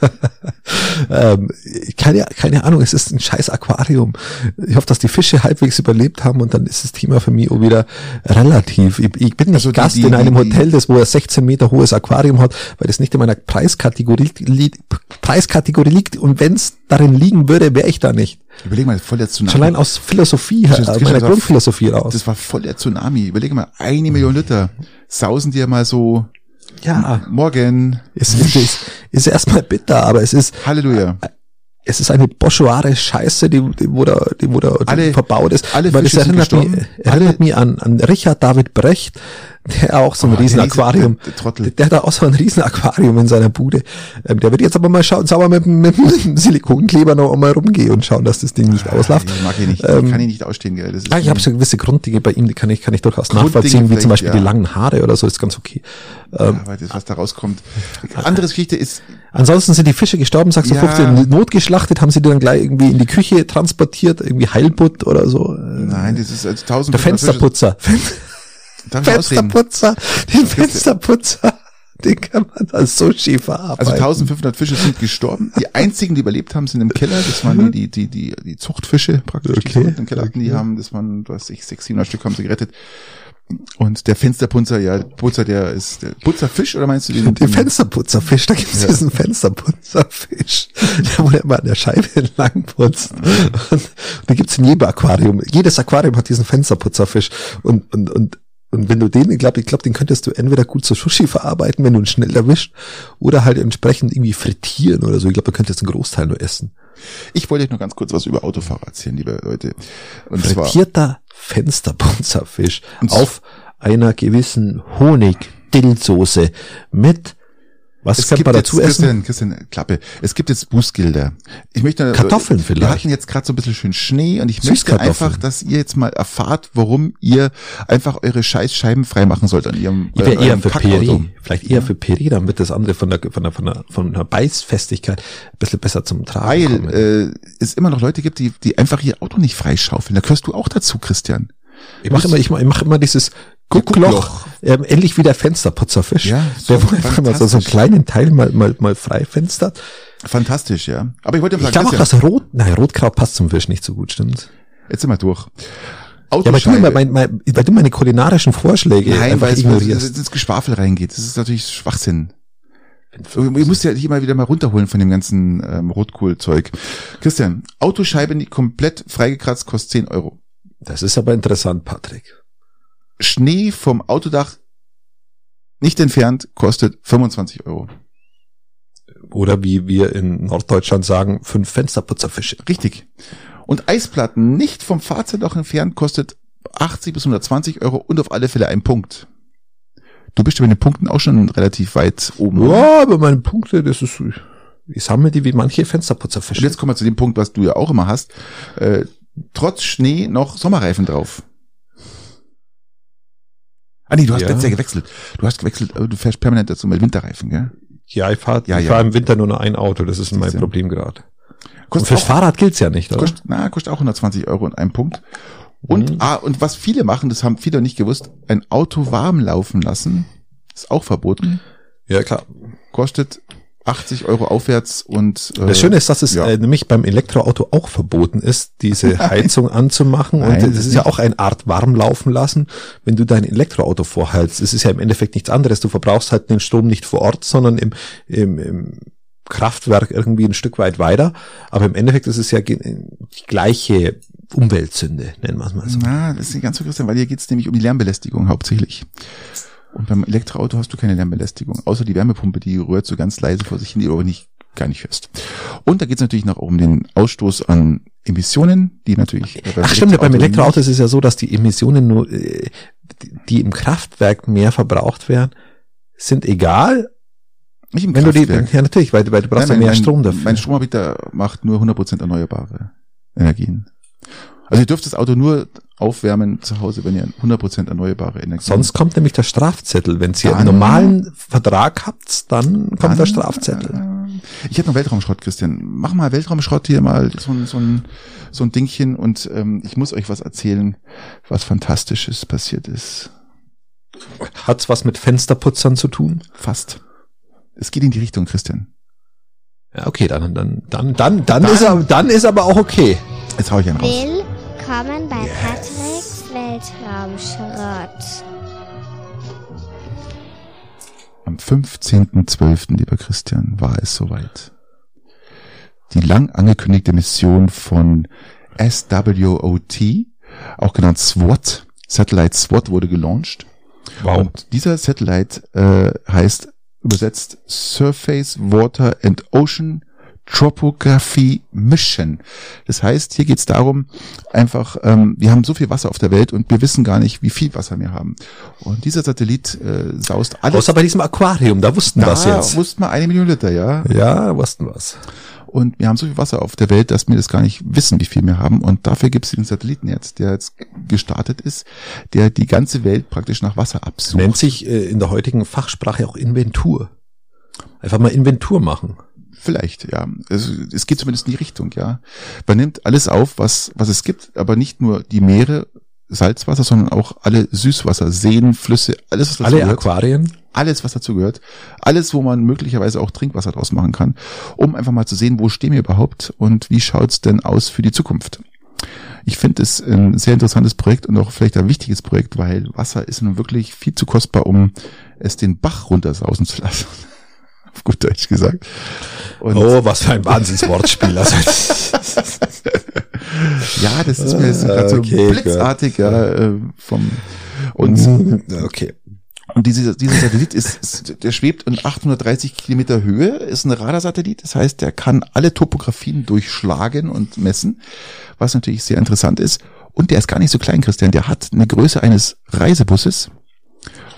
Speaker 1: [laughs] ähm, keine, keine Ahnung, es ist ein scheiß Aquarium. Ich hoffe, dass die Fische halbwegs überlebt haben und dann ist das Thema für mich auch wieder relativ. Ich, ich bin nicht
Speaker 2: Also die-
Speaker 1: Gast
Speaker 2: die-
Speaker 1: in einem
Speaker 2: die-
Speaker 1: Hotel, das wo er 16 Meter hohes Aquarium hat, weil das nicht in meiner Preiskategorie, li, Preiskategorie liegt und wenn es darin liegen würde, wäre ich da nicht.
Speaker 2: Überleg mal, voll der Tsunami.
Speaker 1: Schon allein aus Philosophie, äh,
Speaker 2: das-
Speaker 1: meiner Grundphilosophie raus.
Speaker 2: Das war voll der Tsunami. Überleg mal, eine Million Liter sausen dir mal so
Speaker 1: ja,
Speaker 2: morgen.
Speaker 1: es ist, ist, ist erstmal bitter, aber es ist,
Speaker 2: Halleluja.
Speaker 1: es ist eine boschware Scheiße, die, die wo da, die, wo da
Speaker 2: Alle-
Speaker 1: verbaut ist.
Speaker 2: alle
Speaker 1: Weil das
Speaker 2: Fische sind
Speaker 1: erinnert mich, erinnert mich an, an Richard David Brecht, der auch so ein
Speaker 2: Oh, der
Speaker 1: riesen Aquarium,
Speaker 2: der- der
Speaker 1: hat auch so ein riesen Aquarium in seiner Bude. Ähm, der wird jetzt aber mal schauen, sauber mit, dem- mit, mit Silikonkleber noch mal rumgehen und schauen, dass das Ding nicht ausläuft.
Speaker 2: Ich mag ich nicht.
Speaker 1: Ähm,
Speaker 2: kann ich nicht ausstehen, gell. Das ist
Speaker 1: Ja, ich habe so gewisse Grunddinge bei ihm, die kann ich, kann ich durchaus
Speaker 2: Grunddinge
Speaker 1: nachvollziehen, wie zum Beispiel
Speaker 2: ja.
Speaker 1: die langen Haare oder so, ist ganz okay. Ähm,
Speaker 2: aber das, was da rauskommt. Andere Geschichte ist,
Speaker 1: Ansonsten sind die Fische gestorben, sagst du,
Speaker 2: Ja.
Speaker 1: 15 notgeschlachtet, haben sie die dann gleich irgendwie in die Küche transportiert, irgendwie Heilbutt oder so.
Speaker 2: Nein, das ist also tausend
Speaker 1: Der Fensterputzer.
Speaker 2: Darf?
Speaker 1: Fensterputzer. [laughs] Den Fensterputzer. Den kann man als Sushi verarbeiten.
Speaker 2: Also 1500 Fische sind gestorben. Die einzigen, die überlebt haben, sind im Keller. Das waren die, die, die, die, die Zuchtfische praktisch, die
Speaker 1: Okay,
Speaker 2: sie im Keller hatten. Die haben, das waren, was weiß ich, 600, 700 Stück haben sie gerettet. Und der Fensterputzer, ja, Putzer, der ist, der Putzerfisch, oder meinst du den?
Speaker 1: Den Fensterputzerfisch, da gibt's
Speaker 2: Ja.
Speaker 1: diesen Fensterputzerfisch, [laughs] der der immer an der Scheibe entlang putzt. Und da gibt's in jedem Aquarium. Jedes Aquarium hat diesen Fensterputzerfisch. Und, und, und, und wenn du den, ich glaube, ich glaube, den könntest du entweder gut zu Sushi verarbeiten, wenn du ihn schnell erwischt, oder halt entsprechend irgendwie frittieren oder so. Ich glaube, du könntest einen Großteil nur essen.
Speaker 2: Ich wollte euch nur ganz kurz was über Autofahrer erzählen, liebe Leute. Und
Speaker 1: Frittierter Fensterputzerfisch
Speaker 2: Und-
Speaker 1: auf einer gewissen Honig-Dillsoße mit was
Speaker 2: es
Speaker 1: kann man
Speaker 2: jetzt,
Speaker 1: dazu essen?
Speaker 2: Christian, Christian, Klappe. Es gibt jetzt Bußgelder. Ich möchte,
Speaker 1: Kartoffeln
Speaker 2: Wir
Speaker 1: vielleicht.
Speaker 2: hatten jetzt gerade so ein bisschen schön Schnee und ich möchte einfach, dass ihr jetzt mal erfahrt, warum ihr einfach eure Scheißscheiben freimachen sollt an ihrem,
Speaker 1: Ich wäre
Speaker 2: äh,
Speaker 1: eher
Speaker 2: eurem
Speaker 1: für. Peri. Vielleicht eher für Peri, damit das andere von der, von der, von der, von der Beißfestigkeit ein bisschen besser zum Tragen
Speaker 2: Weil
Speaker 1: kommt.
Speaker 2: äh, es immer noch Leute gibt, die, die einfach ihr Auto nicht freischaufeln. Da gehörst du auch dazu, Christian.
Speaker 1: ich mache immer, ich mache ich mach immer dieses Guckloch, ähm, ähnlich wie der Fensterputzerfisch.
Speaker 2: Ja,
Speaker 1: so der wo man so, so einen kleinen Teil mal, mal, mal frei fenstert.
Speaker 2: Fantastisch, ja. Aber ich wollte
Speaker 1: mal sagen, ich glaube auch, dass Rot, nein, Rotkraut passt zum Fisch nicht so gut, stimmt.
Speaker 2: Jetzt sind wir durch.
Speaker 1: Ja, weil du, mein, mein, weil du meine kulinarischen Vorschläge
Speaker 2: Nein, einfach weil ignorierst. es ins Geschwafel reingeht. Das ist natürlich Schwachsinn. Ich muss ja hier mal wieder mal runterholen von dem ganzen ähm, Rotkohlzeug. Christian, Autoscheibe komplett freigekratzt kostet 10 Euro.
Speaker 1: Das ist aber interessant, Patrick.
Speaker 2: Schnee vom Autodach nicht entfernt kostet 25 Euro.
Speaker 1: Oder wie wir in Norddeutschland sagen, fünf Fensterputzerfische.
Speaker 2: Richtig. Und Eisplatten nicht vom Fahrzeuldach entfernt kostet 80 bis 120 Euro und auf alle Fälle ein Punkt. Du bist ja mit den Punkten auch schon relativ weit oben.
Speaker 1: Ja, aber meine Punkte, das ist, ich sammle die wie manche Fensterputzerfische.
Speaker 2: Und jetzt kommen wir zu dem Punkt, was du ja auch immer hast. Äh, trotz Schnee noch Sommerreifen drauf. Ah nee, du hast ja. letztes Jahr gewechselt. Du hast gewechselt, du fährst permanent dazu mit Winterreifen, gell?
Speaker 1: Ja, ich fahre ja, ja. fahr im Winter nur noch ein Auto, das ist mein Problem gerade. Und fürs Fahrrad gilt's ja nicht, oder?
Speaker 2: Kostet, na, kostet auch 120 Euro und ein Punkt. Und, mhm. ah, und was viele machen, das haben viele nicht gewusst, ein Auto warm laufen lassen, ist auch verboten.
Speaker 1: Ja, klar.
Speaker 2: Kostet 80 Euro aufwärts und
Speaker 1: äh, das Schöne ist, dass es ja. äh, nämlich beim Elektroauto auch verboten ist, diese [laughs] Heizung anzumachen Nein, und es ist ja auch eine Art warm laufen lassen, wenn du dein Elektroauto vorheizt. Es ist ja im Endeffekt nichts anderes. Du verbrauchst halt den Strom nicht vor Ort, sondern im, im, im Kraftwerk irgendwie ein Stück weit weiter. Aber im Endeffekt ist es ja die gleiche Umweltsünde, nennen wir es mal so.
Speaker 2: Na, das ist nicht ganz so christian, weil hier geht es nämlich um die Lärmbelästigung hauptsächlich. Und beim Elektroauto hast du keine Lärmbelästigung, außer die Wärmepumpe, die rührt so ganz leise vor sich hin, die du aber nicht gar nicht hörst. Und da geht es natürlich noch um den Ausstoß an Emissionen, die natürlich.
Speaker 1: Ach stimmt, beim Elektroauto ist es ja so, dass die Emissionen nur, äh, die im Kraftwerk mehr verbraucht werden, sind egal,
Speaker 2: nicht im Wenn
Speaker 1: Kraftwerk. du die, ja natürlich, weil, weil du brauchst Nein, ja mehr mein, Strom dafür.
Speaker 2: Mein Stromanbieter macht nur 100% erneuerbare Energien. Also ihr dürft das Auto nur aufwärmen zu Hause, wenn ihr 100% erneuerbare Energie
Speaker 1: Sonst kommt nämlich der Strafzettel. Wenn ihr einen normalen Vertrag habt, dann kommt dann, der Strafzettel. Äh,
Speaker 2: ich hätte noch Weltraumschrott, Christian. Mach mal Weltraumschrott hier mal so, ein so, ein, so ein Dingchen und ähm, ich muss euch was erzählen, was Fantastisches passiert ist.
Speaker 1: Hat's was mit Fensterputzern zu tun?
Speaker 2: Fast. Es geht in die Richtung, Christian.
Speaker 1: Ja, okay, dann, dann, dann, dann, dann, ist er, dann ist aber auch okay.
Speaker 2: Jetzt hau ich einen raus.
Speaker 3: Willkommen bei yes. Patricks Weltraumschrott.
Speaker 2: Am 15.12., lieber Christian, war es soweit. Die lang angekündigte Mission von SWOT, auch genannt SWAT, Satellite SWAT wurde gelauncht. Wow. Und dieser Satellite äh, heißt übersetzt Surface Water and Ocean Tropography Mission. Das heißt, hier geht es darum, einfach, ähm, wir haben so viel Wasser auf der Welt und wir wissen gar nicht, wie viel Wasser wir haben. Und dieser Satellit äh, saust alles.
Speaker 1: Außer bei diesem Aquarium, da wussten wir es jetzt.
Speaker 2: Da wussten wir eine Million Liter, ja.
Speaker 1: Ja, wussten wir es.
Speaker 2: Und wir haben so viel Wasser auf der Welt, dass wir das gar nicht wissen, wie viel wir haben. Und dafür gibt es den Satelliten jetzt, der jetzt gestartet ist, der die ganze Welt praktisch nach Wasser absucht.
Speaker 1: Nennt sich äh, in der heutigen Fachsprache auch Inventur. Einfach mal Inventur machen.
Speaker 2: Vielleicht, ja. Es, es geht zumindest in die Richtung, ja. Man nimmt alles auf, was, was es gibt, aber nicht nur die Meere, Salzwasser, sondern auch alle Süßwasser, Seen, Flüsse, alles, was
Speaker 1: dazu alle gehört. Alle Aquarien?
Speaker 2: Alles, was dazu gehört. Alles, wo man möglicherweise auch Trinkwasser draus machen kann, um einfach mal zu sehen, wo stehen wir überhaupt und wie schaut's denn aus für die Zukunft. Ich finde es ein sehr interessantes Projekt und auch vielleicht ein wichtiges Projekt, weil Wasser ist nun wirklich viel zu kostbar, um es den Bach runtersausen zu lassen. Auf gut Deutsch gesagt.
Speaker 1: Und oh, was für ein Wahnsinnswortspiel. Also, [laughs]
Speaker 2: ja, das ist mir jetzt gerade so okay, blitzartig, ja, äh, vom, und,
Speaker 1: okay.
Speaker 2: Und dieser, dieser Satellit ist, ist, der schwebt in 830 Kilometer Höhe, ist ein Radarsatellit, das heißt, der kann alle Topografien durchschlagen und messen, was natürlich sehr interessant ist. Und der ist gar nicht so klein, Christian, der hat eine Größe eines Reisebusses.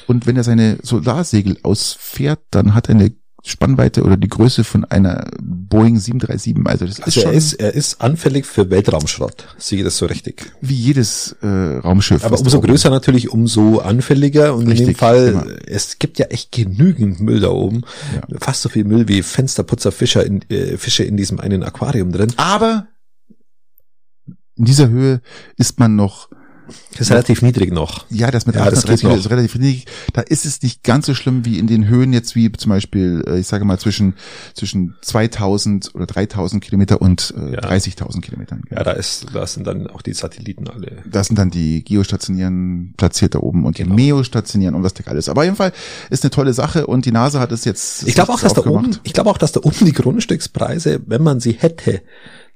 Speaker 2: Und wenn er seine Solarsegel ausfährt, dann hat er eine Spannweite oder die Größe von einer Boeing 737. Also das
Speaker 1: also
Speaker 2: ist
Speaker 1: er ist er ist anfällig für Weltraumschrott. Sehe das so richtig?
Speaker 2: Wie jedes äh, Raumschiff.
Speaker 1: Aber umso größer oben. natürlich, umso anfälliger. Und richtig, in dem Fall, immer. es gibt ja echt genügend Müll da oben. Ja. Fast so viel Müll wie Fensterputzer Fischer in, äh, Fische in diesem einen Aquarium drin.
Speaker 2: Aber in dieser Höhe ist man noch
Speaker 1: Das ist relativ niedrig noch.
Speaker 2: Ja, das mit
Speaker 1: Ja, das
Speaker 2: 38
Speaker 1: geht noch.
Speaker 2: ist relativ niedrig. Da ist es nicht ganz so schlimm wie in den Höhen jetzt wie zum Beispiel, äh, ich sage mal zwischen zwischen 2000 oder 3000 Kilometer und äh,
Speaker 1: Ja.
Speaker 2: 30.000 Kilometern.
Speaker 1: Ja, da ist, da sind dann auch die Satelliten alle.
Speaker 2: Da sind dann die Geostationären platziert da oben und
Speaker 1: Genau.
Speaker 2: die Meostationären und was der alles. Aber auf jeden Fall ist eine tolle Sache und die NASA hat es jetzt.
Speaker 1: Ich glaube auch, dass da oben, ich glaube auch, dass da oben die Grundstückspreise, wenn man sie hätte,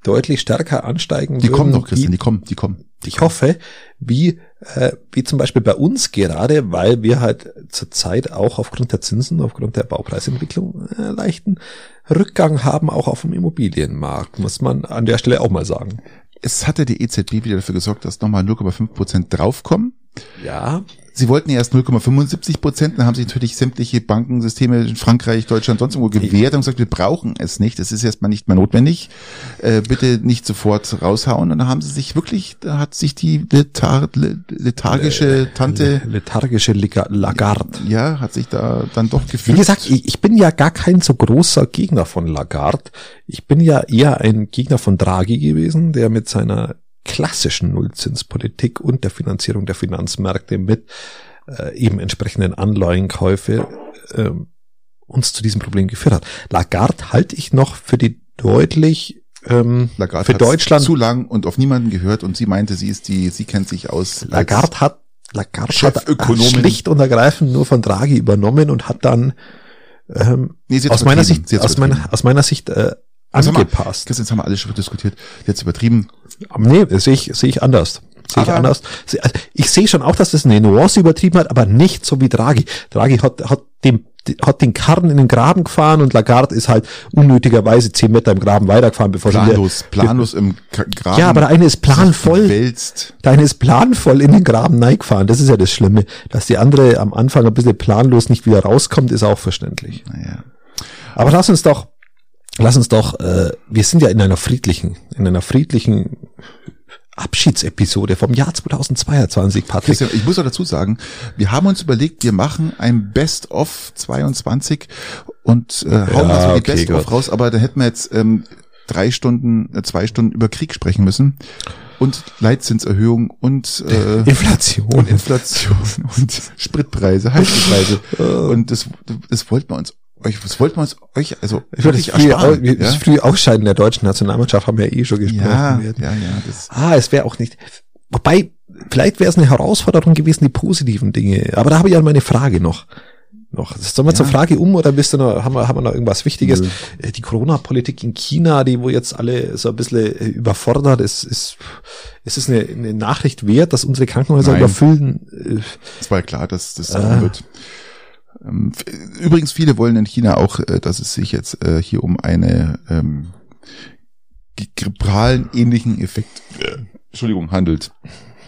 Speaker 1: deutlich stärker ansteigen
Speaker 2: Die
Speaker 1: würden.
Speaker 2: kommen noch, Christian,
Speaker 1: wie-
Speaker 2: die kommen, die kommen.
Speaker 1: ich hoffe, wie, äh, wie zum Beispiel bei uns gerade, weil wir halt zurzeit auch aufgrund der Zinsen, aufgrund der Baupreisentwicklung äh, leichten Rückgang haben, auch auf dem Immobilienmarkt, muss man an der Stelle auch mal sagen.
Speaker 2: Es hatte die EZB wieder dafür gesorgt, dass nochmal 0,5 Prozent draufkommen.
Speaker 1: Ja,
Speaker 2: Sie wollten erst 0,75 Prozent, dann haben sich natürlich sämtliche Bankensysteme in Frankreich, Deutschland, sonst irgendwo gewehrt und gesagt, wir brauchen es nicht, es ist erstmal nicht mehr notwendig, äh, bitte nicht sofort raushauen. Und dann haben sie sich wirklich, da hat sich die letar le- lethargische Tante,
Speaker 1: lethargische Lagarde.
Speaker 2: ja, hat sich da dann doch
Speaker 1: Wie
Speaker 2: gefühlt.
Speaker 1: gesagt, ich, ich bin ja gar kein so großer Gegner von Lagarde. Ich bin ja eher ein Gegner von Draghi gewesen, der mit seiner klassischen Nullzinspolitik und der Finanzierung der Finanzmärkte mit äh, eben entsprechenden Anleihenkäufe ähm, uns zu diesem Problem geführt hat. Lagarde halte ich noch für die deutlich ähm,
Speaker 2: Lagarde
Speaker 1: für Deutschland.
Speaker 2: zu lang und auf niemanden gehört und sie meinte, sie ist die, sie kennt sich aus.
Speaker 1: Lagarde hat Lagarde hat schlicht und ergreifend nur von Draghi übernommen und hat dann ähm,
Speaker 2: Nee,
Speaker 1: aus meiner. Sicht aus meiner aus meiner Sicht äh,
Speaker 2: Also sag mal,
Speaker 1: angepasst.
Speaker 2: Christian, jetzt haben wir alles schon diskutiert. Jetzt übertrieben.
Speaker 1: Nee, sehe ich sehe ich anders. Sehe ich anders. Also Ich sehe schon auch, dass das eine Nuance übertrieben hat, aber nicht so wie Draghi. Draghi hat hat dem hat den Karren in den Graben gefahren und Lagarde ist halt unnötigerweise zehn Meter im Graben weitergefahren, bevor sie
Speaker 2: Planlos,
Speaker 1: wieder,
Speaker 2: planlos im Graben.
Speaker 1: Ja, aber der eine ist planvoll.
Speaker 2: Wälzt.
Speaker 1: Deine ist planvoll in den Graben reingefahren. Das ist ja das Schlimme. Dass die andere am Anfang ein bisschen planlos nicht wieder rauskommt, ist auch verständlich.
Speaker 2: Naja.
Speaker 1: Aber lass uns doch, lass uns doch, äh, wir sind ja in einer friedlichen, in einer friedlichen Abschiedsepisode vom Jahr 2022, Patrick.
Speaker 2: Christian, ich muss auch dazu sagen, wir haben uns überlegt, wir machen ein Best-of 22 und äh, hauen
Speaker 1: Ja,
Speaker 2: mal so die
Speaker 1: okay,
Speaker 2: Best-of
Speaker 1: Gott.
Speaker 2: raus, aber da hätten wir jetzt ähm, drei Stunden, äh, zwei Stunden über Krieg sprechen müssen und Leitzinserhöhung und äh, [laughs]
Speaker 1: Inflation.
Speaker 2: und Inflation und Spritpreise, Heizpreise [laughs] und das, das wollten wir uns euch, was wollten wir uns euch, also
Speaker 1: Ich würde
Speaker 2: wirklich
Speaker 1: frühe,
Speaker 2: ersparen,
Speaker 1: Au- das
Speaker 2: ja?
Speaker 1: frühe Ausscheiden der deutschen Nationalmannschaft haben wir ja eh schon gesprochen.
Speaker 2: ja,
Speaker 1: Wir-
Speaker 2: ja, ja, das,
Speaker 1: Ah, es wäre auch nicht. Wobei, vielleicht wäre es eine Herausforderung gewesen, die positiven Dinge. Aber da habe ich ja meine Frage noch. Noch. Sollen wir zur
Speaker 2: Ja.
Speaker 1: Frage um oder bist du noch, haben wir, haben wir noch irgendwas Wichtiges?
Speaker 2: Nö.
Speaker 1: Äh, Die Corona-Politik in China, die wo jetzt alle so ein bisschen äh, überfordert, ist, ist, ist es eine, eine Nachricht wert, dass unsere Krankenhäuser
Speaker 2: Nein.
Speaker 1: überfüllen? Äh,
Speaker 2: Es war ja klar, dass das so
Speaker 1: Ah.
Speaker 2: wird. Ähm, Übrigens, viele wollen in China auch, äh, dass es sich jetzt äh, hier um eine ähm, grippalen ähnlichen Effekt, äh, Entschuldigung, handelt.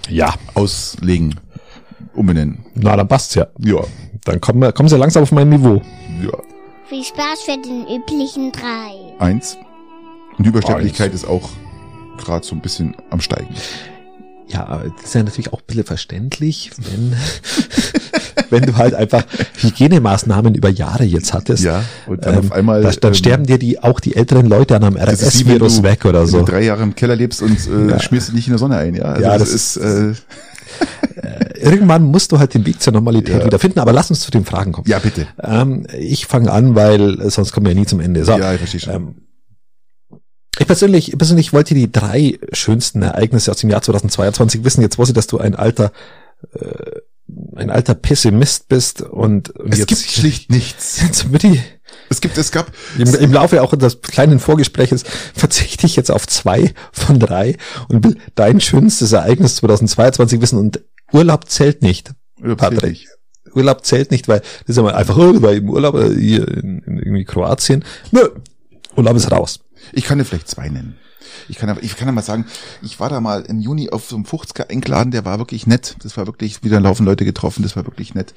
Speaker 1: Ja,
Speaker 2: Auslegen, umbenennen.
Speaker 1: na, dann passt's ja.
Speaker 2: Ja,
Speaker 1: Dann kommen wir, kommen sie langsam auf mein Niveau.
Speaker 2: ja.
Speaker 3: Viel Spaß für den üblichen drei.
Speaker 2: Eins. Und die Übersterblichkeit ist auch gerade so ein bisschen am Steigen.
Speaker 1: Ja, das ist ja natürlich auch ein bisschen verständlich, wenn, [laughs] wenn du halt einfach Hygienemaßnahmen über Jahre jetzt hattest.
Speaker 2: Ja, und dann
Speaker 1: ähm,
Speaker 2: auf einmal,
Speaker 1: Da, dann
Speaker 2: ähm,
Speaker 1: sterben dir die, auch die älteren Leute an einem
Speaker 2: Das wenn du-
Speaker 1: weg oder
Speaker 2: wenn
Speaker 1: so.
Speaker 2: du drei Jahre im Keller lebst und äh,
Speaker 1: Ja.
Speaker 2: schmierst dich nicht in der Sonne ein, ja. Also
Speaker 1: Ja,
Speaker 2: das,
Speaker 1: das
Speaker 2: ist, äh,
Speaker 1: Irgendwann musst du halt den Weg zur Normalität
Speaker 2: Ja.
Speaker 1: wiederfinden, aber lass uns zu den Fragen kommen.
Speaker 2: ja bitte.
Speaker 1: Ähm, ich fange an, weil äh, sonst kommen wir ja nie zum Ende. So,
Speaker 2: Ja, ich verstehe schon.
Speaker 1: ähm, ich persönlich, ich persönlich wollte die drei schönsten Ereignisse aus dem Jahr 2022 wissen. Jetzt weiß ich, dass du ein alter, äh, ein alter Pessimist bist und, und
Speaker 2: es
Speaker 1: jetzt,
Speaker 2: gibt schlicht [laughs] nichts.
Speaker 1: jetzt wird die,
Speaker 2: Es gibt, es gab,
Speaker 1: im, im Laufe auch unseres kleinen Vorgespräches verzichte ich jetzt auf zwei von drei und will dein schönstes Ereignis 2022 wissen und Urlaub zählt nicht. Patrick. Urlaub zählt nicht, weil das ist ja mal einfach, war im Urlaub äh, hier in, in irgendwie Kroatien. Nö, Urlaub ist raus.
Speaker 2: Ich kann dir vielleicht zwei nennen. Ich kann, aber- ich kann ja mal sagen, ich war da mal im Juni auf so einem 50er eingeladen, der war wirklich nett. Das war wirklich, wieder laufen Leute getroffen, das war wirklich nett.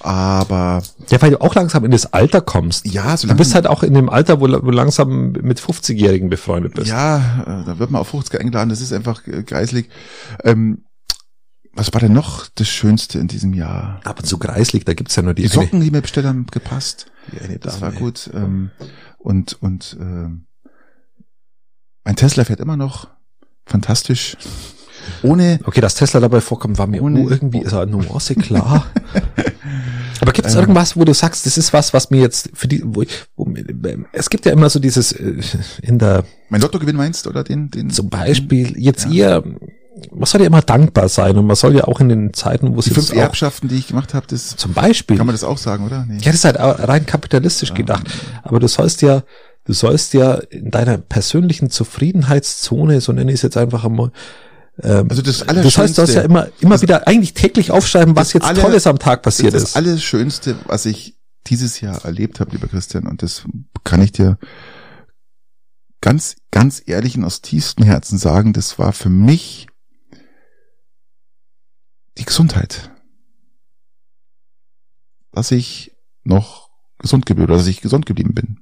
Speaker 2: Aber
Speaker 1: Ja, weil du auch langsam in das Alter kommst.
Speaker 2: ja, so
Speaker 1: Du bist halt auch in dem Alter, wo, wo langsam mit 50-Jährigen befreundet bist.
Speaker 2: Ja, äh, da wird man auf 50er eingeladen, das ist einfach äh, greislig. Ähm, was war denn noch das Schönste in diesem Jahr?
Speaker 1: Ab und zu greislig, da gibt's ja nur die,
Speaker 2: Die Socken, die mir bestellt haben, gepasst.
Speaker 1: die
Speaker 2: Das war gut. Ähm, und und ähm, mein Tesla fährt immer noch fantastisch. ohne,
Speaker 1: Okay, dass Tesla dabei vorkommt, war mir
Speaker 2: Ohne-
Speaker 1: oh, irgendwie ist eine Nuance klar. [laughs] Aber gibt es irgendwas, wo du sagst, das ist was, was mir jetzt für die, wo, ich- wo es gibt ja immer so dieses äh, in der
Speaker 2: mein Lottogewinn meinst, oder den, den,
Speaker 1: zum Beispiel jetzt ihr, man soll ja immer dankbar sein und man soll ja auch in den Zeiten, wo es
Speaker 2: die fünf
Speaker 1: auch,
Speaker 2: Erbschaften, die ich gemacht habe, das,
Speaker 1: zum Beispiel,
Speaker 2: kann man das auch sagen, oder? Nee.
Speaker 1: ja, das ist halt rein kapitalistisch gedacht. Aber du sollst ja, du sollst ja in deiner persönlichen Zufriedenheitszone, so nenne ich es jetzt einfach einmal, ähm,
Speaker 2: Also das
Speaker 1: du
Speaker 2: Allerschönste,
Speaker 1: sollst, du sollst ja immer, immer wieder eigentlich täglich aufschreiben, was
Speaker 2: Das
Speaker 1: jetzt
Speaker 2: aller-
Speaker 1: Tolles am Tag passiert
Speaker 2: das
Speaker 1: ist.
Speaker 2: ist das Allerschönste, was ich dieses Jahr erlebt habe, lieber Christian, und das kann ich dir ganz, ganz ehrlich und aus tiefstem Herzen sagen, das war für mich die Gesundheit. Dass ich noch gesund geblieben, oder dass ich gesund geblieben bin.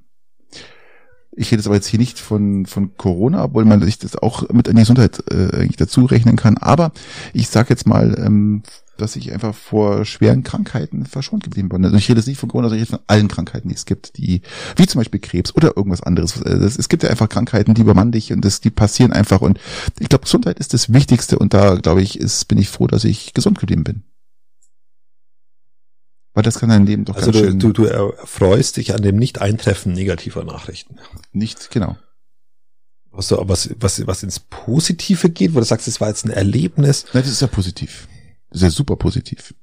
Speaker 2: Ich rede jetzt aber jetzt hier nicht von, von Corona, obwohl man sich das auch mit die Gesundheit äh, eigentlich dazu rechnen kann. Aber ich sage jetzt mal, ähm, dass ich einfach vor schweren Krankheiten verschont geblieben bin. Also ich rede jetzt nicht von Corona, sondern ich rede von allen Krankheiten, die es gibt, die, wie zum Beispiel Krebs oder irgendwas anderes. Das, es gibt ja einfach Krankheiten, die übermannen dich und das, die passieren einfach. Und ich glaube, Gesundheit ist das Wichtigste und da, glaube ich, ist, bin ich froh, dass ich gesund geblieben bin. Weil das kann dein Leben doch
Speaker 1: Also
Speaker 2: ganz
Speaker 1: du,
Speaker 2: schön
Speaker 1: du, du erfreust dich an dem Nicht-Eintreffen negativer Nachrichten.
Speaker 2: nicht, genau.
Speaker 1: Aber was, was, was ins Positive geht, wo du sagst, es war jetzt ein Erlebnis,
Speaker 2: Nein, das ist ja positiv. Das ist ja super positiv.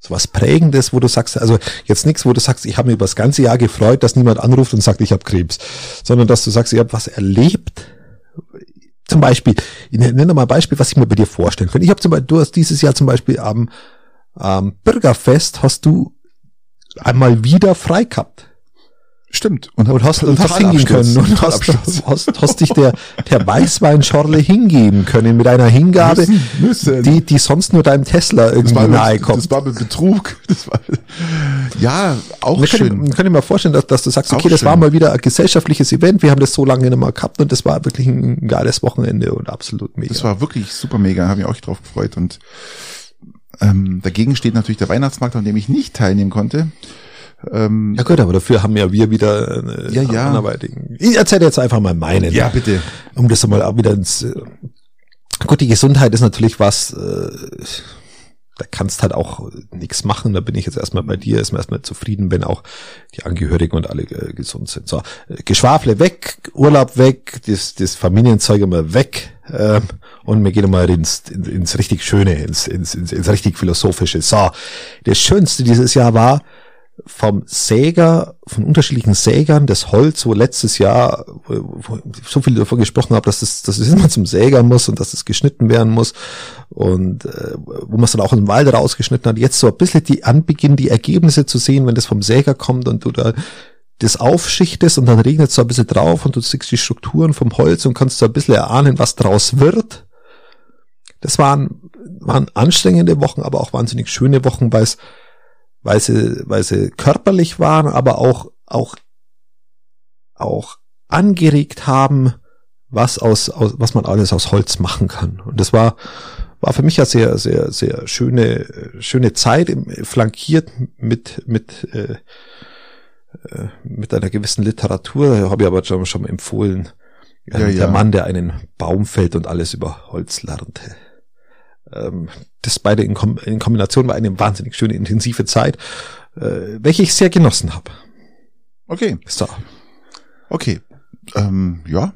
Speaker 1: so was Prägendes, wo du sagst, also jetzt nichts, wo du sagst, ich habe mir über das ganze Jahr gefreut, dass niemand anruft und sagt, ich habe Krebs, sondern dass du sagst, ich habe was erlebt. Zum Beispiel, ich nenne mal ein Beispiel, was ich mir bei dir vorstellen kann. Ich habe zum Beispiel, du hast dieses Jahr zum Beispiel am, am Bürgerfest hast du einmal wieder frei gehabt.
Speaker 2: Stimmt. Und,
Speaker 1: Und hast, und hast hingehen können und hast, [laughs] hast, hast dich der, der Weißweinschorle hingeben können mit einer Hingabe,
Speaker 2: Müssen, müssen.
Speaker 1: die, die sonst nur deinem Tesla irgendwie nahe
Speaker 2: mit,
Speaker 1: kommt.
Speaker 2: das war mit Betrug. [laughs] Das war, ja, auch
Speaker 1: Wir können,
Speaker 2: schön.
Speaker 1: wir können mir vorstellen, dass, dass du sagst,
Speaker 2: Auch
Speaker 1: okay, das
Speaker 2: schön.
Speaker 1: war mal wieder ein gesellschaftliches Event, wir haben das so lange nicht mehr gehabt und das war wirklich ein geiles Wochenende und absolut mega.
Speaker 2: Das war wirklich super mega, habe ich auch drauf gefreut. Und ähm, dagegen steht natürlich der Weihnachtsmarkt, an dem ich nicht teilnehmen konnte. Ähm,
Speaker 1: ja gut, aber dafür haben ja wir wieder eine
Speaker 2: Ja, ja.
Speaker 1: anderweitigen. Ich erzähle jetzt einfach mal meinen.
Speaker 2: ja, bitte.
Speaker 1: um das mal auch wieder ins äh, gut die Gesundheit ist natürlich was äh, da kannst halt auch nichts machen. Da bin ich jetzt erstmal bei dir ist mir erstmal zufrieden wenn auch die Angehörigen und alle äh, gesund sind. So äh, Geschwafle weg Urlaub weg das das Familienzeug immer weg ähm, und wir gehen mal ins, ins, ins richtig Schöne ins, ins, ins, ins richtig Philosophische. So das Schönste dieses Jahr war vom Säger, von unterschiedlichen Sägern, das Holz, wo letztes Jahr wo so viel davon gesprochen habe, dass das, dass es immer zum Säger muss und dass es geschnitten werden muss und äh, wo man es dann auch im Wald rausgeschnitten hat, jetzt so ein bisschen die Anbeginn, die Ergebnisse zu sehen, wenn das vom Säger kommt und du da das aufschichtest und dann regnet es so ein bisschen drauf und du siehst die Strukturen vom Holz und kannst so ein bisschen erahnen, was draus wird. Das waren, waren anstrengende Wochen, aber auch wahnsinnig schöne Wochen, weil es weil sie, weil sie körperlich waren, aber auch, auch, auch angeregt haben, was aus, aus, was man alles aus Holz machen kann. Und das war, war für mich ja sehr, sehr, sehr schöne, schöne Zeit, flankiert mit, mit, äh, äh, mit einer gewissen Literatur, habe ich aber schon, schon empfohlen.
Speaker 2: Ja,
Speaker 1: der
Speaker 2: ja.
Speaker 1: Mann, der einen Baum fällt und alles über Holz lernte. Ähm, das beide in, Kom in Kombination war eine wahnsinnig schöne, intensive Zeit, äh, welche ich sehr genossen habe.
Speaker 2: Okay,
Speaker 1: So.
Speaker 2: okay. Ähm, ja.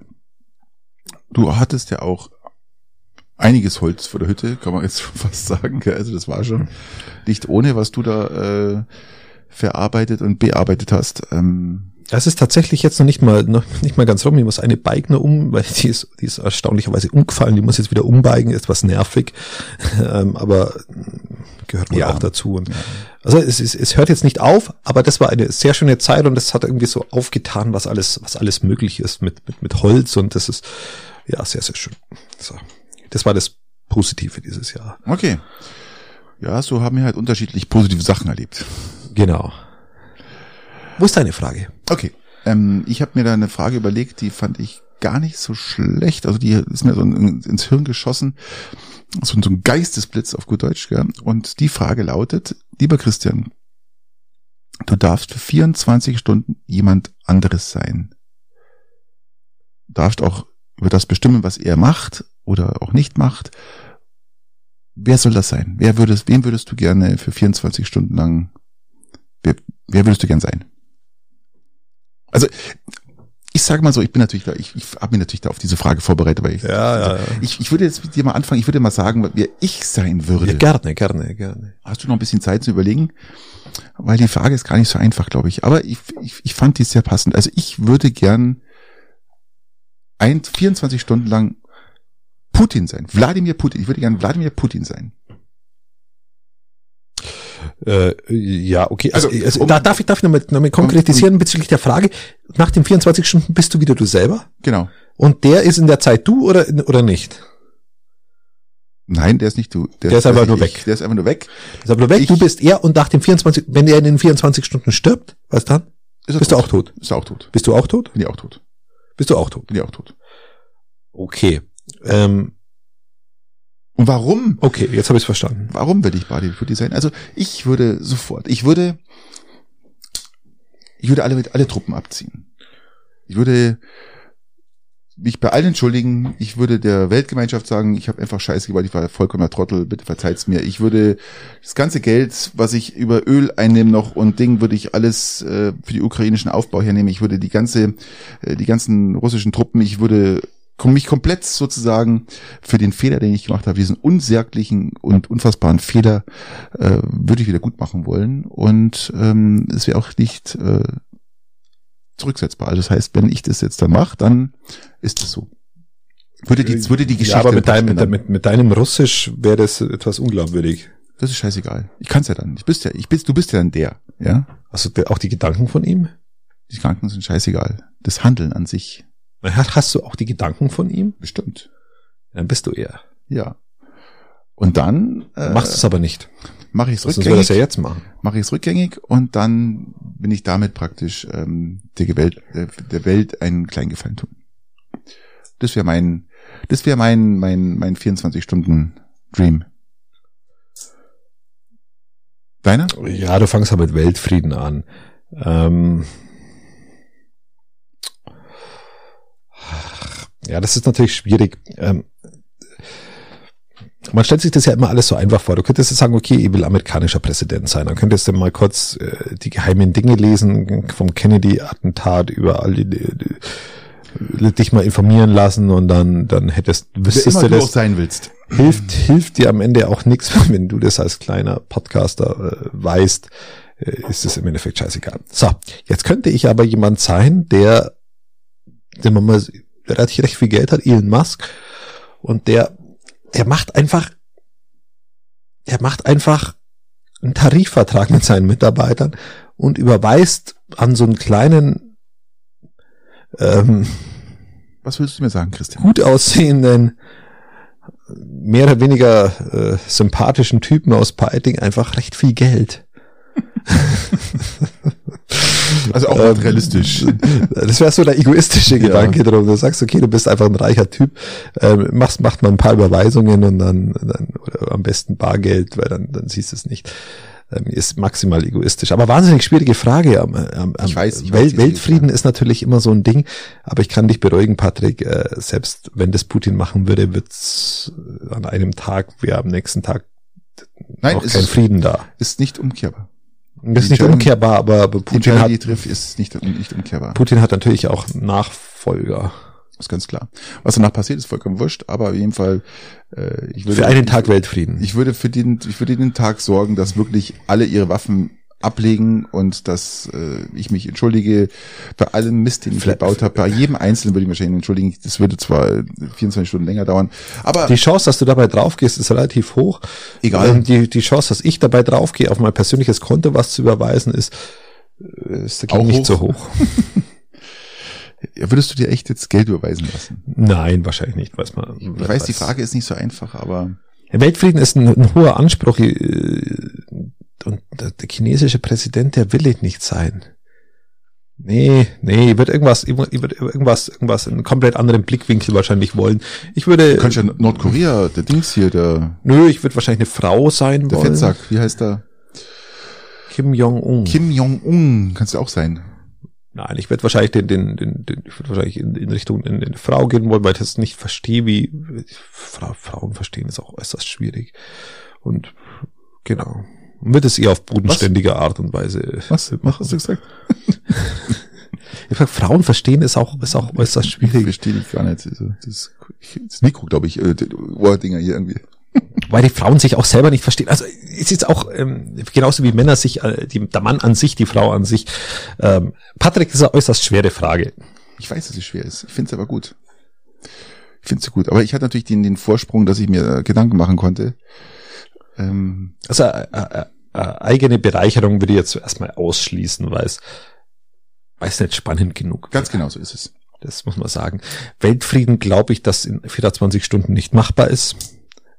Speaker 2: Du hattest ja auch einiges Holz vor der Hütte, kann man jetzt [laughs] schon fast sagen. Also das war schon nicht ohne, was du da äh, verarbeitet und bearbeitet hast. Ähm,
Speaker 1: Das ist tatsächlich jetzt noch nicht mal, noch nicht mal ganz rum. Ich muss eine Beigner um, weil die ist, die ist erstaunlicherweise umgefallen. Die muss jetzt wieder umbeigen, ist was nervig. [laughs] ähm, aber gehört wohl
Speaker 2: Ja.
Speaker 1: auch dazu. Und Also es, ist, es hört jetzt nicht auf, aber das war eine sehr schöne Zeit und es hat irgendwie so aufgetan, was alles, was alles möglich ist mit, mit, mit Holz und das ist ja sehr, sehr schön. So. Das war das Positive dieses Jahr.
Speaker 2: okay. Ja, so haben wir halt unterschiedlich positive Sachen erlebt.
Speaker 1: Genau. Wo ist deine Frage?
Speaker 2: Okay. Ähm, ich habe mir da eine Frage überlegt, die fand ich gar nicht so schlecht. Also die ist mir so in, ins Hirn geschossen. So, so ein Geistesblitz auf gut Deutsch. Gell? Und die Frage lautet, lieber Christian, du darfst für 24 Stunden jemand anderes sein. Du darfst auch über das bestimmen, was er macht oder auch nicht macht. Wer soll das sein? Wer würdest, wem würdest du gerne für 24 Stunden lang, wer, wer würdest du gern sein? Also, ich sage mal so, ich bin natürlich da, ich, ich habe mich natürlich da auf diese Frage vorbereitet, weil ich,
Speaker 1: Ja, ja, ja.
Speaker 2: ich, ich würde jetzt mit dir mal anfangen, ich würde mal sagen, wer ich sein würde.
Speaker 1: Ja, gerne, gerne, gerne.
Speaker 2: Hast du noch ein bisschen Zeit zu überlegen? Weil die Frage ist gar nicht so einfach, glaube ich. Aber ich, ich, ich fand die sehr passend. Also ich würde gern ein, 24 Stunden lang Putin sein. Wladimir Putin. Ich würde gern Wladimir Putin sein.
Speaker 1: Äh, ja, okay. Also,
Speaker 2: Also, um-
Speaker 1: da darf ich, darf ich nochmal noch mal konkretisieren bezüglich der Frage. Nach den 24 Stunden bist du wieder du selber?
Speaker 2: Genau.
Speaker 1: Und der ist in der Zeit du oder, oder nicht?
Speaker 2: Nein, der ist nicht du.
Speaker 1: Der ist einfach nur
Speaker 2: ich.
Speaker 1: weg.
Speaker 2: Der ist einfach nur weg.
Speaker 1: Ist aber weg,
Speaker 2: Ich-
Speaker 1: du bist er und nach den 24, wenn er in den 24 Stunden stirbt, was dann?
Speaker 2: Ist
Speaker 1: Bist du auch tot?
Speaker 2: Ist er auch tot.
Speaker 1: Bist du auch tot?
Speaker 2: Bin ich auch tot.
Speaker 1: Bist du auch tot?
Speaker 2: Bin ich auch tot.
Speaker 1: Okay. Ähm,
Speaker 2: Und warum?
Speaker 1: okay, jetzt habe ich verstanden.
Speaker 2: Warum will ich Wladimir Putin sein? Also ich würde sofort, ich würde, ich würde alle alle Truppen abziehen. Ich würde mich bei allen entschuldigen. Ich würde der Weltgemeinschaft sagen, ich habe einfach Scheiße gebaut, ich war vollkommener Trottel, bitte verzeiht's mir. Ich würde das ganze Geld, was ich über Öl einnehme noch und Ding, würde ich alles äh, für die ukrainischen Aufbau hernehmen. Ich würde die ganze, äh, die ganzen russischen Truppen, ich würde mich komplett sozusagen für den Fehler, den ich gemacht habe, diesen unsaglichen und unfassbaren Fehler, äh, würde ich wieder gut machen wollen. Und ähm, es wäre auch nicht äh, zurücksetzbar. Also das heißt, wenn ich das jetzt dann mache, dann ist es so. Würde die, würde die Geschichte.
Speaker 1: ja, aber mit deinem, mit, mit, mit deinem Russisch wäre das etwas unglaubwürdig.
Speaker 2: Das ist scheißegal. Ich kann's ja dann. Ich bist ja, ich bist, du bist ja dann der, ja.
Speaker 1: Also der, auch die Gedanken von ihm?
Speaker 2: Die Kranken sind scheißegal. Das Handeln an sich
Speaker 1: Hast du auch die Gedanken von ihm?
Speaker 2: bestimmt.
Speaker 1: Dann bist du er.
Speaker 2: Ja. Und dann äh,
Speaker 1: Machst du es aber nicht.
Speaker 2: mache ich es
Speaker 1: Sonst würde das
Speaker 2: rückgängig.
Speaker 1: ja jetzt machen.
Speaker 2: mache ich es rückgängig und dann bin ich damit praktisch ähm, der, Welt, der, der Welt einen kleinen Gefallen tun. Das wäre mein, das wäre mein, mein, mein 24 Stunden Dream. Deiner?
Speaker 1: Ja, du fangst aber mit Weltfrieden an. Ähm, ja, das ist natürlich schwierig. Ähm, man stellt sich das ja immer alles so einfach vor. Du könntest jetzt sagen, okay, ich will amerikanischer Präsident sein. Dann könntest du mal kurz äh, die geheimen Dinge lesen vom Kennedy-Attentat über all die, die, die, dich mal informieren lassen und dann, dann hättest, wüsstest du das,
Speaker 2: sein willst.
Speaker 1: hilft, hilft dir am Ende auch nichts, [laughs] wenn du das als kleiner Podcaster äh, weißt, äh, ist es im Endeffekt scheißegal. So, jetzt könnte ich aber jemand sein, der, der man mal relativ recht viel Geld hat, Elon Musk, und der, der macht einfach, der macht einfach einen Tarifvertrag mit seinen Mitarbeitern und überweist an so einen kleinen, ähm,
Speaker 2: Was willst du mir sagen, Christian?
Speaker 1: gut aussehenden, mehr oder weniger äh, sympathischen Typen aus Peiting einfach recht viel Geld. [laughs]
Speaker 2: Also auch
Speaker 1: Ähm,
Speaker 2: realistisch. [laughs]
Speaker 1: Das wäre so der egoistische Gedanke drum. Du sagst, okay, du bist einfach ein reicher Typ, ähm, machst, macht mal ein paar Überweisungen und dann, dann oder am besten Bargeld, weil dann, dann siehst du es nicht. Ähm, ist maximal egoistisch. Aber wahnsinnig schwierige Frage. Am, am, am
Speaker 2: Ich weiß, ich
Speaker 1: Welt, Weltfrieden ist natürlich immer so ein Ding, aber ich kann dich beruhigen, Patrick, äh, selbst wenn das Putin machen würde, wird's an einem Tag, wäre am nächsten Tag
Speaker 2: Nein,
Speaker 1: auch kein Frieden da.
Speaker 2: ist nicht umkehrbar.
Speaker 1: Das ist nicht umkehrbar, aber, Putin hat,
Speaker 2: trifft, ist nicht, nicht umkehrbar.
Speaker 1: Putin hat natürlich auch Nachfolger.
Speaker 2: ist ganz klar. Was danach passiert, ist vollkommen wurscht, aber auf jeden Fall, äh, ich würde.
Speaker 1: Für einen Tag Weltfrieden.
Speaker 2: Ich würde für den, ich würde den Tag sorgen, dass wirklich alle ihre Waffen ablegen und dass äh, ich mich entschuldige bei allem Mist, den ich gebaut habe. Bei jedem Einzelnen würde ich mich wahrscheinlich entschuldigen. Das würde zwar 24 Stunden länger dauern, aber
Speaker 1: die Chance, dass du dabei draufgehst, ist relativ hoch.
Speaker 2: Egal.
Speaker 1: Ähm, die, die Chance, dass ich dabei draufgehe, auf mein persönliches Konto was zu überweisen, ist, äh, ist
Speaker 2: Auch
Speaker 1: nicht
Speaker 2: hoch.
Speaker 1: so hoch. [laughs]
Speaker 2: würdest du dir echt jetzt Geld überweisen lassen?
Speaker 1: Nein, wahrscheinlich nicht, weiß man.
Speaker 2: Ich weiß, die Frage ist nicht so einfach, aber
Speaker 1: Weltfrieden ist ein, ein hoher Anspruch äh, der, der chinesische Präsident, der will es nicht sein. Nee, nee, ich würde irgendwas, ich würde irgendwas, irgendwas, einen komplett anderen Blickwinkel wahrscheinlich wollen. Ich würde,
Speaker 2: du kannst ja Nordkorea, der Dings hier, der,
Speaker 1: nö, ich würde wahrscheinlich eine Frau sein
Speaker 2: der
Speaker 1: wollen.
Speaker 2: Fettsack, wie heißt der?
Speaker 1: Kim Jong-un.
Speaker 2: Kim Jong-un, kannst du auch sein.
Speaker 1: Nein, ich werde wahrscheinlich den, den, den, den ich werde wahrscheinlich in, in Richtung in, in Frau gehen wollen, weil ich das nicht verstehe, wie Fra Frauen verstehen ist auch äußerst schwierig. Und genau. Und wird es eher auf bodenständige Art und Weise.
Speaker 2: Was? Was hast du gesagt? [laughs]
Speaker 1: Ich sag, Frauen verstehen ist auch, ist auch äußerst
Speaker 2: Ich
Speaker 1: schwierig.
Speaker 2: verstehe dich gar nicht. Das, das Mikro, glaube ich, äh, Ohrdinger hier irgendwie. [laughs]
Speaker 1: Weil die Frauen sich auch selber nicht verstehen. Also es ist auch ähm, genauso wie Männer sich, äh, die, der Mann an sich, die Frau an sich. Ähm, Patrick, das ist eine äußerst schwere Frage.
Speaker 2: Ich weiß, dass es schwer ist. Ich finde es aber gut. Ich finde es gut. Aber ich hatte natürlich den, den Vorsprung, dass ich mir äh, Gedanken machen konnte. Ähm,
Speaker 1: Also äh, äh, äh, eigene Bereicherung würde ich jetzt erstmal ausschließen, weil es weil es nicht spannend genug.
Speaker 2: ganz genau so ist es.
Speaker 1: Das muss man sagen. Weltfrieden glaube ich, dass in 24 Stunden nicht machbar ist.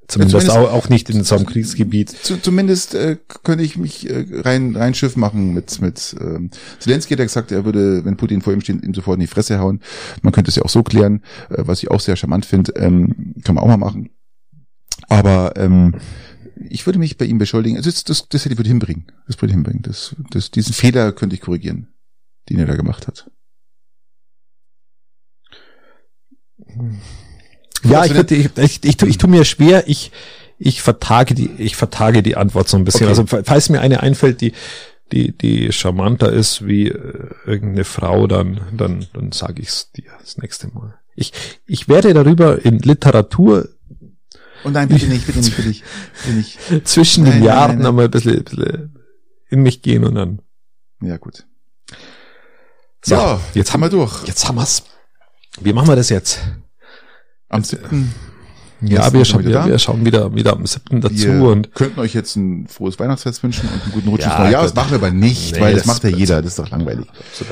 Speaker 1: Zumindest,
Speaker 2: zumindest-
Speaker 1: auch, nicht in so einem Kriegsgebiet.
Speaker 2: Zu, zumindest äh, könnte ich mich äh, rein rein Schiff machen mit mit ähm, Zelensky hat ja gesagt, er würde, wenn Putin vor ihm steht, ihm sofort in die Fresse hauen. Man könnte es ja auch so klären, äh, was ich auch sehr charmant finde. Ähm, kann man auch mal machen. Aber ähm, ich würde mich bei ihm beschuldigen. Also das, das, das hätte ich würde hinbringen. Das würde ich hinbringen. Das, das, diesen Fehler könnte ich korrigieren, den er da gemacht hat.
Speaker 1: Ja,
Speaker 2: Was
Speaker 1: ich, würde, ich, ich, ich, tu- ich tue mir schwer, ich, ich vertage die, ich vertage die Antwort so ein bisschen.
Speaker 2: Okay.
Speaker 1: Also fa- falls mir eine einfällt, die, die, die charmanter ist wie äh, irgendeine Frau, dann, dann, dann sage ich es dir das nächste Mal. Ich, ich werde darüber in Literatur
Speaker 2: Und nein, bitte nicht, bitte nicht, bitte nicht. Bitte nicht.
Speaker 1: zwischen
Speaker 2: Nein,
Speaker 1: den
Speaker 2: nein,
Speaker 1: Jahren
Speaker 2: nein,
Speaker 1: einmal ein bisschen, bisschen in mich gehen und dann.
Speaker 2: Ja, gut.
Speaker 1: So,
Speaker 2: ja,
Speaker 1: jetzt
Speaker 2: haben wir durch.
Speaker 1: Jetzt haben wir's. Wie machen wir das jetzt?
Speaker 2: Am 7.
Speaker 1: Ja, wir schauen,
Speaker 2: wieder
Speaker 1: wir schauen wieder, wieder am 7. dazu
Speaker 2: Wir
Speaker 1: und
Speaker 2: könnten euch jetzt ein frohes Weihnachtsfest wünschen und einen guten Rutsch ins
Speaker 1: Ja,
Speaker 2: neue Jahr. Das machen wir aber nicht,
Speaker 1: Nee,
Speaker 2: weil das,
Speaker 1: das
Speaker 2: macht ja jeder. Das ist doch langweilig.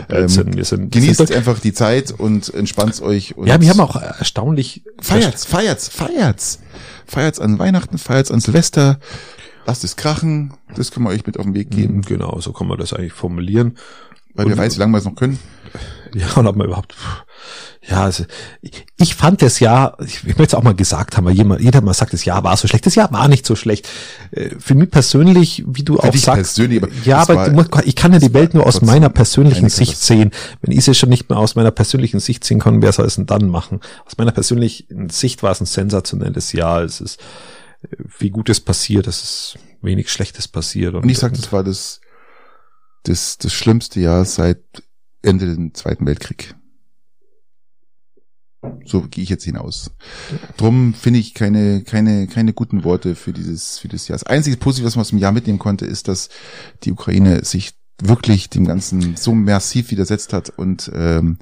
Speaker 1: Blödsinn. wir sind,
Speaker 2: Genießt
Speaker 1: sind,
Speaker 2: einfach die Zeit und entspannt euch. Und
Speaker 1: ja, wir haben auch erstaunlich
Speaker 2: feiert's, feiert's, feiert's. Feiert's an Weihnachten, feiert's an Silvester. Lasst es krachen. Das können wir euch mit auf den Weg geben,
Speaker 1: Genau, so kann man das eigentlich formulieren.
Speaker 2: weil wer weiß, wie lange wir es noch können. [laughs]
Speaker 1: Ja, und ob man überhaupt, ja, also, ich, ich fand das Jahr, ich, ich möchte es auch mal gesagt haben, weil jeder, jeder mal sagt, das Jahr war so schlecht. Das Jahr war nicht so schlecht. Äh, Für mich persönlich, wie du auch
Speaker 2: dich
Speaker 1: sagst,
Speaker 2: aber
Speaker 1: ja,
Speaker 2: es
Speaker 1: aber
Speaker 2: war-
Speaker 1: musst, ich kann ja die Welt nur aus meiner persönlichen Sicht sehen. Wenn ich sie schon nicht mehr aus meiner persönlichen Sicht sehen kann, wer soll es denn dann machen? Aus meiner persönlichen Sicht war es ein sensationelles Jahr. Es ist äh, wie Gutes passiert, es ist wenig Schlechtes passiert.
Speaker 2: Und ich sag, das war das, das, das schlimmste Jahr seit Ende des Zweiten Weltkrieg. So gehe ich jetzt hinaus. Drum finde ich keine, keine, keine guten Worte für dieses, für dieses Jahr. Das einzige Positive, was man aus dem Jahr mitnehmen konnte, ist, dass die Ukraine sich wirklich dem Ganzen so massiv widersetzt hat und ähm,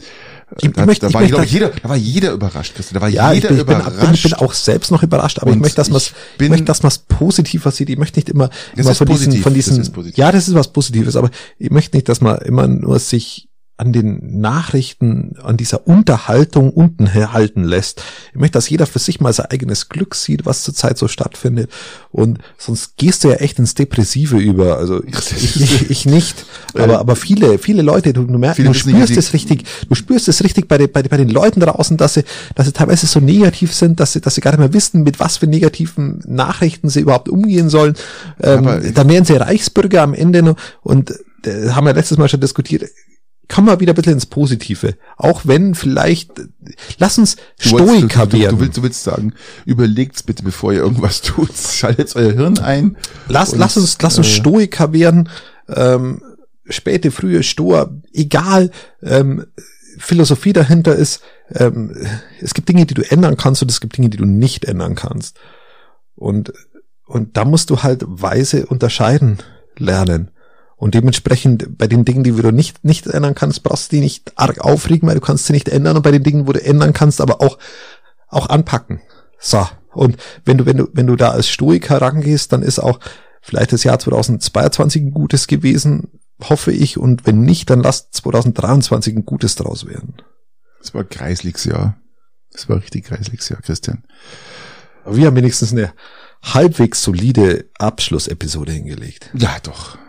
Speaker 1: Ich
Speaker 2: da,
Speaker 1: möchte-
Speaker 2: da
Speaker 1: ich
Speaker 2: war ich, jeder, da war jeder überrascht, Christian. Da war
Speaker 1: ja, ich
Speaker 2: jeder
Speaker 1: ich bin,
Speaker 2: überrascht.
Speaker 1: bin, bin auch selbst noch überrascht, aber ich
Speaker 2: Und
Speaker 1: möchte, dass man es,
Speaker 2: ich
Speaker 1: ich möchte, dass man es positiver sieht. Ich möchte nicht immer, immer von diesen,
Speaker 2: positiv,
Speaker 1: von diesen,
Speaker 2: ist positiv.
Speaker 1: ja, das ist was Positives, aber ich möchte nicht, dass man immer nur sich an den Nachrichten, an dieser Unterhaltung unten halten lässt. Ich möchte, dass jeder für sich mal sein eigenes Glück sieht, was zurzeit so stattfindet. Und sonst gehst du ja echt ins Depressive über. Also [laughs] ich, ich, ich nicht. Aber, aber viele, viele Leute, du, du merkst, du spürst es richtig, du spürst es richtig bei, den, bei, bei den Leuten draußen, dass sie, dass sie teilweise so negativ sind, dass sie, dass sie gar nicht mehr wissen, mit was für negativen Nachrichten sie überhaupt umgehen sollen. Ähm, dann wären sie Reichsbürger am Ende noch und äh, haben wir letztes Mal schon diskutiert. Komm mal wieder ein bisschen ins Positive. Auch wenn vielleicht, lass uns
Speaker 2: Du
Speaker 1: Stoiker
Speaker 2: du, du,
Speaker 1: werden.
Speaker 2: du, willst, du willst sagen, überlegt's bitte, bevor ihr irgendwas tut. [laughs] Schaltet euer Hirn ein.
Speaker 1: Lass,
Speaker 2: Und,
Speaker 1: lass uns, lass uns
Speaker 2: äh,
Speaker 1: Stoiker werden, ähm, späte, frühe Stoa, egal, ähm, Philosophie dahinter ist, ähm, es gibt Dinge, die du ändern kannst und es gibt Dinge, die du nicht ändern kannst. Und, und da musst du halt weise unterscheiden lernen. Und dementsprechend bei den Dingen, die du nicht, nicht ändern kannst, brauchst du die nicht arg aufregen, weil du kannst sie nicht ändern. Und bei den Dingen, wo du ändern kannst, aber auch, auch anpacken. So. Und wenn du, wenn du, wenn du da als Stoiker rangehst, dann ist auch vielleicht das Jahr 2022 ein gutes gewesen, hoffe ich. Und wenn nicht, dann lass 2023 ein gutes draus werden.
Speaker 2: Das war kreisliches Jahr. Das war richtig kreisliches Jahr, Christian.
Speaker 1: Aber wir haben wenigstens eine halbwegs solide Abschlussepisode hingelegt.
Speaker 2: Ja, doch.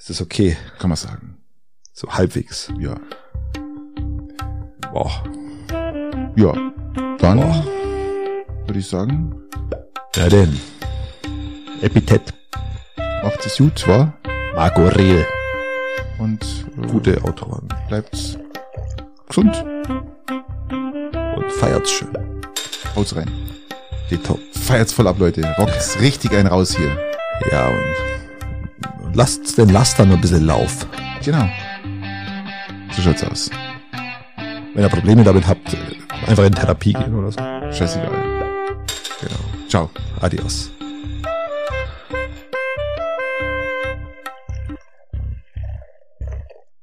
Speaker 1: Ist das okay?
Speaker 2: Kann man sagen.
Speaker 1: So halbwegs.
Speaker 2: Ja.
Speaker 1: Boah.
Speaker 2: Ja. Dann
Speaker 1: Boah.
Speaker 2: würde ich sagen,
Speaker 1: Na denn. Epithet.
Speaker 2: macht es gut, war?
Speaker 1: Marco Rehl.
Speaker 2: Und äh,
Speaker 1: Gute Autoren.
Speaker 2: bleibt gesund.
Speaker 1: Und feiert's schön.
Speaker 2: Haut's rein.
Speaker 1: Die Top.
Speaker 2: Feiert's voll ab, Leute. Rockt's richtig einen raus hier.
Speaker 1: Ja, und lasst den Lastern ein bisschen Lauf.
Speaker 2: Genau. So schaut's aus.
Speaker 1: Wenn ihr Probleme damit habt, einfach in Therapie gehen oder so.
Speaker 2: Scheißegal.
Speaker 1: Genau.
Speaker 2: Ciao.
Speaker 1: Adios.